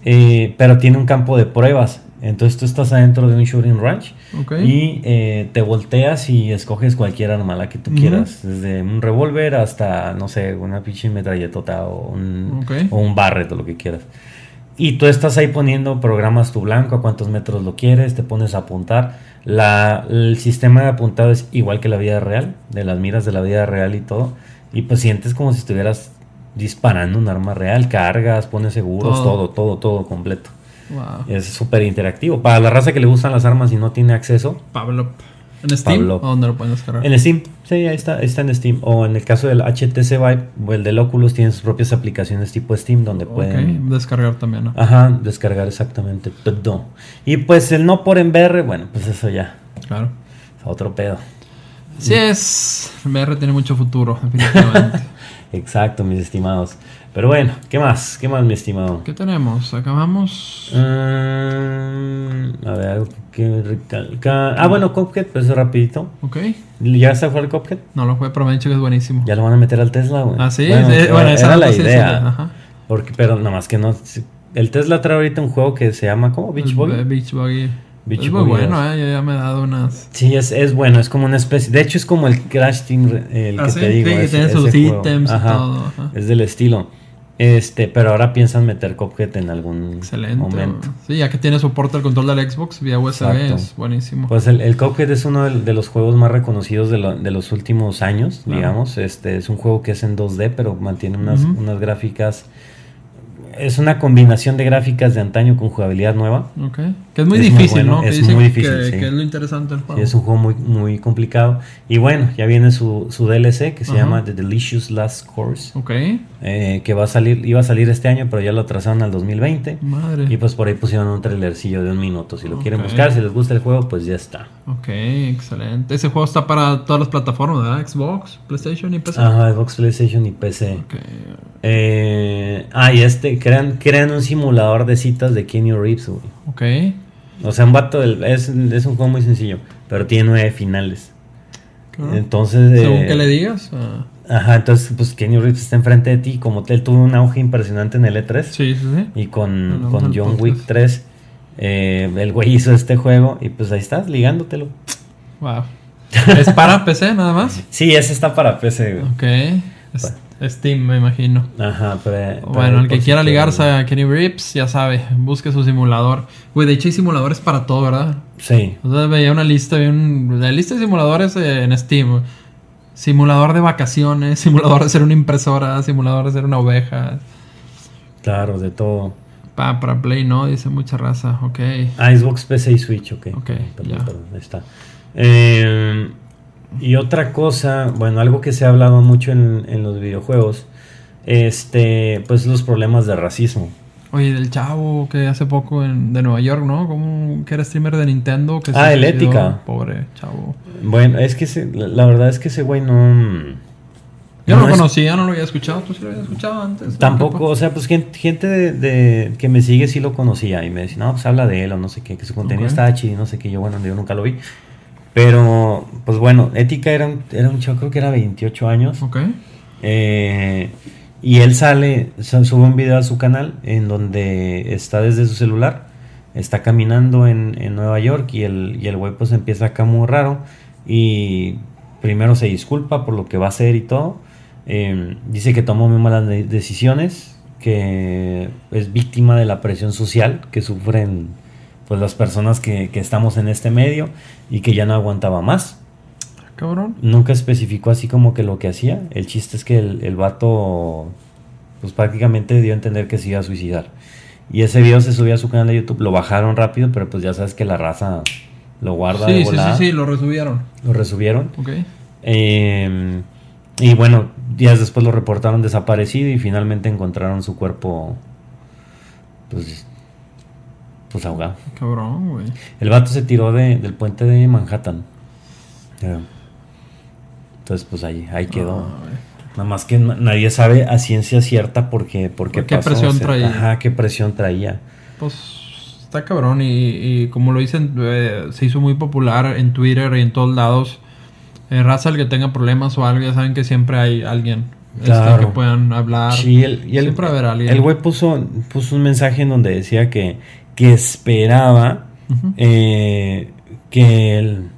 Speaker 1: Eh, pero tiene un campo de pruebas. Entonces tú estás adentro de un shooting range
Speaker 2: ok.
Speaker 1: y eh, te volteas y escoges cualquier arma la que tú quieras. Desde un revólver hasta, no sé, una pinche metralletota o un, o un barret o lo que quieras. Y tú estás ahí poniendo, programas tu blanco, a cuántos metros lo quieres, te pones a apuntar. La, el sistema de apuntado es igual que la vida real, de las miras de la vida real y todo. Y pues sientes como si estuvieras disparando un arma real, cargas, pones seguros,
Speaker 2: Todo.
Speaker 1: todo, todo, todo completo.
Speaker 2: Wow.
Speaker 1: Es súper interactivo. Para la raza que le gustan las armas y no tiene acceso,
Speaker 2: Pavlov. ¿En Steam?
Speaker 1: Pavlov.
Speaker 2: ¿O dónde lo pueden descargar?
Speaker 1: en Steam. Sí, ahí está, está en Steam. O en el caso del HTC Vive o el del Oculus, tienen sus propias aplicaciones tipo Steam donde pueden
Speaker 2: Ok, descargar también, ¿no?
Speaker 1: ajá, descargar exactamente todo. Y pues el no por en VR, bueno, pues eso ya,
Speaker 2: Claro.
Speaker 1: es otro pedo.
Speaker 2: Sí es. VR tiene mucho futuro, definitivamente. <laughs>
Speaker 1: Exacto, mis estimados. Pero bueno, ¿qué más? ¿Qué más, mi estimado?
Speaker 2: ¿Qué tenemos? Acabamos.
Speaker 1: Mm, a ver, algo que recalcar. Ah, bueno, Cuphead, pues rapidito.
Speaker 2: Ok.
Speaker 1: ¿Ya se fue el Cuphead?
Speaker 2: No lo fue, pero me han dicho que es buenísimo.
Speaker 1: Ya lo van a meter al Tesla, güey.
Speaker 2: Ah, sí.
Speaker 1: Bueno,
Speaker 2: sí, bueno, esa
Speaker 1: era la idea.
Speaker 2: Ajá.
Speaker 1: Porque, pero nada más que no. El Tesla trae ahorita un juego que se llama, ¿cómo? Beach Boy.
Speaker 2: Be- Beach.
Speaker 1: Beach
Speaker 2: es muy bueno. ¿eh? Yo ya me he dado unas.
Speaker 1: Sí, es, es bueno, es como una especie. De hecho, es como el Crash Team, el
Speaker 2: Ah,
Speaker 1: que
Speaker 2: sí,
Speaker 1: te digo.
Speaker 2: sí,
Speaker 1: ese-
Speaker 2: tiene sus ítems y todo, ajá.
Speaker 1: Es del estilo. Este, pero ahora piensan meter Cuphead en algún
Speaker 2: Excelente.
Speaker 1: momento.
Speaker 2: Sí, ya que tiene soporte al control del Xbox vía USB,
Speaker 1: Exacto.
Speaker 2: es buenísimo.
Speaker 1: Pues el, el Cuphead es uno de, de los juegos más reconocidos de, lo- de los últimos años,
Speaker 2: Claro.
Speaker 1: digamos. Este es un juego que es en 2D, pero mantiene unas, unas gráficas. Es una combinación de gráficas de antaño con jugabilidad nueva.
Speaker 2: Ok. Que es muy
Speaker 1: Es muy
Speaker 2: difícil,
Speaker 1: bueno,
Speaker 2: ¿no?
Speaker 1: Es muy difícil,
Speaker 2: que,
Speaker 1: sí.
Speaker 2: que es lo interesante
Speaker 1: Sí,
Speaker 2: juego.
Speaker 1: es un juego muy, muy complicado. Y bueno, ya viene su, su DLC que se llama The Delicious Last Course.
Speaker 2: Ok.
Speaker 1: eh, que va a salir, iba a salir este año, pero ya lo atrasaron al 2020.
Speaker 2: Madre.
Speaker 1: Y pues por ahí pusieron un trailercillo de un minuto. Si lo quieren buscar, si les gusta el juego, pues ya está.
Speaker 2: Ok, excelente. Ese juego está para todas las plataformas, ¿verdad? Xbox, PlayStation y PC.
Speaker 1: Ajá, Xbox, PlayStation y PC.
Speaker 2: Ok.
Speaker 1: Eh, ah, y este, crean, crean un simulador de citas de Kenny Reeves, güey.
Speaker 2: Ok.
Speaker 1: O sea, un vato, es, es un juego muy sencillo, pero tiene nueve finales.
Speaker 2: Claro.
Speaker 1: Entonces...
Speaker 2: Según
Speaker 1: eh,
Speaker 2: que le digas. ah,
Speaker 1: Ajá, entonces pues Kenny Reeves está enfrente de ti, como él tuvo un auge impresionante en el E3
Speaker 2: sí, sí, sí.
Speaker 1: y con, con John. Wick 3, eh, el güey hizo este juego y pues ahí estás, ligándotelo.
Speaker 2: Wow. ¿Es para PC nada más?
Speaker 1: Sí, ese está para PC, güey.
Speaker 2: Ok. Es- Steam, me imagino.
Speaker 1: Ajá, pero...
Speaker 2: Bueno, el que quiera ligarse a Kenny Reeves, ya sabe, busque su simulador. Güey, de hecho hay simuladores para todo, ¿verdad?
Speaker 1: Sí,
Speaker 2: sea, veía una lista, vi un, la lista de simuladores en Steam. Simulador de vacaciones, <laughs> simulador de ser una impresora, simulador de ser una oveja.
Speaker 1: claro, de todo.
Speaker 2: Pa, para Play no, dice mucha raza, ok.
Speaker 1: Icebox, PC y Switch, ok.
Speaker 2: Ok,
Speaker 1: Perdón,
Speaker 2: ya.
Speaker 1: perdón, ahí está. Eh, y otra cosa, bueno, algo que se ha hablado mucho en, en los videojuegos, este, pues los problemas de racismo.
Speaker 2: Oye, del chavo que hace poco en, de Nueva York, ¿no? Como que era streamer de Nintendo. Que
Speaker 1: Ah, el. Ética.
Speaker 2: Pobre chavo.
Speaker 1: Bueno, es que ese- la, verdad es que ese güey no...
Speaker 2: Yo no,
Speaker 1: no
Speaker 2: lo conocía, no lo había escuchado. ¿Tú sí lo habías escuchado antes?
Speaker 1: Tampoco, o sea, pues gente, gente de, de- que me sigue sí lo conocía y me decía, no, pues habla de él o no sé qué, que su contenido estaba chido y no sé qué, yo bueno, yo nunca lo vi. Pero, pues bueno, Ética era un, era un chavo, creo que era 28 años.
Speaker 2: Ok.
Speaker 1: Eh, y él sale, su- sube un video a su canal en donde está desde su celular, está caminando en, en Nueva York y el, y el güey pues empieza acá muy raro y primero se disculpa por lo que va a hacer y todo. Eh, dice que tomó muy malas de- decisiones, que es víctima de la presión social que sufren pues las personas que, que estamos en este medio y que ya no aguantaba más.
Speaker 2: Cabrón.
Speaker 1: Nunca especificó así como que lo que hacía. El chiste es que el, el vato, pues prácticamente dio a entender que se iba a suicidar. Y ese video se subió a su canal de YouTube. Lo bajaron rápido, pero pues ya sabes que la raza lo guarda de
Speaker 2: Sí, sí, sí, sí, lo resubieron.
Speaker 1: Lo resubieron.
Speaker 2: Ok.
Speaker 1: Eh, y bueno, días después lo reportaron desaparecido y finalmente encontraron su cuerpo, pues, pues ahogado.
Speaker 2: Cabrón, güey.
Speaker 1: El vato se tiró de- del puente de Manhattan. Entonces, pues ahí, ahí quedó.
Speaker 2: Ah.
Speaker 1: Nada más que na- nadie sabe a ciencia cierta por qué, por qué
Speaker 2: ¿Por qué
Speaker 1: pasó,
Speaker 2: presión
Speaker 1: o sea,
Speaker 2: traía?
Speaker 1: Ajá, qué presión traía.
Speaker 2: Pues está cabrón y, y como lo dicen, eh, se hizo muy popular en Twitter y en todos lados. Eh, raza, el que tenga problemas o algo, ya saben que siempre hay alguien este,
Speaker 1: Claro.
Speaker 2: que puedan hablar.
Speaker 1: Sí, el, y el,
Speaker 2: Siempre haber alguien.
Speaker 1: el güey puso, puso un mensaje en donde decía que, que esperaba eh, que el-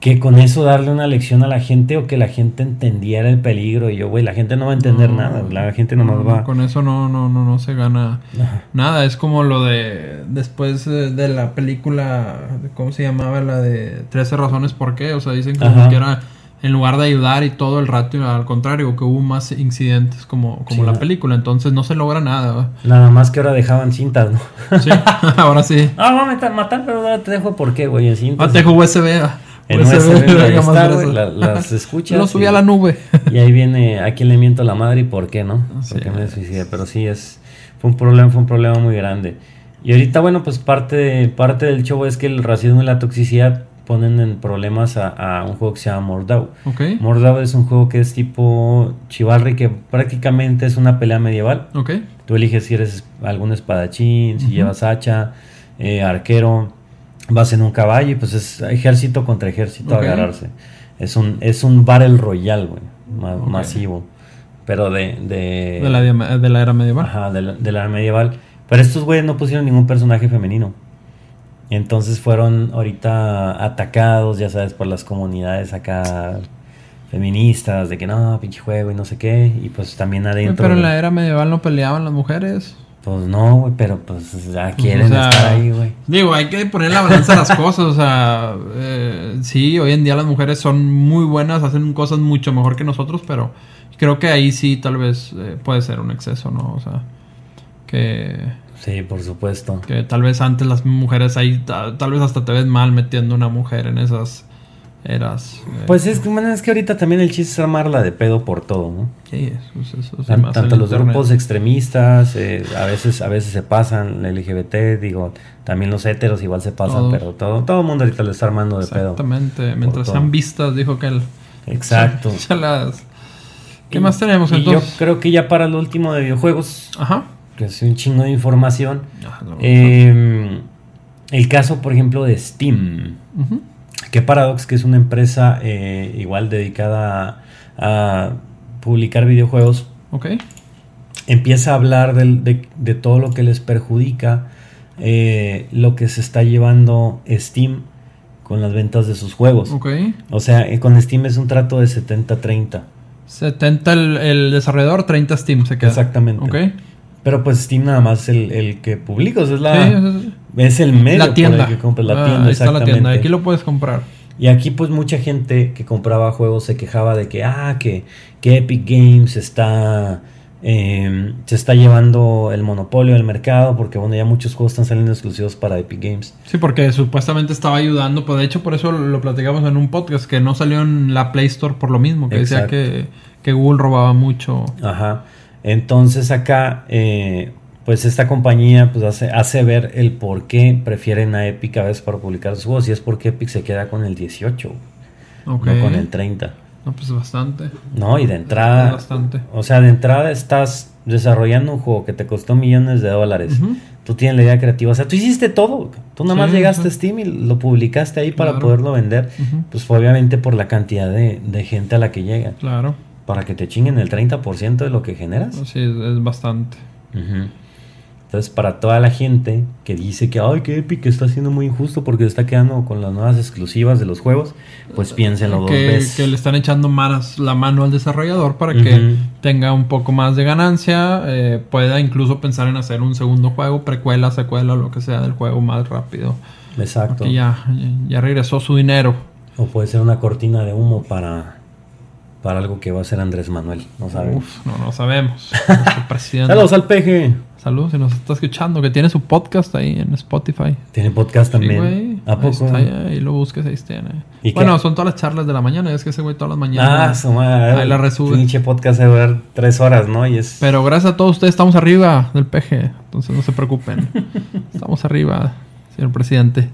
Speaker 1: que con eso darle una lección a la gente o que la gente entendiera el peligro. Y yo, güey, la gente no va a entender
Speaker 2: No,
Speaker 1: nada. La gente nomás
Speaker 2: no,
Speaker 1: va.
Speaker 2: Con eso no, no, no, no se gana
Speaker 1: Ajá.
Speaker 2: nada. Es como lo de después de la película, ¿cómo se llamaba? La de 13 razones por qué. O sea, dicen como que era en lugar de ayudar y todo el rato, al contrario, que hubo más incidentes como, como
Speaker 1: Sí,
Speaker 2: la
Speaker 1: no.
Speaker 2: película. Entonces no se logra nada. ¿va?
Speaker 1: Nada más que ahora dejaban cintas, ¿no?
Speaker 2: Sí, <laughs> ahora sí.
Speaker 1: Ah, va a matar, pero ahora te dejo por qué, güey, en cintas.
Speaker 2: Ah, te dejo USB. ah.
Speaker 1: En USB, está, güey, la- las escuchas
Speaker 2: Lo subí
Speaker 1: y-
Speaker 2: a la nube. <laughs>
Speaker 1: Y ahí viene a quién le miento la madre y por qué, ¿no?
Speaker 2: Así
Speaker 1: ¿Por qué me suicidé? Pero sí, es, fue un problema, fue un problema muy grande. Y ahorita, bueno, pues parte, de- parte del show es que el racismo y la toxicidad ponen en problemas a, a un juego que se llama Mordau.
Speaker 2: Ok.
Speaker 1: Mordau es un juego que es tipo chivalry, que prácticamente es una pelea medieval.
Speaker 2: Ok.
Speaker 1: Tú eliges si eres algún espadachín, si llevas hacha, eh, arquero, vas en un caballo y pues es ejército contra ejército a agarrarse. Es un, es un Battle Royale, güey, ma- masivo. Pero de... De,
Speaker 2: De la, diama- de la era medieval.
Speaker 1: Ajá, de la, de la era medieval. Pero estos güeyes no pusieron ningún personaje femenino. Entonces fueron ahorita atacados, ya sabes, por las comunidades acá feministas, de que no, pinche juego y no sé qué. Y pues también adentro...
Speaker 2: Pero en la era medieval no peleaban las mujeres.
Speaker 1: Pues no, güey, pero pues ya quieren
Speaker 2: O sea,
Speaker 1: estar ahí, güey.
Speaker 2: Digo, hay que poner la balanza a las cosas. O sea, eh, sí, hoy en día las mujeres son muy buenas, hacen cosas mucho mejor que nosotros, pero creo que ahí sí tal vez eh, puede ser un exceso, ¿no? O sea, que,
Speaker 1: Sí, por supuesto.
Speaker 2: que tal vez antes las mujeres ahí, ta- tal vez hasta te ves mal metiendo una mujer en esas eras. eh,
Speaker 1: Pues es que, es que ahorita también el chiste es armarla de pedo por todo, ¿no?
Speaker 2: sí, eso, eso,
Speaker 1: tanto los
Speaker 2: internet.
Speaker 1: grupos extremistas, eh, a veces a veces se pasan, el LGBT, digo, también los heteros igual se pasan, pero todo todo el mundo ahorita le está armando de pedo.
Speaker 2: Exactamente, mientras sean vistas, dijo que él.
Speaker 1: Exacto. <laughs>
Speaker 2: Se las- ¿Qué
Speaker 1: Y-
Speaker 2: más tenemos
Speaker 1: y
Speaker 2: entonces?
Speaker 1: yo creo que ya para el último de videojuegos,
Speaker 2: Ajá.
Speaker 1: Que es un chingo de información,
Speaker 2: Ah, lo-
Speaker 1: eh, el caso, por ejemplo, de Steam.
Speaker 2: Ujú.
Speaker 1: que Paradox, que es una empresa eh, igual dedicada a, a publicar videojuegos,
Speaker 2: Ok.
Speaker 1: empieza a hablar del- de, de todo lo que les perjudica eh, lo que se está llevando Steam con las ventas de sus juegos.
Speaker 2: Ok.
Speaker 1: O sea, eh, con Steam es un trato de 70-30.
Speaker 2: 70 el, el desarrollador, 30 Steam se queda.
Speaker 1: Exactamente.
Speaker 2: Ok.
Speaker 1: Pero pues Steam nada más es el, el que publica, o sea, es, la,
Speaker 2: Sí,
Speaker 1: es el medio
Speaker 2: La
Speaker 1: por
Speaker 2: tienda.
Speaker 1: el que compras la
Speaker 2: Ah,
Speaker 1: tienda.
Speaker 2: ahí está la tienda. Aquí lo puedes comprar.
Speaker 1: Y aquí pues mucha gente que compraba juegos se quejaba de que, ah, que, que Epic Games está, eh, se está llevando el monopolio del mercado porque bueno, ya muchos juegos están saliendo exclusivos para Epic Games.
Speaker 2: Sí, porque supuestamente estaba ayudando. Pues de hecho, por eso lo platicamos en un podcast que no salió en la Play Store por lo mismo. Que decía que, que Google robaba mucho.
Speaker 1: Ajá. Entonces acá, eh, pues esta compañía pues hace, hace ver el por qué prefieren a Epic a veces para publicar sus juegos y es porque Epic se queda con el 18,
Speaker 2: Ok.
Speaker 1: no con el 30.
Speaker 2: No, pues bastante.
Speaker 1: No, y de entrada,
Speaker 2: Bastante.
Speaker 1: o sea, de entrada estás desarrollando un juego que te costó millones de dólares.
Speaker 2: Ujú.
Speaker 1: Tú tienes la idea creativa, o sea, tú hiciste todo. Tú nada más
Speaker 2: Sí,
Speaker 1: llegaste a. Steam y lo publicaste ahí para
Speaker 2: Claro.
Speaker 1: poderlo vender. Pues obviamente por la cantidad de, de gente a la que llega.
Speaker 2: Claro.
Speaker 1: Para que te chinguen el 30% de lo que generas.
Speaker 2: Sí, es, bastante.
Speaker 1: Entonces, para toda la gente que dice que, ay, que Epic está siendo muy injusto porque está quedando con las nuevas exclusivas de los juegos, pues piénsenlo dos veces.
Speaker 2: que le están echando más la mano al desarrollador para que tenga un poco más de ganancia, eh, pueda incluso pensar en hacer un segundo juego, precuela, secuela, lo que sea del juego más rápido.
Speaker 1: Exacto.
Speaker 2: Porque ya, ya regresó su dinero.
Speaker 1: O puede ser una cortina de humo para, para algo que va a ser Andrés Manuel, no sabemos.
Speaker 2: Uf, no, no sabemos. <laughs> Presidente.
Speaker 1: Saludos al peje.
Speaker 2: Saludos, si nos está escuchando, que tiene su podcast ahí en Spotify.
Speaker 1: Tiene podcast
Speaker 2: Sí,
Speaker 1: también.
Speaker 2: güey.
Speaker 1: ¿A
Speaker 2: Ahí
Speaker 1: poco?
Speaker 2: está, ahí lo busques, ahí tiene.
Speaker 1: ¿Y qué?
Speaker 2: Bueno, son todas las charlas de la mañana, es que ese güey todas las
Speaker 1: Ah,
Speaker 2: mañanas.
Speaker 1: su madre.
Speaker 2: Ahí la resube.
Speaker 1: Pinche podcast de durar tres horas, ¿no? Y es.
Speaker 2: Pero gracias a todos ustedes estamos arriba del PG, entonces no se preocupen. <laughs> estamos arriba, señor presidente.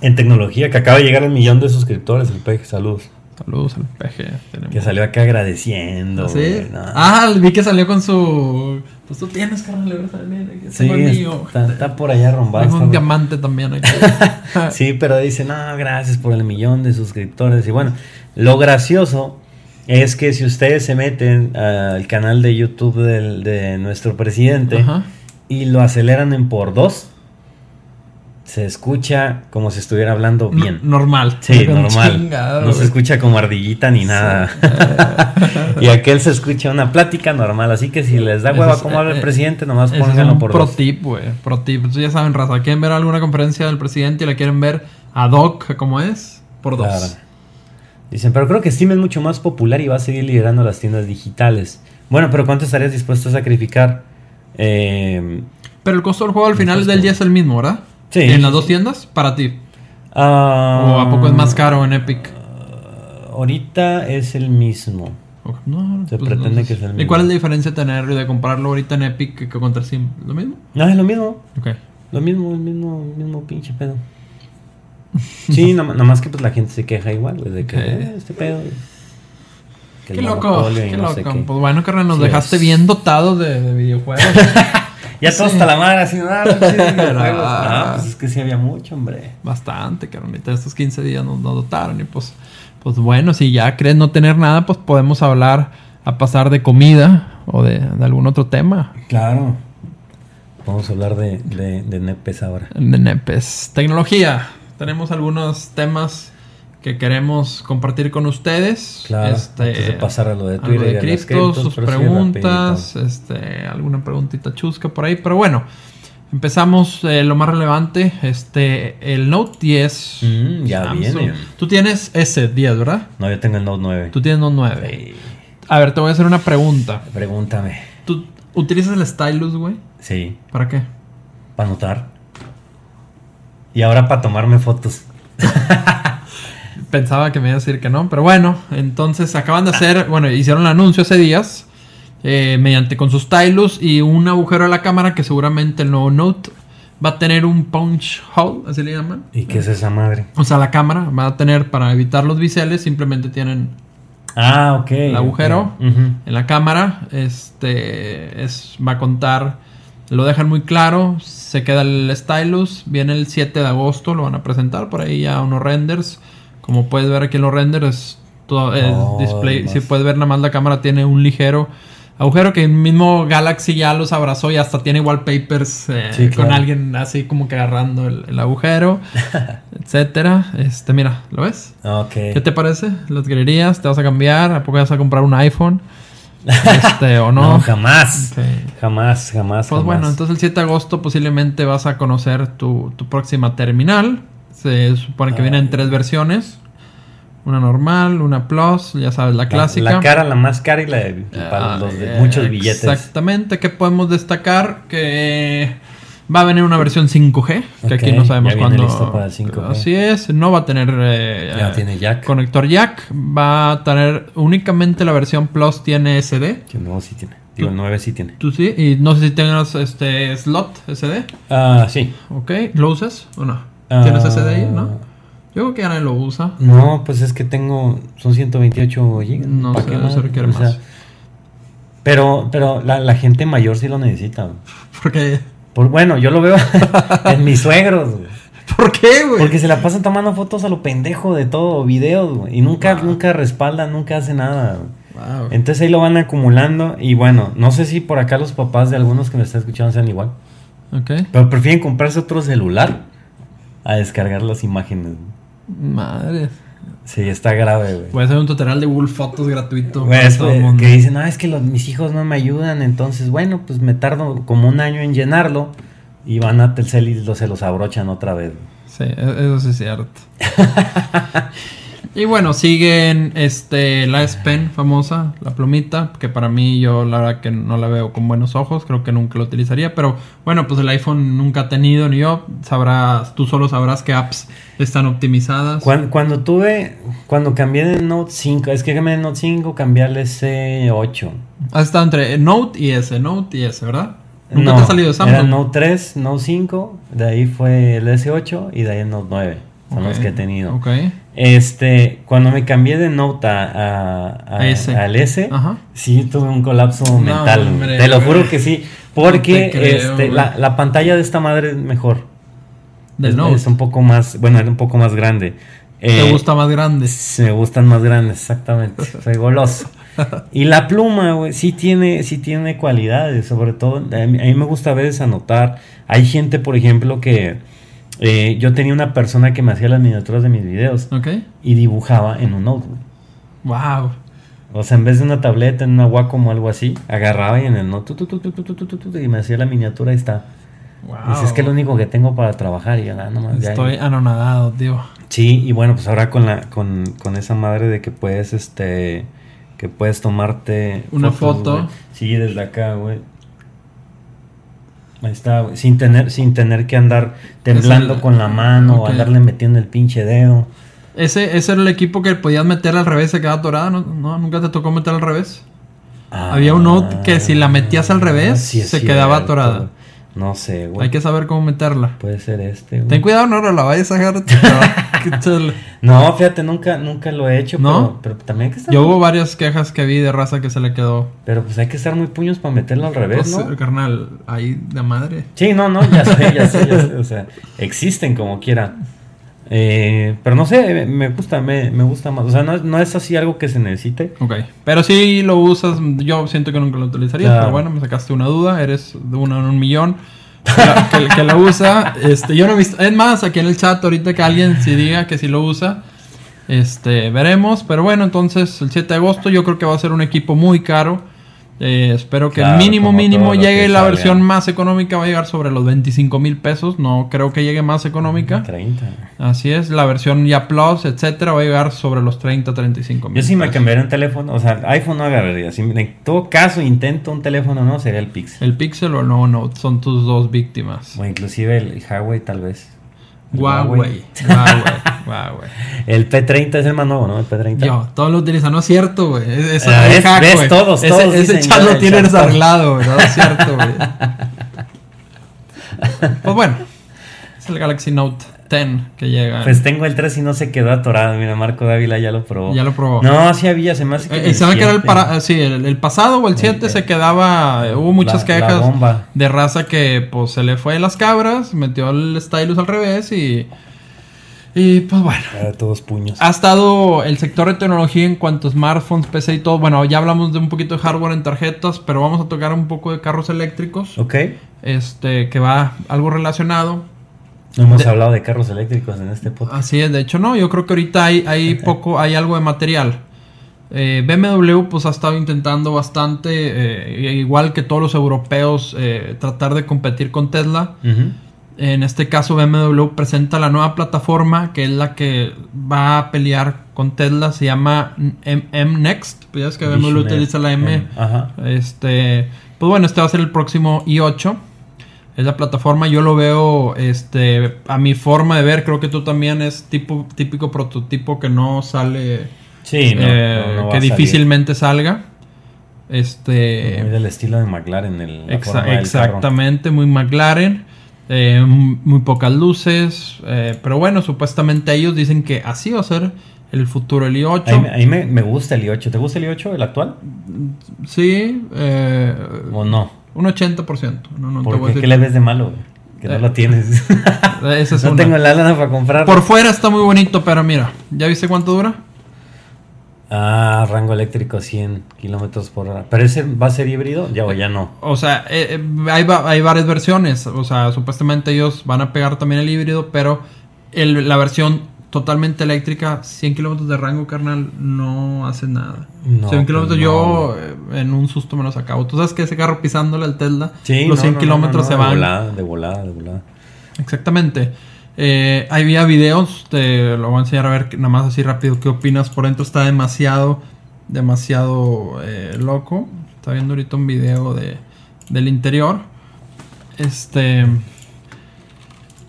Speaker 1: En tecnología, que acaba de llegar el millón de suscriptores, el peje. Saludos.
Speaker 2: Saludos al PG. tenemos-
Speaker 1: Que salió acá agradeciendo.
Speaker 2: ¿Ah, ¿Sí?
Speaker 1: no.
Speaker 2: Ah, vi que salió con su. Pues tú tienes, carnal, aquí
Speaker 1: Sí,
Speaker 2: mío.
Speaker 1: está, está por allá arrumbado.
Speaker 2: Tengo un diamante también aquí. <laughs>
Speaker 1: Sí, pero dice, no, gracias por el millón de suscriptores. Y bueno, lo gracioso es que si ustedes se meten al canal de YouTube del- de nuestro presidente
Speaker 2: Ajá.
Speaker 1: y lo aceleran en por dos, se escucha como si estuviera hablando bien.
Speaker 2: Normal.
Speaker 1: Sí, normal.
Speaker 2: chingado,
Speaker 1: no se escucha como ardillita ni nada. <laughs> y aquel se escucha una plática normal. Así que si les da hueva como habla el presidente, nomás pónganlo por
Speaker 2: pro
Speaker 1: dos.
Speaker 2: tip, güey. Pro tip. Entonces ya saben, raza. ¿Quieren ver alguna conferencia del presidente y la quieren ver ad hoc, como es? Por dos.
Speaker 1: Claro. Dicen, pero creo que Steam es mucho más popular y va a seguir liderando las tiendas digitales. Bueno, pero ¿cuánto estarías dispuesto a sacrificar? Eh,
Speaker 2: Pero el costo del juego al final del día es el mismo, ¿verdad?
Speaker 1: Sí.
Speaker 2: En las dos tiendas, para ti.
Speaker 1: ah,
Speaker 2: ¿O a poco es más caro en Epic?
Speaker 1: Ahorita es el mismo.
Speaker 2: No,
Speaker 1: Se pretende que sea el
Speaker 2: ¿Y
Speaker 1: mismo.
Speaker 2: cuál es la diferencia de tenerlo y de comprarlo ahorita en Epic que contra Steam? ¿Lo mismo?
Speaker 1: No, es lo mismo.
Speaker 2: Ok.
Speaker 1: Lo mismo, el mismo, el mismo pinche pedo. <laughs> Sí, nada más que pues la gente se queja igual, güey, de que. "Eh, este pedo. que
Speaker 2: Qué loco,
Speaker 1: y
Speaker 2: qué
Speaker 1: no
Speaker 2: loco.
Speaker 1: sé qué".
Speaker 2: Pues bueno, carnal, nos
Speaker 1: Sí,
Speaker 2: dejaste
Speaker 1: es-
Speaker 2: bien dotados de, de videojuegos. <laughs>
Speaker 1: Ya todo
Speaker 2: Sí.
Speaker 1: hasta la madre así, ah, videojuegos. <laughs>
Speaker 2: Ah.
Speaker 1: Ah, pues es que sí había mucho, hombre.
Speaker 2: Bastante, carnalita. Estos 15 días nos, nos dotaron. Y pues, pues bueno, si ya crees no tener nada, pues podemos hablar a pasar de comida o de, de algún otro tema.
Speaker 1: Claro. Vamos a hablar de, de, de nepes ahora.
Speaker 2: De nepes. Tecnología. Tenemos algunos temas que queremos compartir con ustedes.
Speaker 1: Claro,
Speaker 2: Este,
Speaker 1: antes de pasar a lo de Twitter y
Speaker 2: de cripto, sus preguntas, este, alguna preguntita chusca por ahí. Pero bueno, empezamos eh, lo más relevante. Este, el Note 10.
Speaker 1: Mm, ya
Speaker 2: Samsung.
Speaker 1: viene.
Speaker 2: Tú tienes ese 10, ¿verdad?
Speaker 1: No, yo tengo el Note 9.
Speaker 2: Tú tienes Note 9.
Speaker 1: Sí.
Speaker 2: A ver, te voy a hacer una pregunta.
Speaker 1: Pregúntame.
Speaker 2: ¿Tú utilizas el stylus, güey?
Speaker 1: Sí,
Speaker 2: ¿Para qué?
Speaker 1: para anotar. Y ahora para tomarme fotos. <laughs>
Speaker 2: Pensaba que me iba a decir que no, pero bueno, entonces acaban de hacer, bueno, hicieron el anuncio hace días, eh, mediante con sus stylus y un agujero a la cámara que seguramente el nuevo Note va a tener un punch hole, así le llaman.
Speaker 1: ¿Y qué es esa madre?
Speaker 2: O sea, la cámara va a tener para evitar los biseles, simplemente tienen
Speaker 1: Ah, ok.
Speaker 2: el agujero en la cámara, este es va a contar Lo dejan muy claro, se queda el stylus, viene el 7 de agosto, lo van a presentar por ahí ya unos renders. Como puedes ver aquí en los renders, todo el
Speaker 1: Oh,
Speaker 2: display, si puedes ver nada más la cámara tiene un ligero agujero que el mismo Galaxy ya los abrazó y hasta tiene wallpapers eh,
Speaker 1: Sí,
Speaker 2: con alguien así como que agarrando el, el agujero, <laughs> etcétera. Este, mira, ¿lo ves? ¿Qué te parece? Las galerías, ¿te vas a cambiar? ¿A poco vas a comprar un iPhone? <laughs> Este, o no.
Speaker 1: No, jamás. Jamás, jamás.
Speaker 2: Pues bueno, entonces el 7 de agosto posiblemente vas a conocer tu, tu próxima terminal. Se supone que
Speaker 1: Ah.
Speaker 2: vienen tres versiones. Una normal, una plus, ya sabes, la clásica.
Speaker 1: La, cara, la más cara y la de, para
Speaker 2: Ah,
Speaker 1: los de
Speaker 2: eh,
Speaker 1: muchos billetes.
Speaker 2: Exactamente. ¿Qué podemos destacar? Que va a venir una versión 5G, que aquí no sabemos cuándo.
Speaker 1: listo para el 5G.
Speaker 2: Así es, no va a tener eh,
Speaker 1: Ya tiene jack.
Speaker 2: conector jack. Va a tener únicamente la versión Plus tiene SD.
Speaker 1: Que no, sí tiene. Digo, el 9 sí tiene.
Speaker 2: Tú sí, y no sé si tengas este slot SD.
Speaker 1: Ah, sí.
Speaker 2: Ok, ¿lo usas o no?
Speaker 1: Ah.
Speaker 2: ¿Tienes SD ahí? ¿No? Yo creo que nadie lo usa.
Speaker 1: No, pues es que tengo. Son 128 gigas.
Speaker 2: No
Speaker 1: ¿Para
Speaker 2: sé,
Speaker 1: qué
Speaker 2: no se requiere
Speaker 1: O sea,
Speaker 2: más.
Speaker 1: pero pero la, la gente mayor sí lo necesita. <laughs> Por, bueno, yo lo veo <laughs> en mis suegros. güey.
Speaker 2: ¿Por qué, güey?
Speaker 1: Porque se la pasan tomando fotos a lo pendejo de todo, videos, güey. Y nunca,
Speaker 2: Wow.
Speaker 1: nunca respaldan, nunca hacen nada.
Speaker 2: Wow.
Speaker 1: Entonces ahí lo van acumulando. Y bueno, no sé si por acá los papás de algunos que me están escuchando sean igual.
Speaker 2: Ok.
Speaker 1: Pero prefieren comprarse otro celular a descargar las imágenes.
Speaker 2: Madre.
Speaker 1: Sí, está grave, güey.
Speaker 2: Voy a hacer un tutorial de Google Fotos gratuito. Para
Speaker 1: es,
Speaker 2: todo el mundo.
Speaker 1: que dicen, no, es que los, mis hijos no me ayudan, entonces, bueno, pues me tardo como un año en llenarlo y van a Telcel y lo- se los abrochan otra vez.
Speaker 2: Sí, e- eso sí es cierto. <laughs> y bueno, siguen este la S Pen famosa, la plumita, que para mí yo la verdad que no la veo con buenos ojos, creo que nunca lo utilizaría, pero bueno, pues el iPhone nunca ha tenido ni yo, sabrás, tú solo sabrás qué apps están optimizadas.
Speaker 1: Cuando, cuando tuve, cuando cambié de Note 5, es que cambié de Note 5, cambié al S8.
Speaker 2: Has estado entre Note y S, Note y S, ¿verdad? Nunca
Speaker 1: No,
Speaker 2: te ha salido de Samsung.
Speaker 1: Era Note 3, Note 5, de ahí fue el S8 y de ahí el Note 9. Son los que he tenido.
Speaker 2: Ok.
Speaker 1: Este, cuando me cambié de Note a, al S,
Speaker 2: Ajá.
Speaker 1: sí tuve un colapso
Speaker 2: No,
Speaker 1: mental.
Speaker 2: hombre,
Speaker 1: te lo juro que sí. Porque
Speaker 2: No te creo,
Speaker 1: este, la, la pantalla de esta madre es mejor.
Speaker 2: Del
Speaker 1: es,
Speaker 2: Note.
Speaker 1: es un poco más, bueno, era un poco más grande.
Speaker 2: ¿Te
Speaker 1: Eh,
Speaker 2: gusta más grande?
Speaker 1: Me gustan más grandes, exactamente. <laughs> Soy goloso. Y la pluma, güey, sí tiene, sí tiene cualidades, sobre todo, a mí, a mí me gusta a veces anotar. Hay gente, por ejemplo, que eh, yo tenía una persona que me hacía las miniaturas de mis videos.
Speaker 2: Okay.
Speaker 1: Y dibujaba en un notebook.
Speaker 2: Wow.
Speaker 1: O sea, en vez de una tableta, en una Wacom o algo así, agarraba y en el notebook y me hacía la miniatura y está.
Speaker 2: Wow.
Speaker 1: Dice, es que es lo único que tengo para trabajar y ya nada más.
Speaker 2: Estoy ya, anonadado, tío.
Speaker 1: Sí, y bueno, pues ahora con la con, con esa madre de que puedes este que puedes tomarte
Speaker 2: una
Speaker 1: fotos,
Speaker 2: foto.
Speaker 1: Wey. Sí, desde acá, güey. Ahí está, güey, sin tener sin tener que andar temblando
Speaker 2: el-
Speaker 1: con la mano o
Speaker 2: ok.
Speaker 1: andarle metiendo el pinche dedo.
Speaker 2: Ese, ese era el equipo que podías meter al revés, se quedaba atorada, ¿no? ¿No? ¿Nunca te tocó meter al revés? Había un note que si la metías al revés,
Speaker 1: Ah, sí
Speaker 2: se quedaba atorada.
Speaker 1: No sé, güey.
Speaker 2: Hay que saber cómo meterla.
Speaker 1: Puede ser este, güey.
Speaker 2: Ten cuidado, no la vayas a agarrar. <laughs>
Speaker 1: No, fíjate, nunca nunca lo he hecho,
Speaker 2: ¿No?
Speaker 1: pero, pero también hay que estar
Speaker 2: Yo hubo varias quejas que vi de raza que se le quedó.
Speaker 1: pero pues hay que estar muy puños para meterlo al revés,
Speaker 2: Pues,
Speaker 1: ¿no?
Speaker 2: carnal, ahí de madre.
Speaker 1: Sí, no, no, ya sé, ya sé, ya <laughs> sé. O sea, existen como quiera. Eh, pero no sé, me gusta, me, me gusta más. O sea, no, es- no es así algo que se necesite.
Speaker 2: Ok. Pero si lo usas, yo siento que nunca lo utilizaría.
Speaker 1: Claro.
Speaker 2: Pero bueno, me sacaste una duda. Eres de uno en un millón que la, que- que la usa. Este, yo no he visto. Es más, aquí en el chat, ahorita que alguien si diga que si lo usa. Este, veremos. Pero bueno, entonces el 7 de agosto yo creo que va a ser un equipo muy caro. Eh, espero que
Speaker 1: Claro,
Speaker 2: el mínimo mínimo llegue la
Speaker 1: salga.
Speaker 2: versión más económica. Va a llegar sobre los 25 mil pesos. No creo que llegue más económica.
Speaker 1: 30.
Speaker 2: Así es. La versión ya Plus, etcétera, va a llegar sobre los 30, 35 mil.
Speaker 1: Yo sí me cambiaría un teléfono, o sea, iPhone no agarraría. Si en todo caso intento un teléfono, no, sería el Pixel.
Speaker 2: El Pixel o el nuevo Note son tus dos víctimas.
Speaker 1: O inclusive el Huawei tal vez.
Speaker 2: Huawei. Huawei. Huawei.
Speaker 1: El P30 es el más nuevo, ¿no? El P30.
Speaker 2: Yo, todos lo utilizan. No es cierto, güey. Es, es
Speaker 1: Ah,
Speaker 2: hack,
Speaker 1: ves, todos,
Speaker 2: ese,
Speaker 1: todos
Speaker 2: Ese chat lo
Speaker 1: el
Speaker 2: tienes
Speaker 1: chat.
Speaker 2: arreglado, güey. No es cierto, güey. <laughs> Pues bueno. Es el Galaxy Note Ten que llega.
Speaker 1: Pues tengo el 3 y no se quedó atorado. Mira, Marco Dávila ya lo probó.
Speaker 2: Ya lo probó.
Speaker 1: No, sí había, se me hace que.
Speaker 2: Eh,
Speaker 1: el
Speaker 2: se me que era el,
Speaker 1: 7.
Speaker 2: para- sí, el, el pasado o el 7 se quedaba. eh, Hubo muchas
Speaker 1: La-
Speaker 2: quejas de raza que pues se le fue las cabras, metió el stylus al revés y. Y pues bueno.
Speaker 1: Era todos puños.
Speaker 2: Ha estado el sector de tecnología en cuanto a smartphones, PC y todo. Bueno, ya hablamos de un poquito de hardware en tarjetas, pero vamos a tocar un poco de carros eléctricos.
Speaker 1: Ok.
Speaker 2: Este, que va algo relacionado.
Speaker 1: Hemos
Speaker 2: De-
Speaker 1: hablado de carros eléctricos en este podcast.
Speaker 2: Así es, de hecho no, yo creo que ahorita hay, hay poco, hay algo de material. Eh, BMW pues ha estado intentando bastante, eh, igual que todos los europeos, eh, tratar de competir con Tesla. En este caso BMW presenta la nueva plataforma que es la que va a pelear con Tesla, se llama M, M Next, pues ya es que BMW utiliza la M.
Speaker 1: M, Ajá.
Speaker 2: Este, pues bueno, este va a ser el próximo i8. Es la plataforma, yo lo veo, este, a mi forma de ver, creo que tú también es tipo, típico prototipo que no sale,
Speaker 1: Sí,
Speaker 2: eh,
Speaker 1: no, no va
Speaker 2: que difícilmente salga. Este,
Speaker 1: Muy del estilo de McLaren. El,
Speaker 2: exa- exactamente, muy McLaren, eh, muy pocas luces, eh, pero bueno, supuestamente ellos dicen que así va a ser el futuro el i8.
Speaker 1: A mí, a mí me, me gusta el i8. ¿Te gusta el i8, el actual?
Speaker 2: Sí, eh,
Speaker 1: ¿O no?
Speaker 2: Un 80%. No, no te voy a
Speaker 1: Porque
Speaker 2: decir
Speaker 1: ¿qué le ves de malo? güey? Que no
Speaker 2: Eh,
Speaker 1: lo tienes. <laughs>
Speaker 2: Esa es
Speaker 1: no
Speaker 2: una.
Speaker 1: tengo la lana para comprar.
Speaker 2: Por fuera está muy bonito, pero mira, ¿ya viste cuánto dura?
Speaker 1: Ah, rango eléctrico 100 kilómetros por hora. ¿Pero ese va a ser híbrido? Ya o ya no.
Speaker 2: O sea, eh, eh, hay, hay varias versiones. O sea, supuestamente ellos van a pegar también el híbrido, pero el- la versión totalmente eléctrica, 100 kilómetros de rango, carnal, no hace nada.
Speaker 1: No,
Speaker 2: 100 kilómetros
Speaker 1: pues
Speaker 2: yo eh, en un susto me los acabo. Tú sabes que ese carro pisándole al Tesla,
Speaker 1: Sí,
Speaker 2: los
Speaker 1: no,
Speaker 2: 100
Speaker 1: no, no,
Speaker 2: kilómetros se
Speaker 1: de
Speaker 2: van.
Speaker 1: volada, de volada, de volada.
Speaker 2: Exactamente. Eh, había videos, te lo voy a enseñar a ver nada más así rápido qué opinas. Por dentro está demasiado, demasiado eh, loco. Está viendo ahorita un video de, del interior. Este,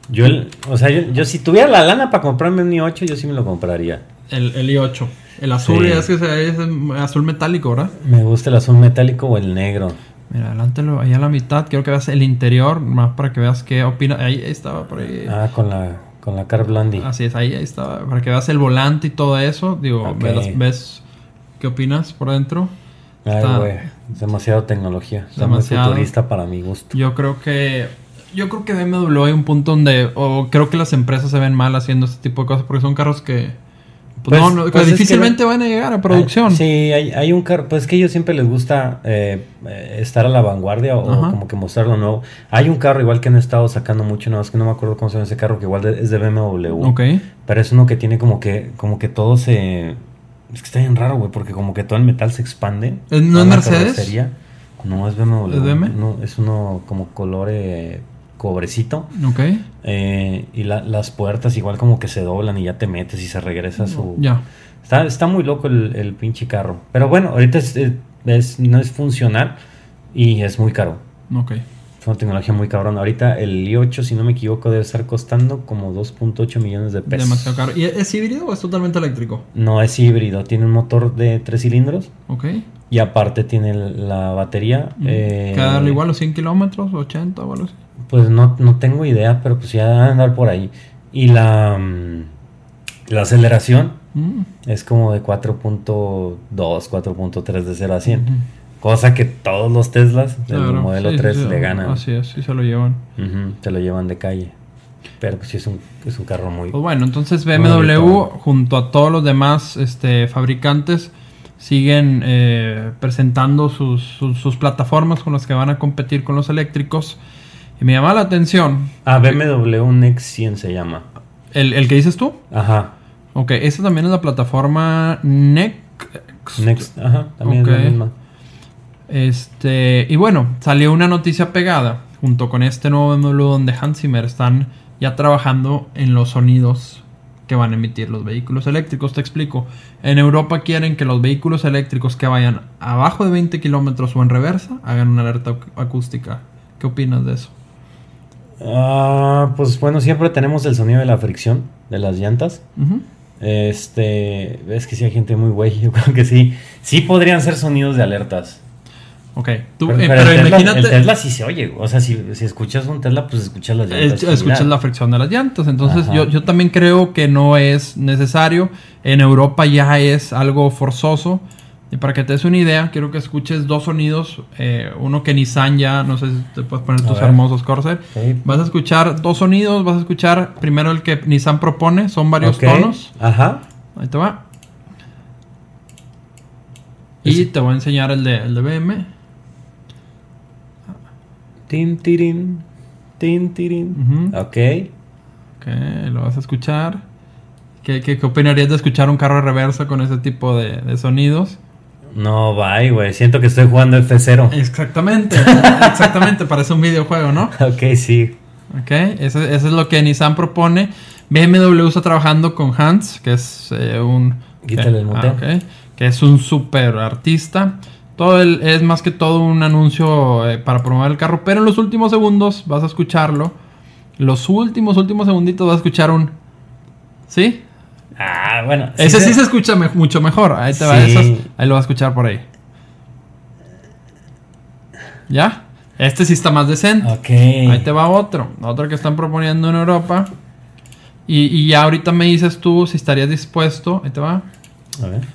Speaker 1: Yo, el- o sea, yo, yo si tuviera la lana para comprarme un i8, yo sí me lo compraría.
Speaker 2: el, el i8. El azul,
Speaker 1: Sí.
Speaker 2: es que es azul metálico, ¿verdad?
Speaker 1: Me gusta el azul metálico o el negro.
Speaker 2: Mira, adelántalo ahí a la mitad. Quiero que veas el interior, más para que veas qué opina. Ahí, ahí estaba, por ahí.
Speaker 1: Ah, con la, con la Car Blondie.
Speaker 2: Así es, ahí, ahí estaba. Para que veas el volante y todo eso. Digo, ves, ves qué opinas por dentro.
Speaker 1: Ay, güey. Demasiado tecnología. Está muy
Speaker 2: Demasiado.
Speaker 1: futurista para mi gusto.
Speaker 2: Yo creo que. Yo creo que BMW hay un punto donde. O creo que las empresas se ven mal haciendo este tipo de cosas. Porque son carros que. Pues,
Speaker 1: Pues-
Speaker 2: no, no, que
Speaker 1: pues que
Speaker 2: difícilmente van a llegar a producción.
Speaker 1: Hay- sí, hay, hay un carro. Pues es que a ellos siempre les gusta eh, eh, estar a la vanguardia o,
Speaker 2: Ajá.
Speaker 1: como que mostrar lo nuevo. Hay un carro igual que han estado sacando mucho, no es que no me acuerdo cómo se llama ese carro, que igual de- es de BMW.
Speaker 2: Ok.
Speaker 1: Pero es uno que tiene como que, como que todo se. Es que está bien raro, güey, porque como que todo el metal se expande.
Speaker 2: ¿Es- no es Mercedes?
Speaker 1: carrocería. No, es BMW.
Speaker 2: ¿Es?
Speaker 1: No, es uno como color eh, cobrecito.
Speaker 2: Ok.
Speaker 1: eh, y la- las puertas igual como que se doblan y ya te metes y se regresa su...
Speaker 2: Ya.
Speaker 1: Está, está muy loco el, el pinche carro. Pero bueno, ahorita es, eh, es- no es funcional y es muy caro.
Speaker 2: Ok.
Speaker 1: Es una tecnología muy cabrón. Ahorita el i8, si no me equivoco, debe estar costando como 2.8 millones de pesos.
Speaker 2: Demasiado caro. ¿Y es híbrido o es totalmente eléctrico?
Speaker 1: No es híbrido, tiene un motor de tres cilindros
Speaker 2: Ok.
Speaker 1: y aparte tiene la batería. eh,
Speaker 2: ¿Queda darle igual los 100 kilómetros? ¿80 o algo así?
Speaker 1: Pues no, no tengo idea, pero pues ya andar por ahí. Y la, mm, la aceleración
Speaker 2: Mm.
Speaker 1: es como de 4.2, 4.3 de 0 a 100.
Speaker 2: Ujú.
Speaker 1: Cosa que todos los Teslas del
Speaker 2: Claro,
Speaker 1: modelo
Speaker 2: sí, sí,
Speaker 1: 3
Speaker 2: sí,
Speaker 1: le ganan.
Speaker 2: Así es, sí se lo llevan.
Speaker 1: Te lo llevan de calle. Pero pues sí es un, es un carro muy...
Speaker 2: Pues bueno, entonces BMW junto a todos los demás este, fabricantes siguen eh, presentando sus, sus, sus plataformas con las que van a competir con los eléctricos. Y me llama la atención
Speaker 1: Ah, BMW Next 100 se llama.
Speaker 2: el, el que dices tú.
Speaker 1: Ajá.
Speaker 2: Ok, esta también es la plataforma Next.
Speaker 1: Next, ajá, también es la misma.
Speaker 2: Este, y bueno, salió una noticia pegada junto con este nuevo BMW donde Hans Zimmer están ya trabajando en los sonidos que van a emitir los vehículos eléctricos. Te explico. En Europa quieren que los vehículos eléctricos que vayan abajo de 20 kilómetros o en reversa hagan una alerta ac- acústica. ¿Qué opinas de eso?
Speaker 1: Ah, pues bueno, siempre tenemos el sonido de la fricción de las llantas. Este, es que sí hay gente muy güey, <laughs> yo creo que sí. Sí podrían ser sonidos de alertas.
Speaker 2: Ok, tú,
Speaker 1: Pero,
Speaker 2: eh,
Speaker 1: pero
Speaker 2: pero
Speaker 1: el, Tesla,
Speaker 2: imagínate.
Speaker 1: el Tesla sí se oye. O sea, si, si escuchas un Tesla, pues escuchas las llantas.
Speaker 2: Es- escuchas la fricción de las llantas. Entonces, yo, yo también creo que no es necesario. En Europa ya es algo forzoso. Y para que te des una idea, quiero que escuches dos sonidos. eh, uno que Nissan ya, no sé si te puedes poner
Speaker 1: A
Speaker 2: tus
Speaker 1: ver.
Speaker 2: hermosos Corsair. Vas a escuchar dos sonidos. Vas a escuchar primero el que Nissan propone. Son varios tonos.
Speaker 1: Ajá.
Speaker 2: Ahí te va. Y te voy a enseñar el de, el de BM.
Speaker 1: Tin, tirin. Tin, tirin. Ok.
Speaker 2: Ok, lo vas a escuchar. ¿Qué, qué, qué opinarías de escuchar un carro de reversa con ese tipo de, de sonidos?
Speaker 1: No, bye, güey. Siento que estoy jugando F0.
Speaker 2: Exactamente, <laughs> exactamente, parece un videojuego, ¿no?
Speaker 1: Ok, sí.
Speaker 2: Ok, eso, eso es lo que Nissan propone. BMW está trabajando con Hans, que es eh, un...
Speaker 1: Quítale el
Speaker 2: eh, ah, que es un super artista. Todo el- es más que todo un anuncio eh, para promover el carro, pero en los últimos segundos vas a escucharlo. Los últimos, últimos segunditos vas a escuchar un... ¿Sí?
Speaker 1: Ah, bueno.
Speaker 2: Ese
Speaker 1: se-
Speaker 2: sí se escucha me- mucho mejor. Ahí te va esos. Ahí lo vas a escuchar por ahí. ¿Ya? Este sí está más decente.
Speaker 1: Ok.
Speaker 2: Ahí te va otro. Otro que están proponiendo en Europa. Y, y ya ahorita me dices tú si estarías dispuesto. Ahí te va.
Speaker 1: A ver. <laughs>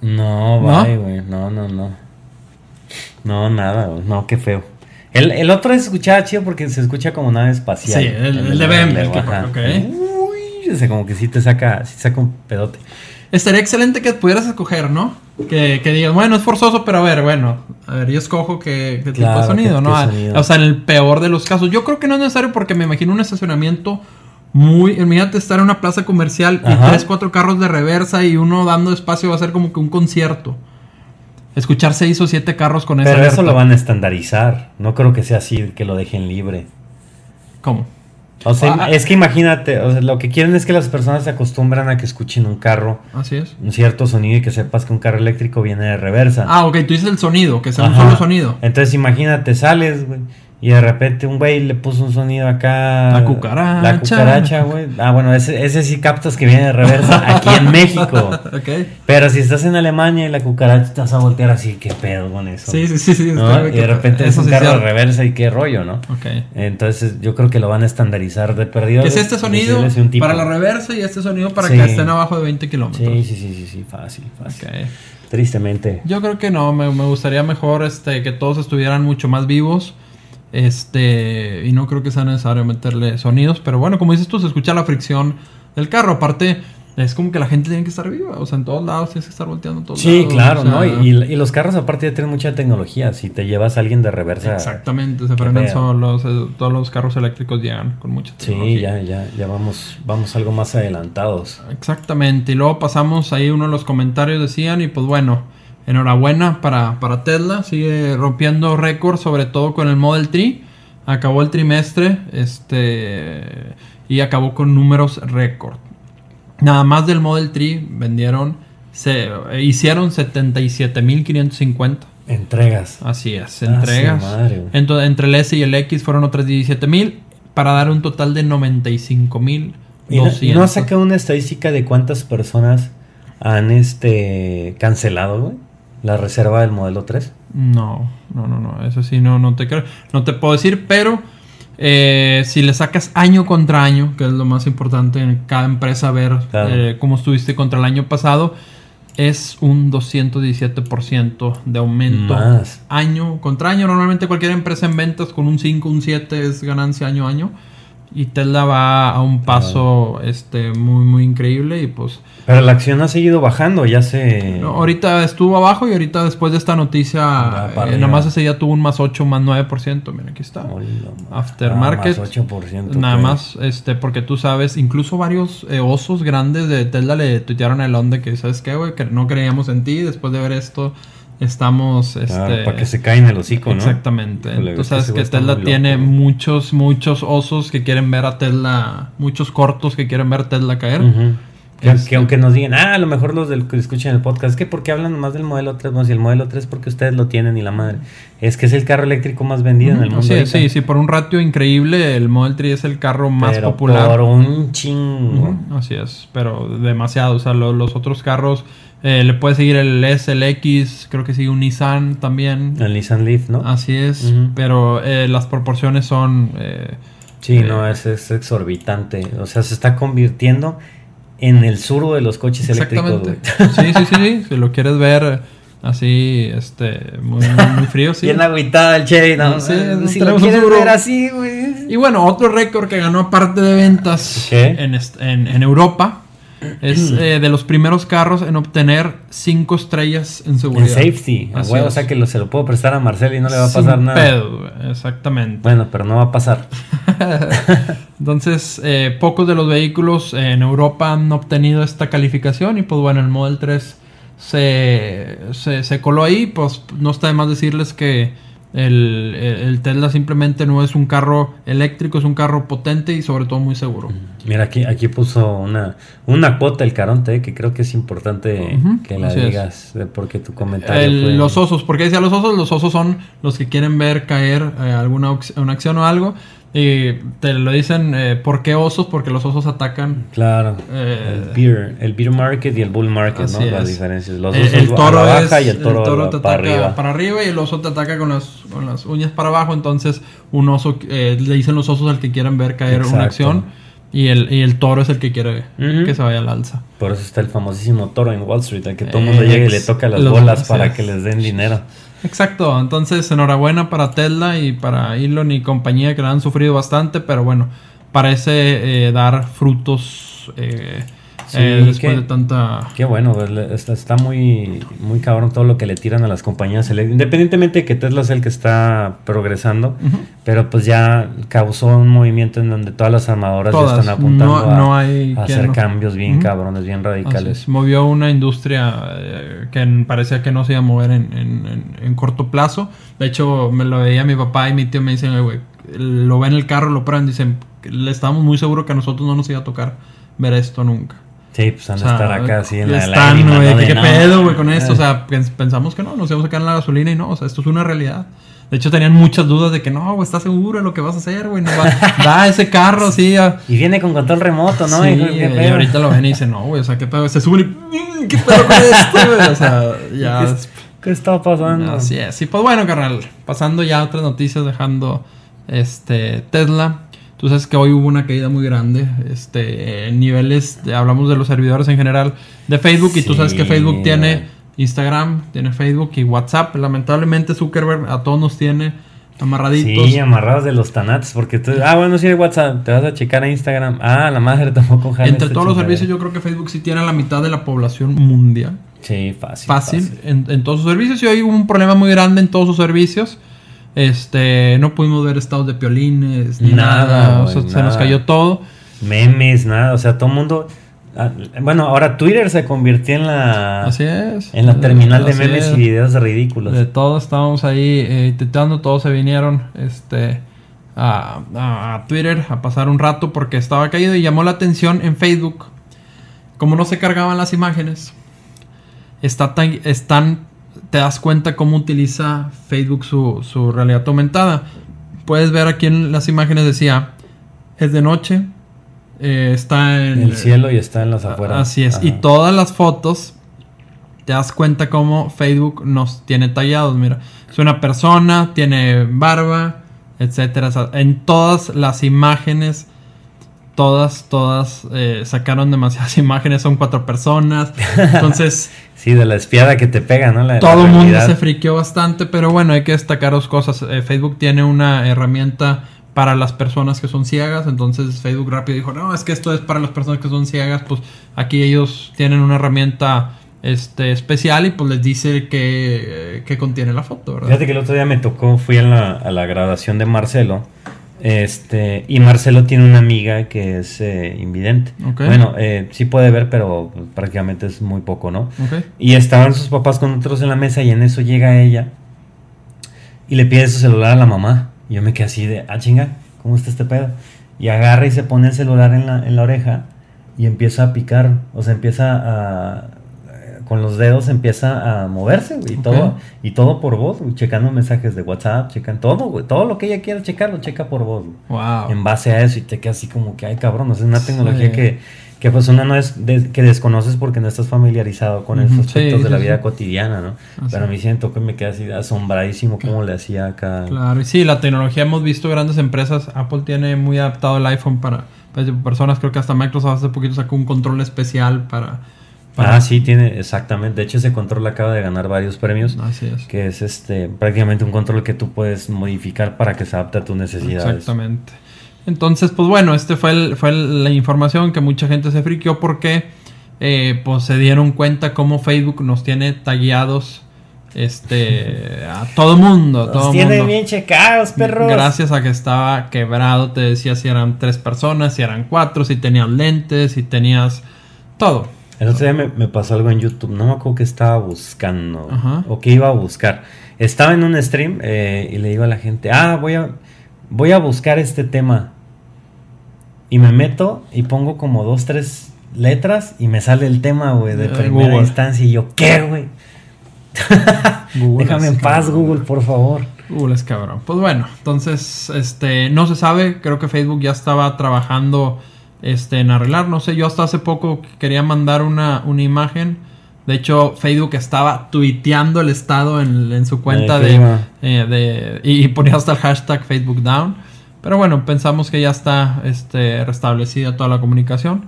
Speaker 1: No,
Speaker 2: ¿No?
Speaker 1: bye, güey. No, no, no. No, nada, güey. No, qué feo. El, el otro es escuchaba chido porque se escucha como nave espacial.
Speaker 2: Sí, el- el de el que-
Speaker 1: ajá.
Speaker 2: ok.
Speaker 1: Uy, ese como que sí te saca, sí saca un pedote.
Speaker 2: Estaría excelente que pudieras escoger, ¿no? Que, que digas, bueno, es forzoso, pero a ver, bueno, a ver, yo escojo qué, qué tipo
Speaker 1: Claro,
Speaker 2: de sonido,
Speaker 1: qué-
Speaker 2: ¿no?
Speaker 1: qué sonido.
Speaker 2: O sea, en el peor de los casos. Yo creo que no es necesario porque me imagino un estacionamiento muy. Imagínate estar en una plaza comercial y tres, cuatro carros de reversa y uno dando espacio va a ser como que un concierto. Escuchar seis o siete carros con esa
Speaker 1: Pero eso lo van a estandarizar. No creo que sea así, que lo dejen libre.
Speaker 2: ¿Cómo?
Speaker 1: O sea,
Speaker 2: Ah,
Speaker 1: es que imagínate, o sea, lo que quieren es que las personas se acostumbran a que escuchen un carro,
Speaker 2: Así es.
Speaker 1: un cierto sonido y que sepas que un carro eléctrico viene de reversa.
Speaker 2: Ah, ok, tú dices el sonido, que sea un
Speaker 1: Ajá.
Speaker 2: solo sonido.
Speaker 1: Entonces imagínate, sales, güey, y de repente un güey le puso un sonido acá.
Speaker 2: La cucaracha.
Speaker 1: La cucaracha, güey. Ah, bueno, ese, ese sí captas que viene de reversa aquí en México. <laughs>
Speaker 2: ok.
Speaker 1: Pero si estás en Alemania y la cucaracha te vas a voltear así, qué pedo con eso.
Speaker 2: Sí, sí, sí. sí
Speaker 1: Y de repente es un
Speaker 2: sí
Speaker 1: carro de reversa y qué rollo, ¿no?
Speaker 2: Ok.
Speaker 1: Entonces yo creo que lo van a estandarizar de perdido.
Speaker 2: Que es este sonido para la reversa y este sonido para
Speaker 1: Sí.
Speaker 2: que estén abajo de 20 kilómetros.
Speaker 1: Sí, sí, sí, sí, sí, fácil, fácil.
Speaker 2: Ok.
Speaker 1: Tristemente.
Speaker 2: Yo creo que no, me, me gustaría mejor este, que todos estuvieran mucho más vivos. Este, y no creo que sea necesario meterle sonidos, pero bueno, como dices tú, se escucha la fricción del carro. Aparte, es como que la gente tiene que estar viva, o sea, en todos lados tienes que estar volteando en todos
Speaker 1: Sí,
Speaker 2: lados,
Speaker 1: claro,
Speaker 2: o sea,
Speaker 1: ¿no? Y, y los carros aparte ya tienen mucha tecnología. Si te llevas a alguien de reversa.
Speaker 2: Exactamente, se frenan solos, eh, todos los carros eléctricos llegan con mucha
Speaker 1: Sí,
Speaker 2: tecnología.
Speaker 1: ya, ya, ya vamos, vamos algo más adelantados.
Speaker 2: Exactamente, y luego pasamos ahí uno de los comentarios decían, y pues bueno, enhorabuena para, para Tesla, sigue rompiendo récords, sobre todo con el Model 3, acabó el trimestre este y acabó con números récord. Nada más del Model 3 vendieron, se hicieron 77.550.
Speaker 1: Entregas.
Speaker 2: Así es,
Speaker 1: Ah,
Speaker 2: entregas. Entonces, entre el S y el X fueron otras 17.000 para dar un total de 95.200.
Speaker 1: ¿Y no, no has sacado una estadística de cuántas personas han este cancelado, güey? La reserva del modelo 3.
Speaker 2: No, no, no, no, eso sí, no, no te creo. No te puedo decir, pero eh, si le sacas año contra año, que es lo más importante en cada empresa, ver
Speaker 1: Claro.
Speaker 2: eh, cómo estuviste contra el año pasado, es un 217% de aumento
Speaker 1: Más.
Speaker 2: año contra año. Normalmente cualquier empresa en ventas con un 5, un 7 es ganancia año a año. Y Tesla va a un paso este, muy, muy increíble. Y pues
Speaker 1: Pero la acción ha seguido bajando, ya se...
Speaker 2: no, ahorita estuvo abajo y ahorita después de esta noticia, eh, nada
Speaker 1: arriba.
Speaker 2: más ese día tuvo un más 8, más 9%. Mira, aquí está. Aftermarket.
Speaker 1: Ah, más 8%.
Speaker 2: Nada más, este, porque tú sabes, incluso varios eh, osos grandes de Tesla le tuitearon a Elon de que, ¿sabes qué, güey? Que no creíamos en ti. Después de ver esto, estamos, este...
Speaker 1: Claro, para que se caen el hocico, ¿no?
Speaker 2: Exactamente.
Speaker 1: Híjole,
Speaker 2: Tú
Speaker 1: es que
Speaker 2: sabes que Tesla tiene
Speaker 1: loco.
Speaker 2: muchos, muchos osos que quieren ver a Tesla, muchos cortos que quieren ver a Tesla caer.
Speaker 1: Que,
Speaker 2: Este-
Speaker 1: que aunque nos digan, ah, a lo mejor los del que escuchan el podcast, es que porque hablan más del modelo 3, no, si el modelo 3 porque ustedes lo tienen y la madre. Es que es el carro eléctrico más vendido en el mundo.
Speaker 2: Sí,
Speaker 1: ahorita.
Speaker 2: sí, sí, por un ratio increíble, el Model 3 es el carro más
Speaker 1: Pero
Speaker 2: popular.
Speaker 1: Por un chingo.
Speaker 2: Así es, pero demasiado. O sea, lo- los otros carros, eh, le puede seguir el S, el X, creo que sigue un Nissan también.
Speaker 1: El Nissan Leaf, ¿no?
Speaker 2: Así es, pero eh, las proporciones son... eh,
Speaker 1: Sí,
Speaker 2: Eh,
Speaker 1: no, es, es exorbitante. O sea, se está convirtiendo en el sur de los coches eléctricos. güey.
Speaker 2: Sí, sí, sí, sí. Si lo quieres ver así, este, muy, muy frío, sí.
Speaker 1: Bien agüitada el Chevy, ¿no?
Speaker 2: Sí,
Speaker 1: si lo quieres ver así, güey.
Speaker 2: Y bueno, otro récord que ganó aparte de ventas en, en- en Europa es eh, de los primeros carros en obtener cinco estrellas en
Speaker 1: En
Speaker 2: seguridad.
Speaker 1: safety. a
Speaker 2: Así
Speaker 1: huevo, o sea que lo- se lo puedo prestar a Marcelo y no le va a
Speaker 2: Sin
Speaker 1: pasar nada.
Speaker 2: pedo, güey, exactamente.
Speaker 1: Bueno, pero no va a pasar. <laughs>
Speaker 2: Entonces, eh, pocos de los vehículos en Europa han obtenido esta calificación y pues bueno, el Model 3 se, se, se coló ahí, pues no está de más decirles que el, Tesla simplemente no es un carro eléctrico, es un carro potente y sobre todo muy seguro.
Speaker 1: Mira, aquí, aquí puso una, una cuota el Caronte, que creo que es importante que la
Speaker 2: es.
Speaker 1: digas, eh, porque tu comentario
Speaker 2: El-
Speaker 1: fue-
Speaker 2: Los osos, ¿por qué decía los osos? Los osos son los que quieren ver caer eh, alguna una acción o algo y te lo dicen, eh, ¿por qué osos? Porque los osos atacan
Speaker 1: Claro,
Speaker 2: Eh,
Speaker 1: el beer, el beer market y el bull market, ¿no? Las diferencias. Los
Speaker 2: Eh,
Speaker 1: osos
Speaker 2: el toro
Speaker 1: a la baja
Speaker 2: es-
Speaker 1: y el toro,
Speaker 2: te
Speaker 1: para
Speaker 2: ataca
Speaker 1: arriba.
Speaker 2: para arriba y el oso te ataca con las, con las uñas para abajo. Entonces, un oso eh, le dicen los osos al que quieren ver caer
Speaker 1: Exacto.
Speaker 2: una acción y el, y el toro es el que quiere que se vaya al alza.
Speaker 1: Por eso está el famosísimo toro en Wall Street, al que todo el
Speaker 2: Eh,
Speaker 1: mundo llega y le toca las bolas para
Speaker 2: es.
Speaker 1: que les den dinero.
Speaker 2: Exacto, entonces enhorabuena para Tesla y para Elon y compañía que la han sufrido bastante, pero bueno, parece eh, dar frutos eh,
Speaker 1: Sí,
Speaker 2: eh, después
Speaker 1: que-
Speaker 2: de tanta...
Speaker 1: Qué bueno, está, está muy, muy cabrón todo lo que le tiran a las compañías eléctricas. Independientemente de que Tesla es el que está progresando,
Speaker 2: Ujú.
Speaker 1: pero pues ya causó un movimiento en donde todas las armadoras ya
Speaker 2: Todas,
Speaker 1: están apuntando
Speaker 2: no-
Speaker 1: a,
Speaker 2: no hay
Speaker 1: a hacer
Speaker 2: no.
Speaker 1: cambios bien
Speaker 2: Ujú.
Speaker 1: cabrones, bien radicales.
Speaker 2: es, movió una industria eh, que parecía que no se iba a mover en, en- en- en corto plazo. De hecho, me lo veía mi papá y mi tío me dicen, "Oye, güey, lo ven el carro, lo prueban, dicen, le estábamos muy seguros que a nosotros no nos iba a tocar ver esto nunca.
Speaker 1: Sí, pues han
Speaker 2: O
Speaker 1: de
Speaker 2: sea,
Speaker 1: estar acá así en la
Speaker 2: están, güey, ¿Qué
Speaker 1: no,
Speaker 2: pedo, güey, con esto? O sea, pens- pensamos que no, nos íbamos a quedar en la gasolina y no, o sea, esto es una realidad. De hecho, tenían muchas dudas de que no, güey, ¿estás seguro de lo que vas a hacer, güey? No da <laughs> ese carro así a...
Speaker 1: Y viene con control remoto, ¿no?
Speaker 2: Sí,
Speaker 1: Hijo, ¿qué
Speaker 2: y ahorita lo ven y dicen, no, güey, o sea, qué pedo, se suben y, "Mm, qué pedo con esto, güey, o sea, <laughs> ya...
Speaker 1: ¿Qué, qué está pasando?
Speaker 2: Así es. Y pues bueno, carnal, pasando ya a otras noticias, dejando este Tesla. Tú sabes que hoy hubo una caída muy grande, este, en niveles, de- hablamos de los servidores en general de Facebook, y tú sabes que
Speaker 1: Sí,
Speaker 2: Facebook tiene. Instagram, tiene Facebook y WhatsApp. Lamentablemente Zuckerberg a todos nos tiene amarraditos.
Speaker 1: Sí, amarrados de los tanates, porque tú, ah, bueno, sí, hay WhatsApp, te vas a checar a Instagram. Ah, la madre tampoco
Speaker 2: Entre todos los servicios, yo creo que Facebook sí tiene a la mitad de la población mundial.
Speaker 1: Sí, fácil.
Speaker 2: fácil, En, en todos sus servicios. Y hoy hubo un problema muy grande en todos sus servicios. Este, no pudimos ver estados de piolines ni
Speaker 1: Nada,
Speaker 2: o se nos cayó todo.
Speaker 1: Memes, nada, o sea, todo el mundo. ah, Bueno, ahora Twitter se convirtió en la.
Speaker 2: Así es.
Speaker 1: En la terminal de memes
Speaker 2: es.
Speaker 1: y videos ridículos.
Speaker 2: De todo estábamos ahí eh, intentando, todos se vinieron este, a, a- a Twitter a pasar un rato porque estaba caído y llamó la atención en Facebook. Como no se cargaban las imágenes, está tan- están, te das cuenta cómo utiliza Facebook su, su realidad aumentada. Puedes ver aquí en las imágenes decía, es de noche, eh, está en
Speaker 1: En el cielo y está en las afueras.
Speaker 2: Así es. Y todas las fotos, te das cuenta cómo Facebook nos tiene tallados. Mira, es una persona, tiene barba, etcétera. O sea, en todas las imágenes, todas, todas eh, sacaron demasiadas <laughs> imágenes. Son cuatro personas. Entonces, <laughs>
Speaker 1: Sí, de la espiada que te pega, ¿no? La-
Speaker 2: todo el mundo se friqueó bastante. Pero bueno, hay que destacar dos cosas. Eh, Facebook tiene una herramienta para las personas que son ciegas. Entonces Facebook rápido dijo, no, es que esto es para las personas que son ciegas. Pues aquí ellos tienen una herramienta este, especial y pues les dice que, que contiene la foto, ¿verdad?
Speaker 1: Fíjate que el otro día me tocó, fui a la, a la graduación de Marcelo. Este, y Marcelo tiene una amiga que es eh, invidente. Bueno, eh, sí puede ver, pero prácticamente es muy poco, ¿no? Y estaban sus papás con otros en la mesa y en eso llega ella y le pide su celular a la mamá. Y yo me quedé así de, ah, chinga, ¿cómo está este pedo? Y agarra y se pone el celular en la, en la oreja y empieza a picar, o sea, empieza a con los dedos empieza a moverse, güey, y todo y todo por voz, güey, checando mensajes de WhatsApp, checan todo, güey, todo lo que ella quiera checar lo checa por voz.
Speaker 2: Güey. Wow.
Speaker 1: En base a eso y te queda así como que ay, cabrón, es una tecnología que que pues una no es que desconoces porque no estás familiarizado con esos aspectos de la vida cotidiana, ¿no? Pero a mí siento que me queda así asombradísimo cómo le hacía acá.
Speaker 2: Claro, y sí, la tecnología hemos visto grandes empresas, Apple tiene muy adaptado el iPhone para, pues, personas, creo que hasta Microsoft hace poquito sacó un control especial para,
Speaker 1: Ah, sí, tiene, exactamente. De hecho, ese control acaba de ganar varios premios.
Speaker 2: Así es.
Speaker 1: Que es este prácticamente un control que tú puedes modificar para que se adapte a tus necesidades.
Speaker 2: Exactamente. Entonces, pues bueno, este fue, el, fue la información que mucha gente se friqueó porque eh, pues se dieron cuenta cómo Facebook nos tiene tagueados este <laughs> a todo mundo. Nos
Speaker 1: tiene bien checados, perros.
Speaker 2: Gracias a que estaba quebrado, te decía si eran tres personas, si eran cuatro, si tenías lentes, si tenías todo.
Speaker 1: El otro día me, pasó algo en YouTube, no me acuerdo que estaba buscando o que iba a buscar. Estaba en un stream eh, y le digo a la gente, ah, voy a, voy a buscar este tema y me meto y pongo como dos, tres letras y me sale el tema, güey, de primera instancia. Y yo, ¿qué, güey? <laughs> Déjame en paz, Google, por favor.
Speaker 2: Google es cabrón. Pues bueno, entonces, este, no se sabe. Creo que Facebook ya estaba trabajando este, en arreglar. No sé, yo hasta hace poco quería mandar una, una imagen. De hecho, Facebook estaba tuiteando el estado en, su cuenta de, eh, de, y <laughs> ponía hasta el hashtag Facebook Down. Pero bueno, pensamos que ya está este, restablecida toda la comunicación.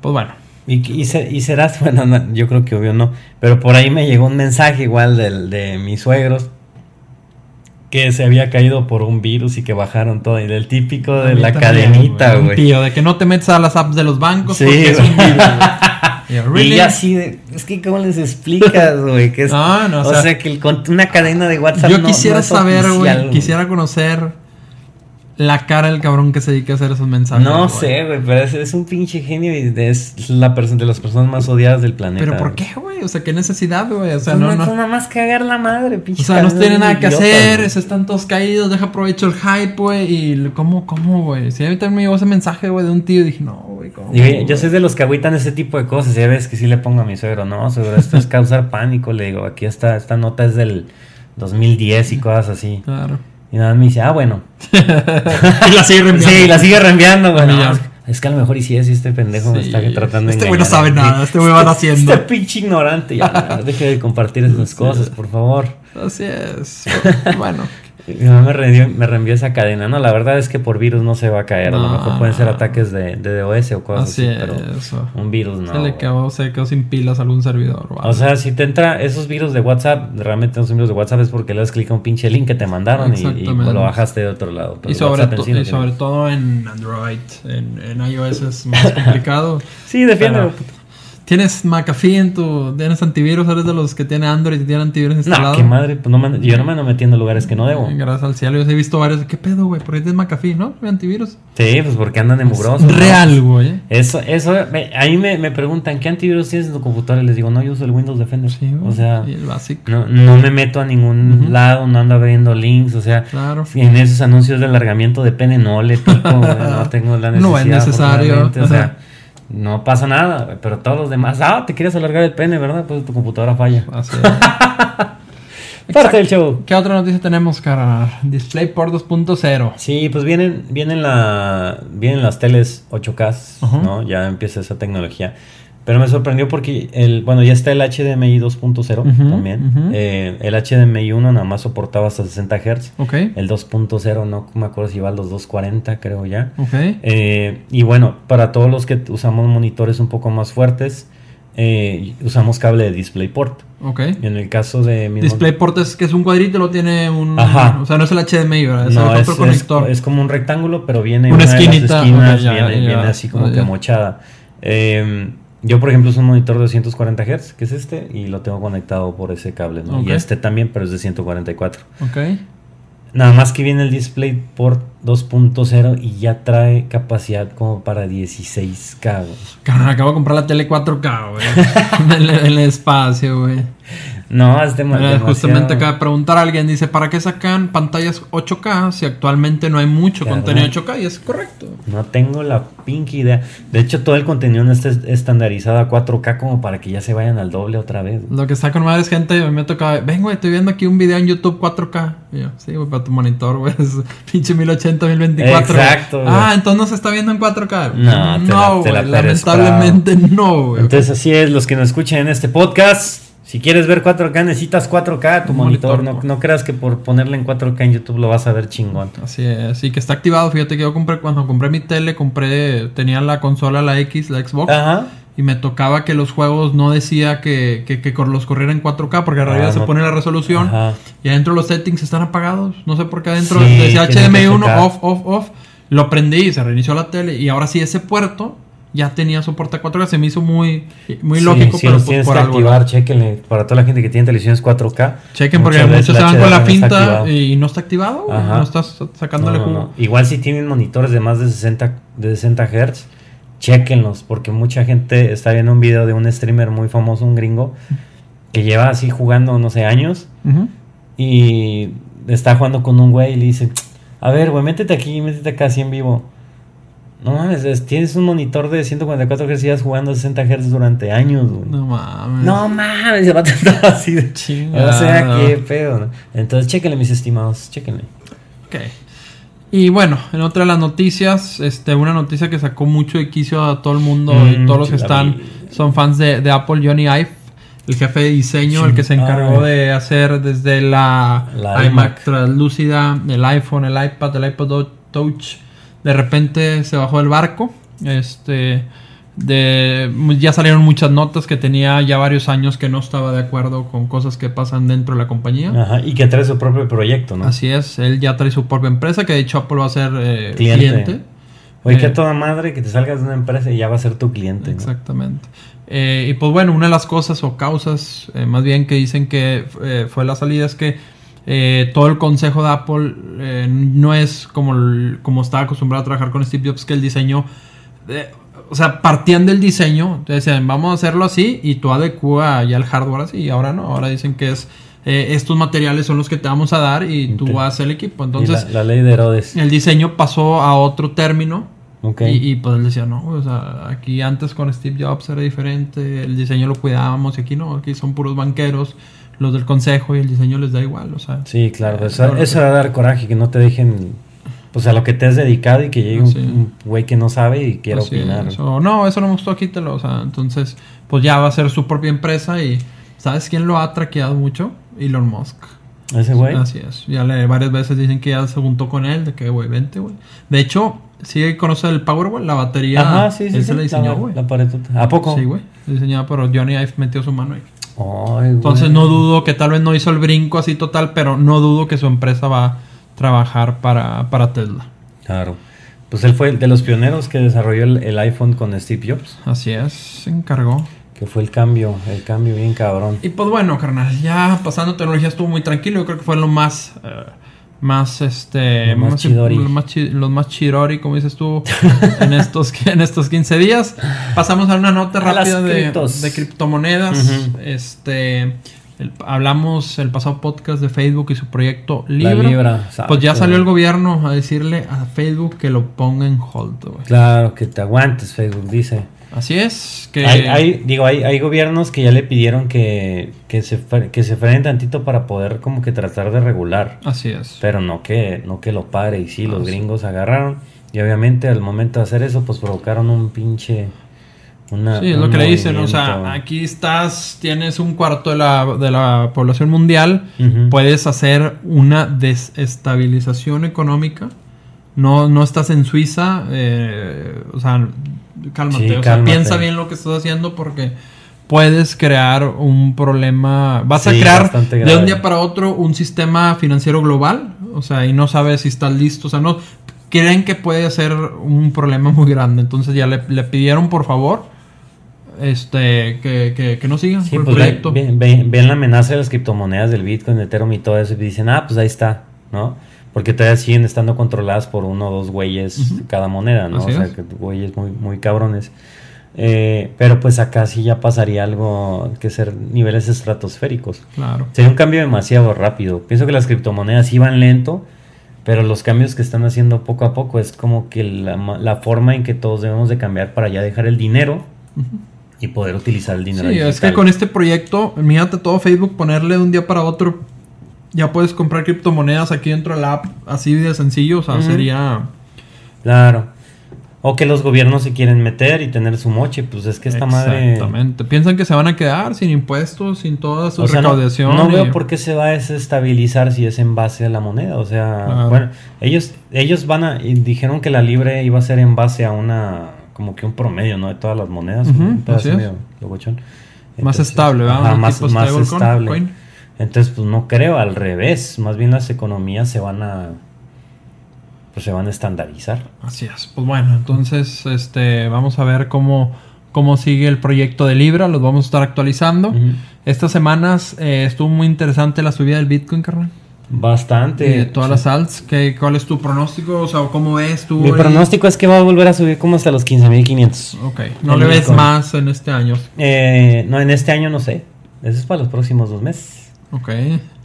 Speaker 2: Pues bueno.
Speaker 1: Y, y, serás, <laughs> bueno, yo creo que obvio no, pero por ahí me llegó un mensaje igual de, de mis suegros que se había caído por un virus y que bajaron todo. Y del típico de la cadenita, güey.
Speaker 2: Tío, de que no te metes a las apps de los bancos porque es un
Speaker 1: virus, <laughs> Y así de, es que cómo les explicas, <laughs> güey, que es, no, no, o, sea, que una cadena de WhatsApp
Speaker 2: Yo quisiera saber, güey, quisiera conocer la cara del cabrón que se dedica a hacer esos mensajes.
Speaker 1: No sé, güey, pero es, un pinche genio y es la persona de las personas más odiadas del planeta.
Speaker 2: ¿Pero por qué, güey? O sea, ¿qué necesidad, güey? O sea,
Speaker 1: no, no, nada más cagar la madre, pinche.
Speaker 2: O sea, no tiene nada que hacer, se están todos caídos, deja provecho el hype, güey. Y cómo, cómo, güey. Si a mí también me llegó ese mensaje, güey, de un tío y dije, no, güey, ¿cómo?
Speaker 1: yo soy de los que agüitan ese tipo de cosas. Ya ves que sí le pongo a mi suegro, no, seguro, esto es causar pánico. Le digo, aquí está, esta nota es del 2010 y cosas así.
Speaker 2: Claro.
Speaker 1: Y nada me dice, ah, bueno. <laughs>
Speaker 2: y la sigue <laughs> reenviando.
Speaker 1: Sí, la sigue reenviando, güey. es que a lo mejor y si es, este pendejo me está tratando de
Speaker 2: Este güey no sabe nada, este güey va <laughs> haciendo.
Speaker 1: Este pinche ignorante, ya, deje de compartir esas cosas, por favor.
Speaker 2: Así es. Bueno,
Speaker 1: mi mamá me reenvió, me reenvió esa cadena. No, la verdad es que por virus no se va a caer. a lo mejor pueden ser ataques de, de DOS o cosas así, pero un virus no.
Speaker 2: Se le quedó, se quedó sin pilas a algún servidor.
Speaker 1: O sea, si te entra esos virus de WhatsApp, realmente esos virus de WhatsApp es porque le das clic a un pinche link que te mandaron y, y, lo bajaste de otro lado.
Speaker 2: y sobre, y sobre todo en Android, en, en, iOS es más complicado. <laughs>
Speaker 1: sí, defiende.
Speaker 2: ¿Tienes McAfee en tu. ¿Tienes antivirus? ¿Eres de los que tiene Android y tiene antivirus instalado?
Speaker 1: No, qué madre. Pues no yo no me ando metiendo en lugares que no debo.
Speaker 2: Gracias al cielo. Yo he visto varios. ¿Qué pedo, güey? ¿Por qué tienes McAfee, no? ¿Mi antivirus?
Speaker 1: Sí, pues porque andan de mugrosos.
Speaker 2: Real, güey.
Speaker 1: Eso, eso. ahí me, me, preguntan, ¿qué antivirus tienes en tu computadora? Y les digo, no, yo uso el Windows Defender. Sí, O sea.
Speaker 2: el básico.
Speaker 1: No, no me meto a ningún lado, no ando abriendo links. O sea,
Speaker 2: claro.
Speaker 1: en esos anuncios de alargamiento de pene no le pico, <laughs> no tengo la necesidad.
Speaker 2: No es necesario.
Speaker 1: O sea no pasa nada, pero todos los demás, ah, te quieres alargar el pene, ¿verdad? Pues tu computadora falla. Así es. <laughs> Parte del show.
Speaker 2: ¿Qué otra noticia tenemos, cara? DisplayPort 2.0.
Speaker 1: Sí, pues vienen, vienen, la, vienen las teles 8K, ¿no? Ya empieza esa tecnología. Pero me sorprendió porque el, bueno, ya está el HDMI 2.0 también. Eh, el HDMI 1 nada más soportaba hasta 60 Hz. El 2.0 no me acuerdo si va a los 240, creo ya. Eh, y bueno, para todos los que usamos monitores un poco más fuertes, eh, usamos cable de DisplayPort.
Speaker 2: Ok.
Speaker 1: Y en el caso de
Speaker 2: mi DisplayPort es que es un cuadrito, lo tiene un. Ajá. O sea, no es el HDMI, ¿verdad? Es no, otro
Speaker 1: es, conector. Es, como un rectángulo, pero viene una, esquinita. esquinas, viene, así como que mochada. Eh, yo, por ejemplo, uso un monitor de 240 Hz, que es este, y lo tengo conectado por ese cable, ¿no? Y este también, pero es de 144.
Speaker 2: Ok.
Speaker 1: Nada más que viene el DisplayPort 2.0 y ya trae capacidad como para 16K,
Speaker 2: Cabrón, acabo de comprar la tele 4K, güey. <laughs> en, el, espacio, güey.
Speaker 1: No, es
Speaker 2: Mira,
Speaker 1: demasiado.
Speaker 2: justamente acaba de preguntar a alguien, dice, ¿para qué sacan pantallas 8K si actualmente no hay mucho
Speaker 1: Claro.
Speaker 2: contenido 8K? Y es correcto.
Speaker 1: No tengo la pinky idea. De hecho, todo el contenido no está estandarizado a 4K como para que ya se vayan al doble otra vez. güey.
Speaker 2: Lo que está con madre es gente, me toca, ven, güey, estoy viendo aquí un video en YouTube 4K. Y yo, sí, güey, para tu monitor, güey, es pinche 1080, 1024. güey.
Speaker 1: Exacto, güey.
Speaker 2: Ah, entonces no se está viendo en 4K.
Speaker 1: No, te la- te la
Speaker 2: güey,
Speaker 1: peres
Speaker 2: lamentablemente no, güey.
Speaker 1: Entonces, así es, los que nos escuchan en este podcast. Si quieres ver 4K, necesitas 4K tu monitor.
Speaker 2: monitor,
Speaker 1: no, no creas que por ponerle en 4K en YouTube lo vas a ver chingón.
Speaker 2: Así es, sí que está activado. Fíjate que yo compré, cuando compré mi tele, compré, tenía la consola, la X, la Xbox.
Speaker 1: Ajá.
Speaker 2: Y me tocaba que los juegos no decía que, que, que los corriera en 4K porque en
Speaker 1: Ah,
Speaker 2: realidad se
Speaker 1: no.
Speaker 2: pone la resolución
Speaker 1: Ajá.
Speaker 2: y adentro los settings están apagados. No sé por qué adentro
Speaker 1: Sí,
Speaker 2: decía
Speaker 1: tienen que
Speaker 2: HDMI 1
Speaker 1: checar.
Speaker 2: off, off, off. Lo prendí y se reinició la tele y ahora sí ese puerto ya tenía soporte a 4K. Se me hizo muy, muy
Speaker 1: Sí,
Speaker 2: lógico,
Speaker 1: sí,
Speaker 2: pero
Speaker 1: los
Speaker 2: pues
Speaker 1: tienes
Speaker 2: por
Speaker 1: que
Speaker 2: algo.
Speaker 1: activar, chequenle. Para toda la gente que tiene televisiones 4K.
Speaker 2: Chequen porque muchos se van con la
Speaker 1: no
Speaker 2: finta
Speaker 1: activado.
Speaker 2: y no está activado.
Speaker 1: Ajá.
Speaker 2: No estás sacándole
Speaker 1: No, no,
Speaker 2: jugo.
Speaker 1: no. Igual si tienen monitores de más de 60, de 60 Hz, chequenlos, porque mucha gente está viendo un video de un streamer muy famoso, un gringo, que lleva así jugando, no sé, años, y está jugando con un güey y le dice, a ver, güey, métete aquí, métete acá así en vivo. No mames, es- tienes un monitor de 144 Hz y jugando a 60 Hz durante años, güey.
Speaker 2: No mames.
Speaker 1: No mames, se va a tratar así de
Speaker 2: Chingado.
Speaker 1: O sea, qué pedo, ¿no? Entonces, chéquenle, mis estimados, chéquenle.
Speaker 2: Ok. Y bueno, en otra de las noticias, este, una noticia que sacó mucho de quicio a todo el mundo y
Speaker 1: Mm,
Speaker 2: todos los que están
Speaker 1: vi.
Speaker 2: son fans de, de Apple, Johnny Ive, el jefe de diseño, el que se encargó de hacer desde la,
Speaker 1: La
Speaker 2: iMac
Speaker 1: iMac.
Speaker 2: translúcida, el iPhone, el iPad, el iPod Touch, de repente se bajó del barco. Este, de, ya salieron muchas notas que tenía ya varios años que no estaba de acuerdo con cosas que pasan dentro de la compañía.
Speaker 1: Ajá, y que trae su propio proyecto, ¿no?
Speaker 2: Así es, él ya trae su propia empresa, que de hecho Apple va a ser eh,
Speaker 1: Cliente.
Speaker 2: cliente.
Speaker 1: Oye,
Speaker 2: Eh,
Speaker 1: que a toda madre que te salgas de una empresa y ya va a ser tu cliente. ¿no?
Speaker 2: Exactamente. Eh, y pues bueno, una de las cosas o causas, eh, más bien que dicen que fue la salida, es que eh, todo el consejo de Apple eh, no es como, el- como estaba acostumbrado a trabajar con Steve Jobs, que el diseño, eh, o sea, partían del diseño, decían, vamos a hacerlo así y tú adecúa ya el hardware así, y ahora no, ahora dicen que es, eh, estos materiales son los que te vamos a dar y tú
Speaker 1: Ok.
Speaker 2: vas el equipo. Entonces,
Speaker 1: la, la ley de Herodes.
Speaker 2: el diseño pasó a otro término. Y, y, pues él decía, no, o sea, aquí antes con Steve Jobs era diferente, el diseño lo cuidábamos y aquí no, aquí son puros banqueros, los del consejo y el diseño les da igual, o sea.
Speaker 1: Sí, claro. Eso,
Speaker 2: no, no,
Speaker 1: eso va a dar coraje, que no te dejen pues a lo que te has dedicado y que llegue un-
Speaker 2: sí.
Speaker 1: güey que no sabe y quiera
Speaker 2: así
Speaker 1: opinar.
Speaker 2: es, o, no, eso no me gustó, quítelo, o sea, entonces, pues ya va a ser su propia empresa y ¿sabes quién lo ha traqueado mucho? Elon Musk.
Speaker 1: Ese güey.
Speaker 2: Así es, ya le, varias veces dicen que ya se juntó con él, de que, güey, vente, güey. De hecho, sí conoce el Powerwall, la batería,
Speaker 1: Ajá, sí, sí.
Speaker 2: él
Speaker 1: sí,
Speaker 2: se la diseñó, güey.
Speaker 1: La, paredota. ¿A poco?
Speaker 2: Sí, güey. Diseñado, pero Johnny Ive metió su mano ahí.
Speaker 1: Ay,
Speaker 2: Entonces no dudo que tal vez no hizo el brinco así total, pero no dudo que su empresa va a trabajar para, para Tesla.
Speaker 1: Claro. Pues él fue de los pioneros que desarrolló el, el iPhone con Steve Jobs.
Speaker 2: Así es, se encargó.
Speaker 1: Que fue el cambio, el cambio bien cabrón.
Speaker 2: Y pues bueno, carnal, ya pasando tecnología estuvo muy tranquilo. Yo creo que fue lo más, eh, más este,
Speaker 1: Lo más chidori.
Speaker 2: lo más chi- los más chirori, como dices tú, <laughs> en estos, en estos 15 días. Pasamos a una nota rápida de, criptomonedas. Este, el- hablamos el pasado podcast de Facebook y su proyecto
Speaker 1: La
Speaker 2: Libra.
Speaker 1: Libra.
Speaker 2: Pues ya salió el gobierno a decirle a Facebook que lo ponga en hold.
Speaker 1: Claro, que te aguantes, Facebook dice.
Speaker 2: Así es, que
Speaker 1: Hay, hay- digo, hay, hay gobiernos que ya le pidieron que, que, se, que se frenen tantito para poder como que tratar de regular.
Speaker 2: así es.
Speaker 1: Pero no que, no que lo pare. Y sí,
Speaker 2: Ah,
Speaker 1: los
Speaker 2: sí.
Speaker 1: gringos agarraron. Y obviamente al momento de hacer eso, pues provocaron un pinche... Una,
Speaker 2: Sí, es lo que le dicen, o sea, aquí estás, tienes un cuarto de la, de la población mundial, puedes hacer una desestabilización económica, no, no estás en Suiza, eh, o sea, cálmate,
Speaker 1: Sí,
Speaker 2: o sea,
Speaker 1: cálmate.
Speaker 2: piensa bien lo que estás haciendo porque puedes crear un problema, vas a crear de un día para otro un sistema financiero global, o sea, y no sabes si estás listo, o sea, no creen que puede ser un problema muy grande, entonces ya le, le pidieron por favor este que, que, que no sigan
Speaker 1: Sí, pues
Speaker 2: el
Speaker 1: ven,
Speaker 2: proyecto.
Speaker 1: ven- ven- ven la amenaza de las criptomonedas del Bitcoin, Ethereum y todo eso y dicen, ah, pues ahí está, ¿no? Porque todavía siguen estando controladas por uno o dos güeyes cada moneda, ¿no?
Speaker 2: Así
Speaker 1: o sea,
Speaker 2: es.
Speaker 1: que güeyes muy, muy cabrones. Eh, pero pues acá sí ya pasaría algo que ser niveles estratosféricos.
Speaker 2: Claro.
Speaker 1: Sería un cambio demasiado rápido. Pienso que las criptomonedas iban lento, pero los cambios que están haciendo poco a poco es como que la, ma- la forma en que todos debemos de cambiar para ya dejar el dinero y poder utilizar el dinero.
Speaker 2: Sí, es que con este proyecto, mírate todo Facebook, ponerle de un día para otro, ya puedes comprar criptomonedas aquí dentro de la app, así de sencillo, o sea, sería...
Speaker 1: Claro. O que los gobiernos se quieren meter y tener su moche, pues es que esta madre...
Speaker 2: Exactamente. Piensan que se van a quedar sin impuestos, sin toda su
Speaker 1: O sea,
Speaker 2: recaudación.
Speaker 1: no
Speaker 2: y-
Speaker 1: veo por qué se va a desestabilizar si es en base a la moneda. O sea,
Speaker 2: Claro.
Speaker 1: bueno, ellos, ellos van a, y dijeron que la libre iba a ser en base a una, como que un promedio, ¿no? De todas las monedas. Un pedazo
Speaker 2: así es.
Speaker 1: medio locochón.
Speaker 2: Más estable, ¿verdad? Un
Speaker 1: más, más estable.
Speaker 2: coin.
Speaker 1: Entonces, pues no creo, al revés. Más bien las economías se van a, pues se van a estandarizar.
Speaker 2: Así es. Pues bueno, entonces este vamos a ver cómo, cómo sigue el proyecto de Libra, los vamos a estar actualizando.
Speaker 1: Ujú.
Speaker 2: Estas semanas eh, estuvo muy interesante la subida del Bitcoin, carnal.
Speaker 1: Bastante.
Speaker 2: Y de todas
Speaker 1: Sí.
Speaker 2: las alts, ¿qué, ¿cuál es tu pronóstico? O sea, ¿cómo ves tú?
Speaker 1: Mi
Speaker 2: ahí?
Speaker 1: pronóstico es que va a volver a subir como hasta los 15.500.
Speaker 2: Ok, no le ves
Speaker 1: Bitcoin.
Speaker 2: más en este año.
Speaker 1: Eh, no, en este año no sé. Eso es para los próximos dos meses.
Speaker 2: Ok.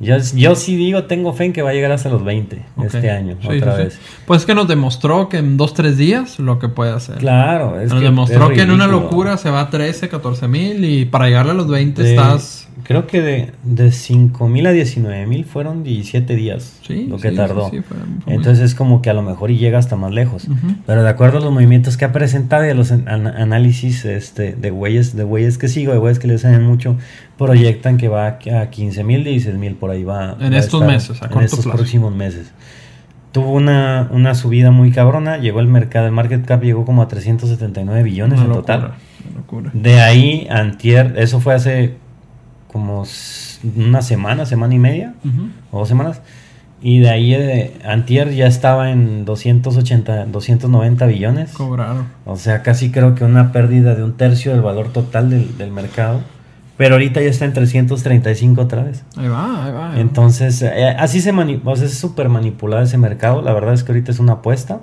Speaker 1: Yo, yo sí digo, tengo fe en que va a llegar hasta los 20
Speaker 2: ok.
Speaker 1: este año,
Speaker 2: Sí,
Speaker 1: otra
Speaker 2: sí,
Speaker 1: vez.
Speaker 2: Pues es que nos demostró que en dos, tres días lo que puede hacer.
Speaker 1: Claro, es
Speaker 2: nos
Speaker 1: que
Speaker 2: demostró
Speaker 1: es
Speaker 2: que en una locura se va a 13, 14 mil y para llegarle a los 20
Speaker 1: De-
Speaker 2: estás...
Speaker 1: Creo que de, de 5 mil a 19 mil fueron 17 días
Speaker 2: Sí,
Speaker 1: lo que
Speaker 2: sí,
Speaker 1: tardó.
Speaker 2: sí,
Speaker 1: Entonces es como que a lo mejor y llega hasta más lejos. Pero de acuerdo a los movimientos que ha presentado y a los an- an- análisis este, de güeyes, de güeyes que sigo, de güeyes que le saben mucho, proyectan que va a 15 mil, 16 mil por ahí va.
Speaker 2: En
Speaker 1: va a
Speaker 2: estos
Speaker 1: estar
Speaker 2: meses, a
Speaker 1: en estos
Speaker 2: plazo.
Speaker 1: próximos meses. Tuvo una, una subida muy cabrona, llegó el mercado, el market cap llegó como a 379 billones
Speaker 2: Una
Speaker 1: en
Speaker 2: locura,
Speaker 1: total.
Speaker 2: una locura.
Speaker 1: De ahí, antier, eso fue hace como una semana, semana y media,
Speaker 2: Ujú.
Speaker 1: o dos semanas. Y de ahí, eh, antier ya estaba en 280, 290 billones.
Speaker 2: Cobraron.
Speaker 1: O sea, casi creo que una pérdida de un tercio del valor total del, del mercado. Pero ahorita ya está en 335 otra vez.
Speaker 2: Ahí va, ahí va. ahí va.
Speaker 1: Entonces, eh, así se mani o sea, es súper manipulado ese mercado. La verdad es que ahorita es una apuesta.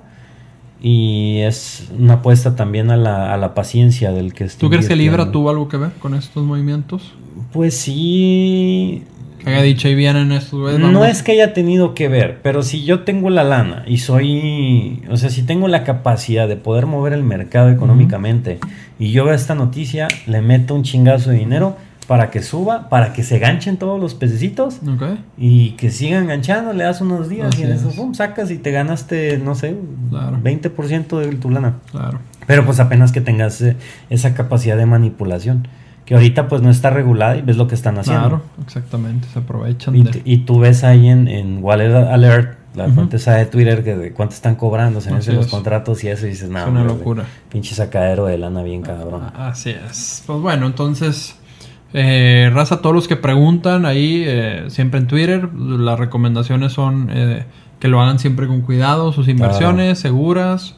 Speaker 1: Y es una apuesta también a la, a la paciencia del que está
Speaker 2: ¿Tú crees que Libra tuvo algo que ver con estos movimientos?
Speaker 1: Pues sí.
Speaker 2: Que haya dicho ahí vienen estos güeyes.
Speaker 1: No
Speaker 2: vamos.
Speaker 1: es que haya tenido que ver, pero si yo tengo la lana y soy, o sea, si tengo la capacidad de poder mover el mercado económicamente y yo veo esta noticia, le meto un chingazo de dinero para que suba, para que se ganchen todos los pececitos y que sigan enganchando, le das unos días
Speaker 2: Así
Speaker 1: y en eso sacas y te ganaste, no sé,
Speaker 2: Claro.
Speaker 1: 20% de tu lana.
Speaker 2: Claro.
Speaker 1: Pero pues apenas que tengas eh, esa capacidad de manipulación, que ahorita pues no está regulada y ves lo que están haciendo.
Speaker 2: Claro, exactamente. Se aprovechan
Speaker 1: Y,
Speaker 2: de.
Speaker 1: y tú ves ahí en, en Wallet Alert, la
Speaker 2: Ujú.
Speaker 1: fuente esa de Twitter, que de cuánto están cobrando, se vencen los
Speaker 2: es.
Speaker 1: contratos y eso, y dices,
Speaker 2: es
Speaker 1: nada,
Speaker 2: una locura.
Speaker 1: pinche sacadero de lana bien cabrón.
Speaker 2: Ah, Así es. Pues bueno, entonces, eh, raza, todos los que preguntan ahí, eh, siempre en Twitter, las recomendaciones son eh, que lo hagan siempre con cuidado, sus inversiones seguras,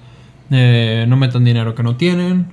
Speaker 2: eh, no metan dinero que no tienen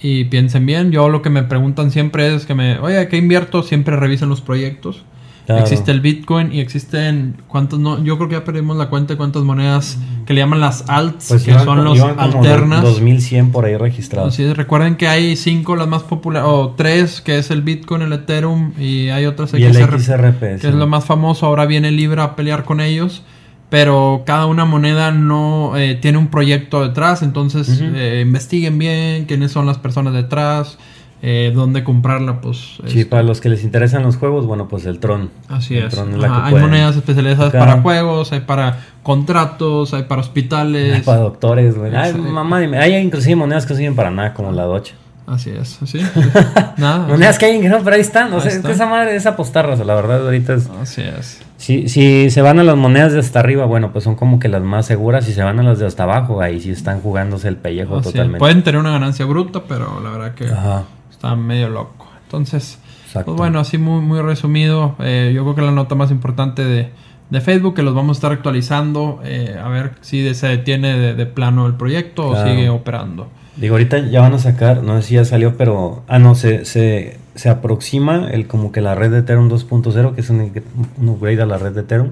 Speaker 2: y piensen bien. Yo lo que me preguntan siempre es que me, oye, ¿qué invierto? Siempre revisen los proyectos.
Speaker 1: Claro.
Speaker 2: Existe el Bitcoin y existen cuántos no, yo creo que ya perdimos la cuenta de cuántas monedas que le llaman las alts,
Speaker 1: Pues
Speaker 2: que
Speaker 1: iban
Speaker 2: son los alternas.
Speaker 1: 2100 por ahí registrados.
Speaker 2: Así es, recuerden que hay cinco las más populares, o tres, que es el Bitcoin, el Ethereum, y hay otras
Speaker 1: y el
Speaker 2: XRP,
Speaker 1: XRP.
Speaker 2: que
Speaker 1: sí.
Speaker 2: es lo más famoso. Ahora viene Libra a pelear con ellos, pero cada una moneda no eh, tiene un proyecto detrás, entonces eh, investiguen bien quiénes son las personas detrás, eh, dónde comprarla, pues.
Speaker 1: Sí,
Speaker 2: este,
Speaker 1: para los que les interesan los juegos, bueno, pues el Tron.
Speaker 2: Así
Speaker 1: El
Speaker 2: es.
Speaker 1: Tron es la
Speaker 2: Ajá,
Speaker 1: que
Speaker 2: hay
Speaker 1: pueden.
Speaker 2: monedas especializadas
Speaker 1: Acá.
Speaker 2: para juegos, hay para contratos, hay para hospitales.
Speaker 1: Ay, para doctores, güey. Ay,
Speaker 2: Exacto.
Speaker 1: mamá, dime. Hay inclusive monedas que no sirven para nada, como la Doge.
Speaker 2: Así es, así. <laughs> Nada.
Speaker 1: Monedas que hay que no, pero ahí están. O sea, esa madre es apostarras, la verdad, ahorita es.
Speaker 2: Así es.
Speaker 1: Si, si se van a las monedas de hasta arriba, bueno, pues son como que las más seguras. Si se van a las de hasta abajo, ahí sí están jugándose el pellejo
Speaker 2: Así es.
Speaker 1: totalmente.
Speaker 2: Pueden tener una ganancia bruta, pero la verdad que
Speaker 1: Ajá,
Speaker 2: está medio loco. Entonces, pues bueno, así muy, muy resumido. eh, yo creo que la nota más importante de, de Facebook, que los vamos a estar actualizando, eh, a ver si se detiene de, de plano el proyecto
Speaker 1: Claro.
Speaker 2: o sigue operando.
Speaker 1: Digo, ahorita ya van a sacar, no sé si ya salió, pero. Ah, no, se, se, se aproxima el como que la red de Ethereum 2.0, que es un, un upgrade a la red de Ethereum.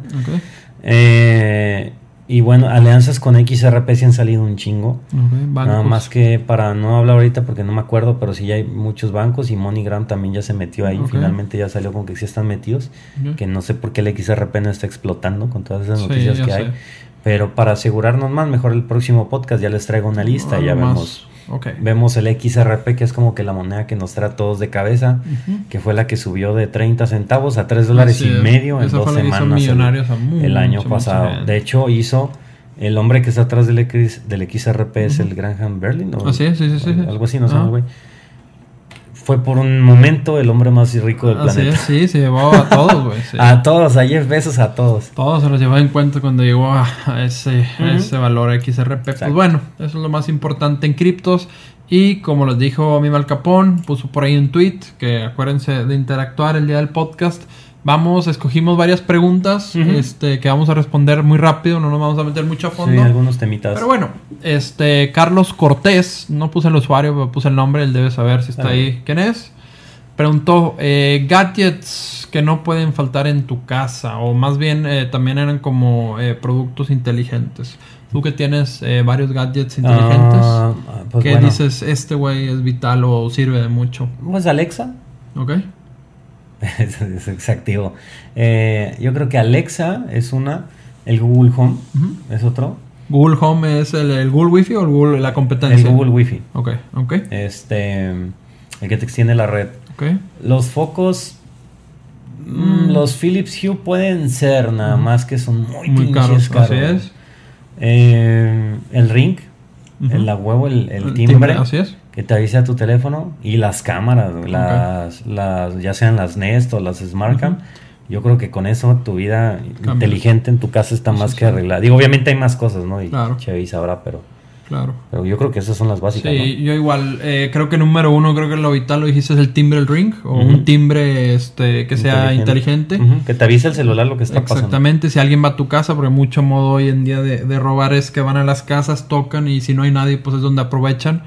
Speaker 1: Eh, Y bueno, alianzas con XRP sí han salido un chingo. Nada más que para no hablar ahorita porque no me acuerdo, pero sí ya hay muchos bancos y MoneyGram también ya se metió ahí. Finalmente ya salió con que sí están metidos. Que no sé por qué el XRP no está explotando con todas esas noticias que hay. Pero para asegurarnos más, mejor el próximo podcast ya les traigo una lista.
Speaker 2: Algo
Speaker 1: ya
Speaker 2: más.
Speaker 1: vemos, Vemos el XRP, que es como que la moneda que nos trae a todos de cabeza. Que fue la que subió de 30 centavos a 3 dólares y medio en dos semanas. el- año pasado. De hecho, hizo el hombre que está atrás del, X, del XRP es el Graham Berlin. ¿o?
Speaker 2: Ah, sí, sí, sí, sí.
Speaker 1: Algo así, no sé,
Speaker 2: Ah.
Speaker 1: Fue por un momento el hombre más rico del
Speaker 2: Así
Speaker 1: planeta.
Speaker 2: es, sí, se llevó a todos, güey. <laughs> sí.
Speaker 1: A todos, a Jeff Bezos, a todos.
Speaker 2: Todos se los llevó en cuenta cuando llegó a, a ese, a
Speaker 1: Ujú.
Speaker 2: ese valor XRP. Pues
Speaker 1: Exacto.
Speaker 2: bueno, eso es lo más importante en criptos. Y como les dijo mi Mal Capón, puso por ahí un tweet que acuérdense de interactuar el día del podcast. Vamos, escogimos varias preguntas este, que vamos a responder muy rápido, no nos vamos a meter mucho a
Speaker 1: Sí,
Speaker 2: fondo.
Speaker 1: algunos temitas.
Speaker 2: Pero bueno, este Carlos Cortés, no puse el usuario, pero puse el nombre, él debe saber si está
Speaker 1: Ah.
Speaker 2: ahí quién es. Preguntó, eh, gadgets que no pueden faltar en tu casa, o más bien eh, también eran como eh, productos inteligentes. Tú que tienes eh, varios gadgets inteligentes,
Speaker 1: Ah, pues
Speaker 2: ¿qué
Speaker 1: bueno.
Speaker 2: dices, este güey es vital o sirve de mucho?
Speaker 1: Pues Alexa.
Speaker 2: ¿Ok? <laughs>
Speaker 1: es, exactivo. Eh, yo creo que Alexa es una. El Google Home es otro.
Speaker 2: Google Home es el, el Google Wi-Fi o el Google, la competencia.
Speaker 1: El Google Wi-Fi.
Speaker 2: Ok, ok,
Speaker 1: Este. El que te extiende la red.
Speaker 2: ok.
Speaker 1: Los focos. mm,
Speaker 2: Mm.
Speaker 1: Los Philips Hue pueden ser, nada más que son muy,
Speaker 2: Muy caros, así es.
Speaker 1: Eh, el ring, El la huevo, el, el
Speaker 2: El
Speaker 1: timbre,
Speaker 2: así es.
Speaker 1: que te avisa a tu teléfono y las cámaras, las, las, ya sean las Nest o las Smartcam. Yo creo que con eso tu vida
Speaker 2: Cambia.
Speaker 1: inteligente en tu casa está más
Speaker 2: sí,
Speaker 1: que
Speaker 2: sí.
Speaker 1: arreglada. Digo, obviamente hay más cosas, ¿no? Y
Speaker 2: Claro.
Speaker 1: Chevy sabrá, pero,
Speaker 2: Claro.
Speaker 1: pero yo creo que esas son las básicas,
Speaker 2: Sí, yo igual, eh, creo que número uno, creo que lo vital lo dijiste es el timbre del ring, o un timbre este que sea inteligente.
Speaker 1: Que te avise el celular lo que está pasando.
Speaker 2: Exactamente, si alguien va a tu casa, porque mucho modo hoy en día de, de robar es que van a las casas, tocan y si no hay nadie, pues es donde aprovechan.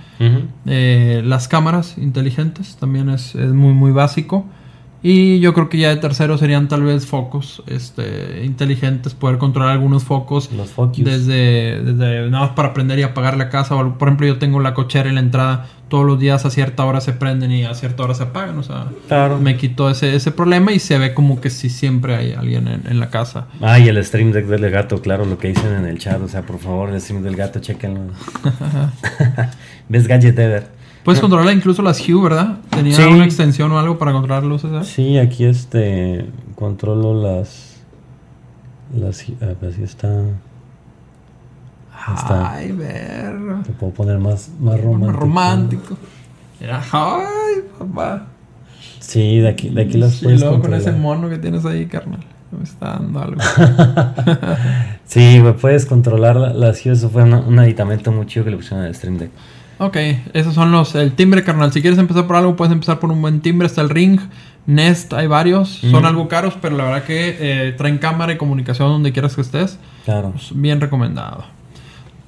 Speaker 2: Eh, las cámaras inteligentes también es, es muy muy básico. Y yo creo que ya de tercero serían tal vez focos este, inteligentes, poder controlar algunos focos
Speaker 1: Los focus.
Speaker 2: desde, desde nada más para prender y apagar la casa. O, por ejemplo, yo tengo la cochera en la entrada, todos los días a cierta hora se prenden y a cierta hora se apagan. O sea,
Speaker 1: Claro.
Speaker 2: me quitó ese, ese problema y se ve como que si siempre hay alguien en, en la casa.
Speaker 1: Ah, y el stream deck del gato, claro, lo que dicen en el chat. O sea, por favor, el stream del gato, chequenlo. <laughs> <laughs> ¿Ves Gadget Ever?
Speaker 2: Puedes controlar incluso las Hue, ¿verdad? Tenía
Speaker 1: Sí.
Speaker 2: una extensión o algo para controlar luces.
Speaker 1: Sí, aquí este controlo las las ah, pues está. Está.
Speaker 2: Ay, ver.
Speaker 1: Te puedo poner más más romántico.
Speaker 2: Romántico. Era, ay, papá.
Speaker 1: Sí, de aquí de aquí las
Speaker 2: y
Speaker 1: puedes
Speaker 2: luego con ese mono que tienes ahí, carnal. Me está dando algo. <laughs>
Speaker 1: Sí, puedes controlar la- las Hue, eso fue una- un aditamento muy chido que le pusieron al Stream Deck.
Speaker 2: Ok, esos son los. El timbre, carnal. Si quieres empezar por algo, puedes empezar por un buen timbre. Está el Ring, Nest, hay varios. Son algo caros, pero la verdad que eh, traen cámara y comunicación donde quieras que estés.
Speaker 1: Claro.
Speaker 2: Pues, bien recomendado.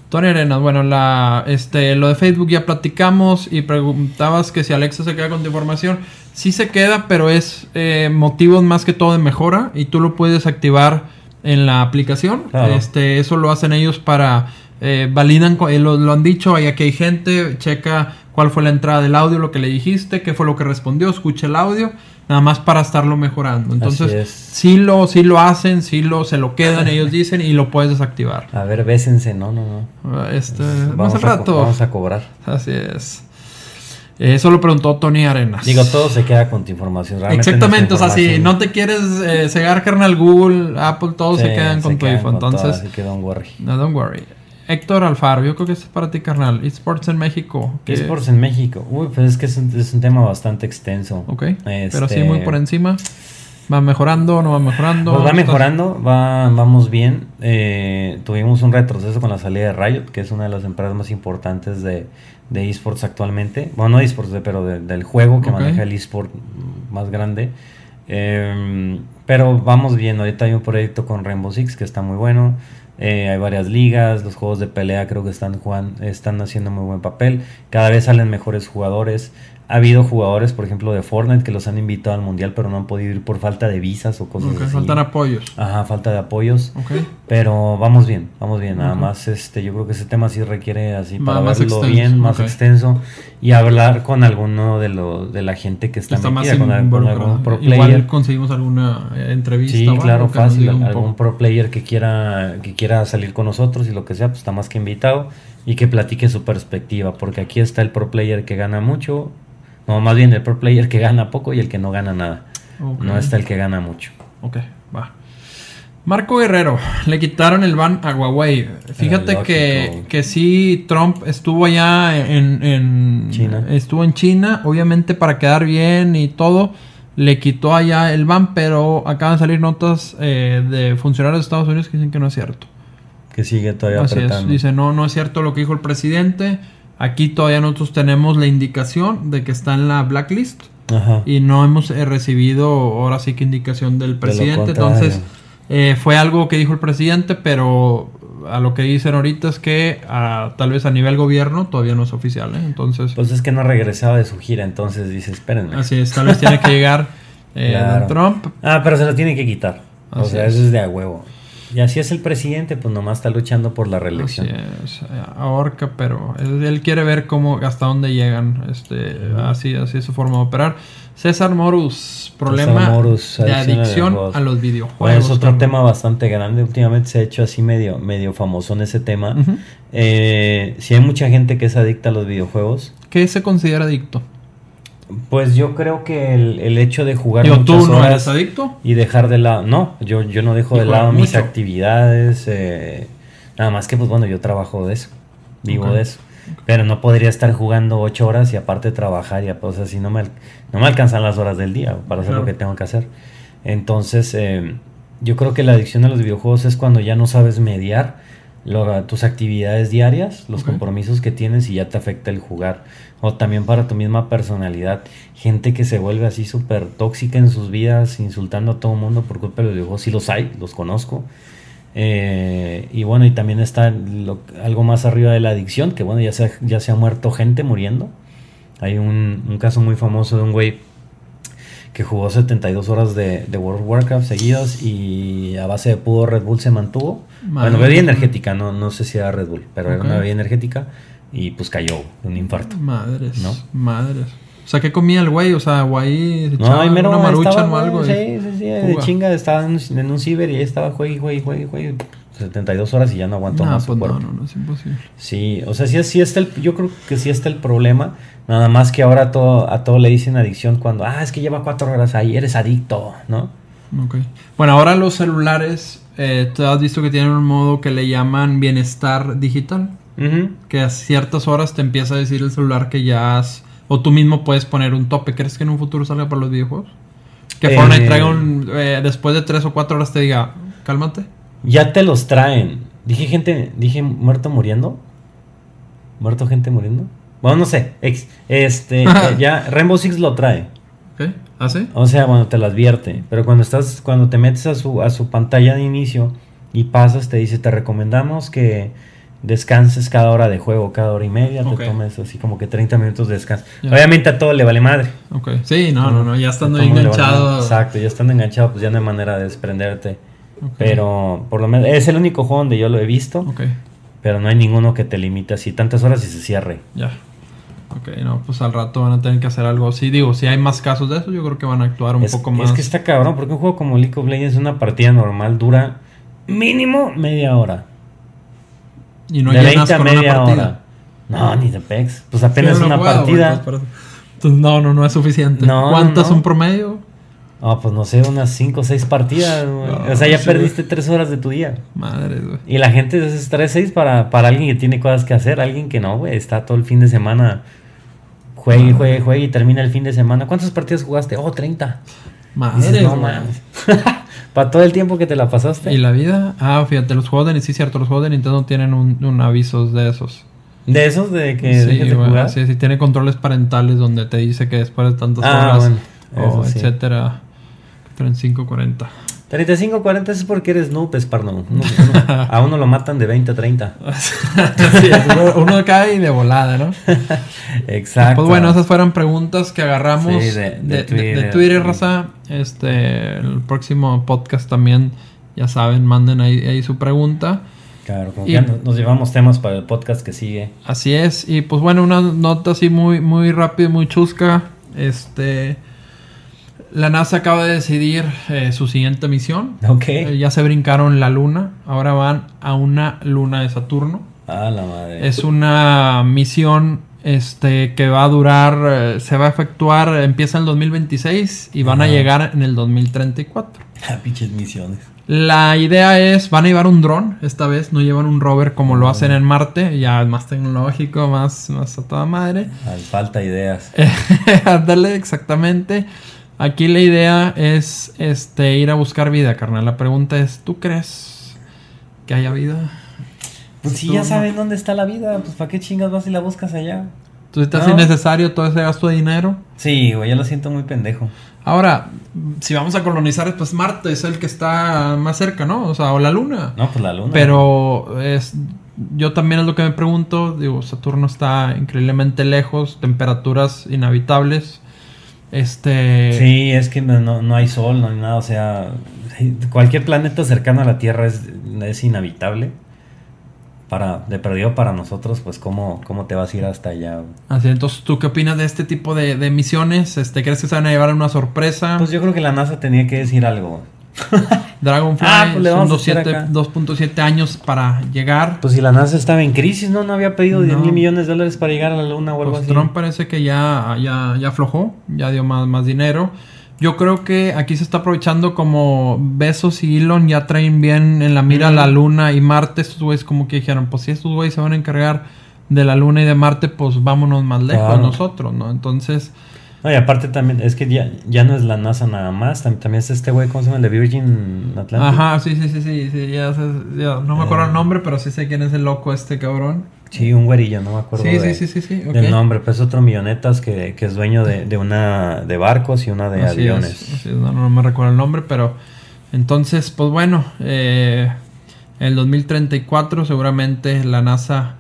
Speaker 2: Tony Arenas, bueno, la, este, lo de Facebook ya platicamos y preguntabas que si Alexa se queda con tu información. Sí se queda, pero es eh, motivos más que todo de mejora y tú lo puedes activar en la aplicación.
Speaker 1: Claro.
Speaker 2: Este, eso lo hacen ellos para eh, validan, eh, lo, lo han dicho, ahí aquí hay gente, checa cuál fue la entrada del audio, lo que le dijiste, qué fue lo que respondió, escucha el audio, nada más para estarlo mejorando. Entonces,
Speaker 1: es.
Speaker 2: sí lo, sí lo hacen, sí lo, se lo quedan, <laughs> ellos dicen, y lo puedes desactivar.
Speaker 1: A ver, bésense, no, no, no.
Speaker 2: Este,
Speaker 1: Vamos
Speaker 2: más
Speaker 1: a
Speaker 2: rato.
Speaker 1: vamos a cobrar.
Speaker 2: Así es. Eso lo preguntó Tony Arenas.
Speaker 1: Digo, todo se queda con tu información. Realmente
Speaker 2: Exactamente, o sea, si no te quieres eh, cegar, carnal, Google, Apple, todos se quedan con tu
Speaker 1: quedan
Speaker 2: info.
Speaker 1: con todo,
Speaker 2: Entonces,
Speaker 1: así que don't worry.
Speaker 2: no, don't worry. Héctor Alfaro, yo creo que esto es para ti, carnal. Esports en México. ¿qué-
Speaker 1: Esports en México. Uy, pues es que es un, es un tema bastante extenso.
Speaker 2: Ok,
Speaker 1: Este,
Speaker 2: pero sí, muy por encima. ¿Va mejorando no va mejorando?
Speaker 1: Pues va
Speaker 2: ¿Estás-
Speaker 1: mejorando, va, vamos bien. Eh, tuvimos un retroceso con la salida de Riot, que es una de las empresas más importantes de, de esports actualmente. Bueno, no esports, de- pero de- del juego que maneja el esport más grande. Eh, pero vamos bien. Ahorita hay un proyecto con Rainbow Six que está muy bueno. Eh, hay varias ligas, los juegos de pelea creo que están jugando, están haciendo muy buen papel. Cada vez salen mejores jugadores. Ha habido jugadores, por ejemplo, de Fortnite que los han invitado al mundial, pero no han podido ir por falta de visas o cosas
Speaker 2: Ok,
Speaker 1: así.
Speaker 2: faltan apoyos.
Speaker 1: Ajá, falta de apoyos.
Speaker 2: Ok.
Speaker 1: Pero vamos bien, vamos bien. Nada más, este, yo creo que ese tema sí requiere así
Speaker 2: Más-
Speaker 1: para
Speaker 2: más
Speaker 1: verlo
Speaker 2: extenso,
Speaker 1: bien, más extenso y hablar con alguno de los de la gente que está,
Speaker 2: Está más
Speaker 1: metida, con, al- con
Speaker 2: involucrado.
Speaker 1: algún pro
Speaker 2: Igual
Speaker 1: player.
Speaker 2: conseguimos alguna eh, entrevista.
Speaker 1: Sí,
Speaker 2: o
Speaker 1: claro, fácil. Algún
Speaker 2: poco.
Speaker 1: pro player que quiera, que quiera salir con nosotros y lo que sea, pues está más que invitado y que platique su perspectiva, porque aquí está el pro player que gana mucho, no, más bien el pro player que gana poco y el que no gana nada. No está el que gana mucho.
Speaker 2: Ok, va. Marco Guerrero, le quitaron el ban a Huawei. Fíjate que, que sí, Trump estuvo allá en, en
Speaker 1: China.
Speaker 2: Estuvo en China, obviamente para quedar bien y todo. Le quitó allá el ban, pero acaban de salir notas eh, de funcionarios de Estados Unidos que dicen que no es cierto.
Speaker 1: Que sigue todavía
Speaker 2: Así es.
Speaker 1: apretando.
Speaker 2: Dice, no, no es cierto lo que dijo el presidente. Aquí todavía nosotros tenemos la indicación de que está en la blacklist
Speaker 1: Ajá.
Speaker 2: y no hemos eh, recibido ahora sí que indicación del presidente. Entonces, eh, fue algo que dijo el presidente, pero a lo que dicen ahorita es que ah, tal vez a nivel gobierno todavía no es oficial. ¿eh? Entonces,
Speaker 1: Pues es que no regresaba de su gira, entonces dice, espérenme.
Speaker 2: así es, tal vez tiene que llegar eh, <laughs>
Speaker 1: Claro.
Speaker 2: Trump.
Speaker 1: Ah, pero se lo tiene que quitar. o sea,
Speaker 2: es.
Speaker 1: eso es de a huevo. Y así es el presidente, pues nomás está luchando por la
Speaker 2: Así
Speaker 1: reelección.
Speaker 2: es, eh, ahorca, pero él, él quiere ver cómo, hasta dónde llegan. Este, así, así es su forma de operar. César Morus, problema
Speaker 1: Morus,
Speaker 2: de
Speaker 1: adicción a
Speaker 2: los videojuegos.
Speaker 1: Bueno, es otro tema bastante grande. Últimamente se ha hecho así medio, medio famoso en ese tema. Eh, si hay mucha gente que es adicta a los videojuegos,
Speaker 2: ¿Qué se considera adicto?
Speaker 1: Pues yo creo que el, el hecho de jugar muchas
Speaker 2: ¿tú no
Speaker 1: horas
Speaker 2: eres adicto?
Speaker 1: y dejar de lado, no, yo, yo no dejo de lado mis actividades, eh, nada más que pues bueno, yo trabajo de eso, vivo de eso. Pero no podría estar jugando ocho horas y aparte trabajar y pues así no me, no me alcanzan las horas del día para hacer
Speaker 2: Claro.
Speaker 1: lo que tengo que hacer. Entonces, eh, yo creo que la adicción a los videojuegos es cuando ya no sabes mediar lo- tus actividades diarias, los compromisos que tienes y ya te afecta el jugar. O también para tu misma personalidad. Gente que se vuelve así súper tóxica en sus vidas, insultando a todo el mundo por culpa de los videojuegos. Sí los hay, los conozco. Eh, y bueno, y también está lo- algo más arriba de la adicción, que bueno, ya se, ha- ya se ha muerto gente muriendo. Hay un, un caso muy famoso de un güey que jugó 72 horas de, de World of Warcraft seguidos y a base de puro Red Bull se mantuvo.
Speaker 2: Madre
Speaker 1: bueno, bebida energética, no, no sé si era Red Bull, pero era una bebida energética y pues cayó de un infarto.
Speaker 2: Madres,
Speaker 1: ¿No?
Speaker 2: madres. O sea, ¿qué comía el güey? O sea, güey,
Speaker 1: No, ahí mero
Speaker 2: una maruchan
Speaker 1: estaba,
Speaker 2: o algo.
Speaker 1: Sí, sí, sí, de chinga estaba en, un- en un ciber y ahí estaba juegue, juegue, juegue, juegue. 72 horas y ya no aguantó
Speaker 2: Nah,
Speaker 1: más
Speaker 2: pues no, no, no, es imposible.
Speaker 1: Sí, o sea, sí, sí está el, yo creo que sí está el problema. Nada más que ahora a todo, a todo le dicen adicción cuando, ah, es que lleva cuatro horas ahí, eres adicto, ¿no?
Speaker 2: Ok. Bueno, ahora los celulares, eh, te has visto que tienen un modo que le llaman bienestar digital. Que a ciertas horas te empieza a decir el celular que ya has... O tú mismo puedes poner un tope. ¿Crees que en un futuro salga para los videojuegos? Que
Speaker 1: Eh,
Speaker 2: Fortnite traiga un... eh, después de tres o cuatro horas te diga, cálmate.
Speaker 1: Ya te los traen. Dije gente, dije muerto muriendo. ¿Muerto gente muriendo? Bueno, no sé. ex- este, <laughs> eh, ya Rainbow Six lo trae.
Speaker 2: ¿Ok? ¿Hace?
Speaker 1: O sea, bueno, te lo advierte. Pero cuando estás, cuando te metes a su, a su pantalla de inicio y pasas, te dice, te recomendamos que descanses cada hora de juego, cada hora y media, te tomes así como que 30 minutos de descanso. Obviamente a todo le vale madre.
Speaker 2: Ok. Sí, no, no, no. Ya estando
Speaker 1: vale
Speaker 2: enganchado.
Speaker 1: Exacto, ya estando enganchado, pues ya no hay manera de desprenderte. Pero por lo menos es el único juego donde yo lo he visto, pero no hay ninguno que te limite así tantas horas y se cierre.
Speaker 2: Ya. Ok, no, pues al rato van a tener que hacer algo así. Digo, si hay más casos de eso, yo creo que van a actuar un
Speaker 1: es,
Speaker 2: poco
Speaker 1: es
Speaker 2: más.
Speaker 1: que está cabrón, porque un juego como League of Legends, una partida normal dura mínimo media hora.
Speaker 2: Y no
Speaker 1: de
Speaker 2: llenas
Speaker 1: 20 a media
Speaker 2: partida.
Speaker 1: hora. No, ni de pex. Pues apenas
Speaker 2: Sí, no
Speaker 1: una
Speaker 2: puedo,
Speaker 1: partida.
Speaker 2: pues, Entonces, no, no, no es suficiente.
Speaker 1: No,
Speaker 2: ¿Cuántas
Speaker 1: no.
Speaker 2: un promedio?
Speaker 1: Ah, pues no sé, unas 5 o 6 partidas. güey.
Speaker 2: No,
Speaker 1: o sea, ya
Speaker 2: sí,
Speaker 1: perdiste 3 horas de tu día.
Speaker 2: Madre, güey.
Speaker 1: Y la gente es 3 6 para, para alguien que tiene cosas que hacer. Alguien que no, güey, está todo el fin de semana. Juegue, juegue, juegue y termina el fin de semana. ¿Cuántas partidas jugaste? Oh, 30.
Speaker 2: Madre,
Speaker 1: Dices, no
Speaker 2: güey.
Speaker 1: mames. <laughs> para todo el tiempo que te la pasaste.
Speaker 2: ¿Y la vida? Ah, fíjate, los juegos de sí, cierto, los juegos de Nintendo tienen un, un avisos de esos.
Speaker 1: De esos de que
Speaker 2: sí,
Speaker 1: dejes de
Speaker 2: güey,
Speaker 1: jugar.
Speaker 2: sí, sí, tiene controles parentales donde te dice que después de tantas
Speaker 1: Ah,
Speaker 2: horas,
Speaker 1: bueno,
Speaker 2: o
Speaker 1: sí.
Speaker 2: etcétera, 35, 40.
Speaker 1: 35, 40 es porque eres noob, Esparno. Uno- uno- a uno lo matan de 20 a 30.
Speaker 2: Sí, uno, uno cae de volada, ¿no? <laughs>
Speaker 1: Exacto.
Speaker 2: Pues bueno, esas fueron preguntas que agarramos
Speaker 1: Sí,
Speaker 2: de,
Speaker 1: de-
Speaker 2: de Twitter,
Speaker 1: Twitter.
Speaker 2: Twitter, raza. Este, el próximo podcast también, ya saben, manden ahí, ahí su pregunta.
Speaker 1: Claro, como
Speaker 2: Y-
Speaker 1: ya nos llevamos temas para el podcast que sigue.
Speaker 2: Así es. Y pues bueno, una nota así muy, muy rápida, muy chusca. Este, la NASA acaba de decidir eh, su siguiente misión.
Speaker 1: Ok.
Speaker 2: Eh, ya se brincaron la luna. Ahora van a una luna de Saturno.
Speaker 1: Ah, la madre.
Speaker 2: Es una misión este, que va a durar, eh, se va a efectuar, empieza en el 2026 y van a llegar en el 2034.
Speaker 1: Ah, pinches misiones.
Speaker 2: La idea es, van a llevar un dron, esta vez no llevan un rover como lo hacen en Marte, ya es más tecnológico, más, más a toda madre.
Speaker 1: Falta ideas. <laughs>
Speaker 2: Ándale, exactamente. Aquí la idea es este, ir a buscar vida, carnal. La pregunta es, ¿tú crees que haya vida?
Speaker 1: Pues si ya
Speaker 2: no.
Speaker 1: saben dónde está la vida, pues ¿para qué chingas vas y la buscas allá?
Speaker 2: ¿Tú estás
Speaker 1: No.
Speaker 2: innecesario todo ese gasto de dinero?
Speaker 1: Sí, güey, yo lo siento muy pendejo.
Speaker 2: Ahora, si vamos a colonizar, pues Marte es el que está más cerca, ¿no? O sea, o la Luna.
Speaker 1: No, pues la luna.
Speaker 2: Pero es, yo también es lo que me pregunto. Digo, Saturno está increíblemente lejos, temperaturas inhabitables. Este.
Speaker 1: Sí, es que no, no, no hay sol, no hay nada, o sea, cualquier planeta cercano a la Tierra es, es inhabitable. Para, de perdido para nosotros, pues ¿cómo, cómo te vas a ir hasta allá.
Speaker 2: Así, entonces, ¿tú qué opinas de este tipo de, de misiones? Este, ¿Crees que se van a llevar una sorpresa?
Speaker 1: Pues yo creo que la NASA tenía que decir algo. <laughs>
Speaker 2: Dragonfly
Speaker 1: Ah, pues
Speaker 2: son
Speaker 1: vamos a hacer
Speaker 2: 2.7
Speaker 1: acá.
Speaker 2: 2.7 años para llegar.
Speaker 1: Pues si la NASA estaba en crisis, ¿no? No había pedido 10
Speaker 2: No.
Speaker 1: mil millones de dólares para llegar a la Luna o algo
Speaker 2: Pues
Speaker 1: así.
Speaker 2: Trump parece que ya, ya, ya aflojó, ya dio más, más dinero. Yo creo que aquí se está aprovechando como Besos y Elon ya traen bien en la mira
Speaker 1: Mm.
Speaker 2: la Luna y Marte. Estos güeyes como que dijeron, pues si estos güeyes se van a encargar de la Luna y de Marte, pues vámonos más lejos
Speaker 1: Claro.
Speaker 2: nosotros, ¿no? Entonces,
Speaker 1: No, y aparte también, es que ya, ya no es la NASA nada más, tam- también es este güey, ¿cómo se llama? El de Virgin Atlantic.
Speaker 2: ajá, sí, sí, sí, sí, sí, ya, ya no me acuerdo el
Speaker 1: Eh.
Speaker 2: nombre, pero sí sé quién es el loco este cabrón.
Speaker 1: Sí, un güerillo, no me acuerdo
Speaker 2: Sí,
Speaker 1: de-
Speaker 2: sí, sí, sí, sí, ok.
Speaker 1: del nombre, pues otro millonetas que, que es dueño de, de una de barcos y una de
Speaker 2: Así
Speaker 1: aviones.
Speaker 2: es, es, no, no me recuerdo el nombre, pero entonces, pues bueno, eh, en el 2034 seguramente la NASA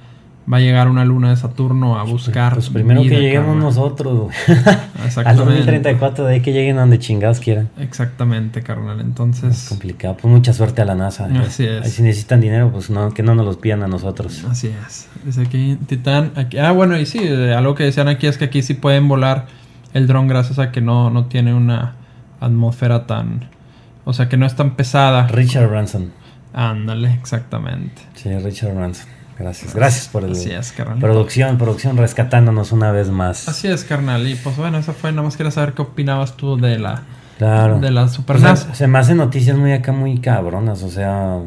Speaker 2: va a llegar una luna de Saturno a buscar.
Speaker 1: Pues primero
Speaker 2: vida,
Speaker 1: que lleguemos nosotros, güey. <laughs> Al
Speaker 2: Exactamente.
Speaker 1: 2034, de ahí que lleguen donde chingados quieran.
Speaker 2: Exactamente, carnal.
Speaker 1: Es
Speaker 2: Entonces,
Speaker 1: complicado, pues mucha suerte a la NASA.
Speaker 2: Así es.
Speaker 1: Ahí si necesitan dinero, pues no, que no nos los pidan a nosotros.
Speaker 2: así es. Dice aquí Titán. Aquí, ah, bueno, y sí, algo que decían aquí es que aquí sí pueden volar el dron gracias a que no, no tiene una atmósfera tan. O sea, que no es tan pesada.
Speaker 1: Richard Branson.
Speaker 2: Ándale, exactamente.
Speaker 1: Sí, Richard Branson. Gracias. Gracias por el
Speaker 2: Así es, carnal.
Speaker 1: producción, producción rescatándonos una vez más.
Speaker 2: Así es, carnal. Y pues bueno, eso fue. Nada más quería saber qué opinabas tú de la,
Speaker 1: Claro.
Speaker 2: de la Super
Speaker 1: O sea,
Speaker 2: NASA.
Speaker 1: se me hacen noticias muy acá, muy cabronas. O sea,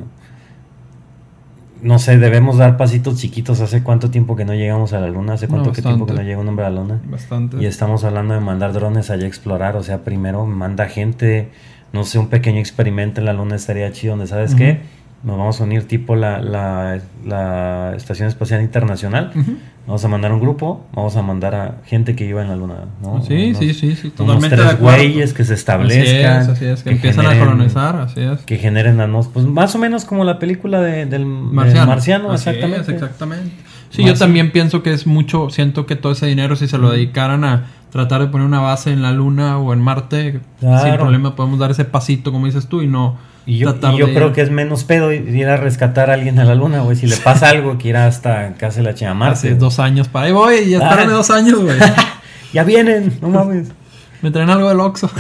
Speaker 1: no sé, debemos dar pasitos chiquitos. ¿Hace cuánto tiempo que no llegamos a la luna? ¿Hace
Speaker 2: No,
Speaker 1: cuánto que tiempo que no llega un hombre a la luna?
Speaker 2: Bastante.
Speaker 1: Y estamos hablando de mandar drones allá a explorar. O sea, primero manda gente, no sé, un pequeño experimento en la luna estaría chido. Donde, ¿sabes qué? Nos vamos a unir tipo la, la, la Estación Espacial Internacional.
Speaker 2: Ujú.
Speaker 1: Vamos a mandar un grupo, vamos a mandar a gente que iba en la luna. ¿no?
Speaker 2: Sí,
Speaker 1: Unos-
Speaker 2: sí, sí, sí,
Speaker 1: unos
Speaker 2: totalmente
Speaker 1: tres
Speaker 2: de acuerdo.
Speaker 1: güeyes que se establezcan.
Speaker 2: Así es, así es, que, empiezan a colonizar, así es.
Speaker 1: Que generen nanos, pues más o menos como la película de, del del
Speaker 2: Marciano.
Speaker 1: marciano,
Speaker 2: Así
Speaker 1: exactamente.
Speaker 2: es, exactamente. Sí, yo también pienso que es mucho, siento que todo ese dinero si se lo dedicaran a tratar de poner una base en la luna o en Marte,
Speaker 1: Claro.
Speaker 2: sin problema podemos dar ese pasito como dices tú y no
Speaker 1: Y yo, y creo que es menos pedo ir a rescatar a alguien a la luna, güey. Si le pasa algo, que ir hasta casi la
Speaker 2: hace
Speaker 1: Marte.
Speaker 2: dos años para ahí voy y espérame
Speaker 1: Ah.
Speaker 2: dos años, güey. <laughs>
Speaker 1: Ya vienen, no mames.
Speaker 2: Me traen algo del Oxxo.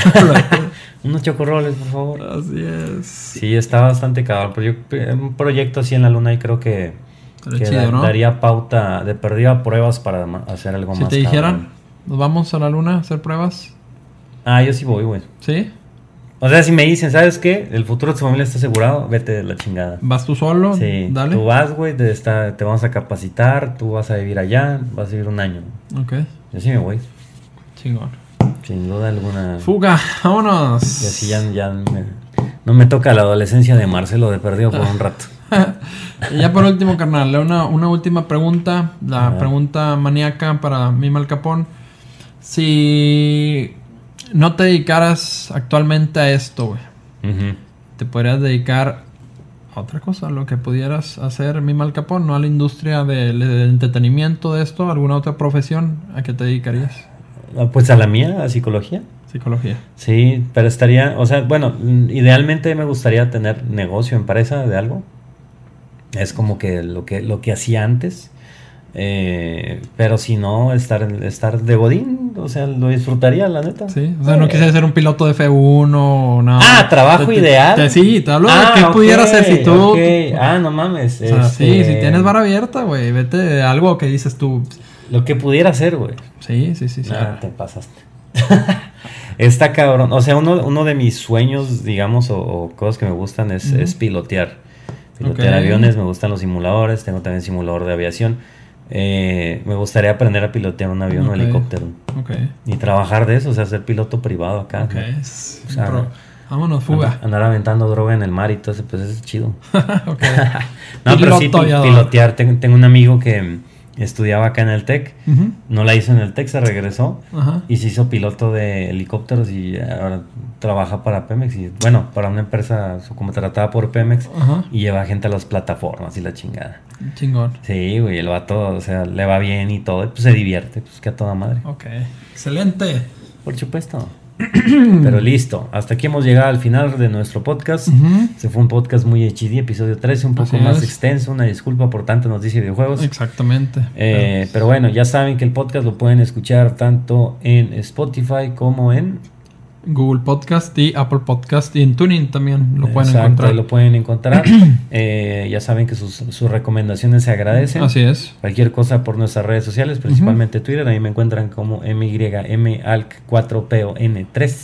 Speaker 2: <laughs>
Speaker 1: Unos chocorroles, por favor.
Speaker 2: así es.
Speaker 1: Sí, está bastante cabrón. Pero yo, un proyecto así en la luna y creo que,
Speaker 2: Estaría
Speaker 1: que
Speaker 2: chido,
Speaker 1: da-
Speaker 2: ¿no?
Speaker 1: daría pauta de perdida pruebas para hacer algo
Speaker 2: Si
Speaker 1: más.
Speaker 2: te dijeran,
Speaker 1: cabrón.
Speaker 2: nos vamos a la luna a hacer pruebas,
Speaker 1: Ah, yo sí voy, güey.
Speaker 2: ¿sí?
Speaker 1: O sea, si me dicen, ¿sabes qué? El futuro de tu familia está asegurado, vete de la chingada.
Speaker 2: ¿Vas tú solo?
Speaker 1: Sí,
Speaker 2: Dale.
Speaker 1: tú vas, güey, te, está- te vamos a capacitar, tú vas a vivir allá, vas a vivir un año.
Speaker 2: Ok,
Speaker 1: Yo sí me voy,
Speaker 2: chingón.
Speaker 1: sin duda alguna.
Speaker 2: Fuga, vámonos.
Speaker 1: Y así ya, ya me- no me toca la adolescencia de Marcelo de perdido por un rato.
Speaker 2: Y <laughs> ya por último, carnal, una, una última pregunta. La pregunta maníaca para mí, Malcapón. Si no te dedicaras actualmente a esto, güey, te podrías dedicar a otra cosa, lo que pudieras hacer, mi mal capón, no a la industria del, del entretenimiento de esto, alguna otra profesión, ¿a qué te dedicarías?
Speaker 1: Ah, Pues a la mía, a psicología.
Speaker 2: Psicología.
Speaker 1: Sí, pero estaría, o sea, bueno, idealmente me gustaría tener negocio, empresa de algo. Es como que lo que, lo que hacía antes. Eh, pero si no, estar, estar de Godín, o sea, lo disfrutaría, la neta.
Speaker 2: Sí, o sea, no quisiera ser un piloto de F1 o nada.
Speaker 1: Ah, trabajo
Speaker 2: Te-
Speaker 1: ideal.
Speaker 2: te- sí, te hablo
Speaker 1: Ah,
Speaker 2: de qué
Speaker 1: ok,
Speaker 2: pudiera hacer si tú.
Speaker 1: Ah, no mames.
Speaker 2: O sea, sí,
Speaker 1: este,
Speaker 2: si tienes vara abierta, güey, vete de algo que dices tú.
Speaker 1: Lo que pudiera hacer, güey.
Speaker 2: Sí, sí, sí. sí.
Speaker 1: Ah, te pasaste. <laughs> Está cabrón. O sea, uno, uno de mis sueños, digamos, o, o cosas que me gustan es, es pilotear. Pilotear aviones, me gustan los simuladores, tengo también simulador de aviación. Eh, me gustaría aprender a pilotear un avión o
Speaker 2: Ok.
Speaker 1: helicóptero.
Speaker 2: Ok.
Speaker 1: Y trabajar de eso, o sea, ser piloto privado acá.
Speaker 2: Ok.
Speaker 1: ¿no? O sea,
Speaker 2: pro- Vámonos, fuga.
Speaker 1: Andar, andar aventando droga en el mar y todo eso, pues eso es chido. <laughs> <laughs> No, pero sí,
Speaker 2: Piloto
Speaker 1: pi-
Speaker 2: aviador.
Speaker 1: pilotear. Tengo, tengo un amigo que estudiaba acá en el TEC, no la hizo en el TEC, se regresó y se hizo piloto de helicópteros y ahora trabaja para Pemex y bueno, para una empresa como tratada por Pemex y lleva gente a las plataformas y la chingada.
Speaker 2: Chingón.
Speaker 1: Sí, güey, el vato, o sea, le va bien y todo, y pues se divierte, pues que a toda madre.
Speaker 2: Ok. Excelente.
Speaker 1: Por supuesto. <clears throat> Pero listo, hasta aquí hemos llegado al final de nuestro podcast. Se fue un podcast muy HD, episodio 13, un poco
Speaker 2: Así
Speaker 1: más
Speaker 2: es.
Speaker 1: extenso. Una disculpa por tanta noticia de videojuegos.
Speaker 2: Exactamente.
Speaker 1: Eh, pero bueno, ya saben que el podcast lo pueden escuchar tanto en Spotify como en
Speaker 2: Google Podcast y Apple Podcast y en Tuning también lo pueden
Speaker 1: Exacto,
Speaker 2: encontrar.
Speaker 1: lo pueden encontrar. <clears throat> Eh, ya saben que sus, sus recomendaciones se agradecen.
Speaker 2: Así es.
Speaker 1: Cualquier cosa por nuestras redes sociales, principalmente Twitter, ahí me encuentran como MYMALC4PON3.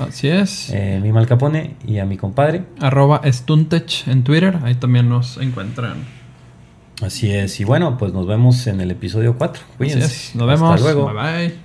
Speaker 2: Así es.
Speaker 1: Eh, mi Mal Capone y a mi compadre.
Speaker 2: Arroba Stuntech en Twitter. Ahí también nos encuentran.
Speaker 1: Así es. Y bueno, pues nos vemos en el episodio 4.
Speaker 2: Así
Speaker 1: Cuídense.
Speaker 2: Nos vemos.
Speaker 1: Hasta luego.
Speaker 2: Bye bye.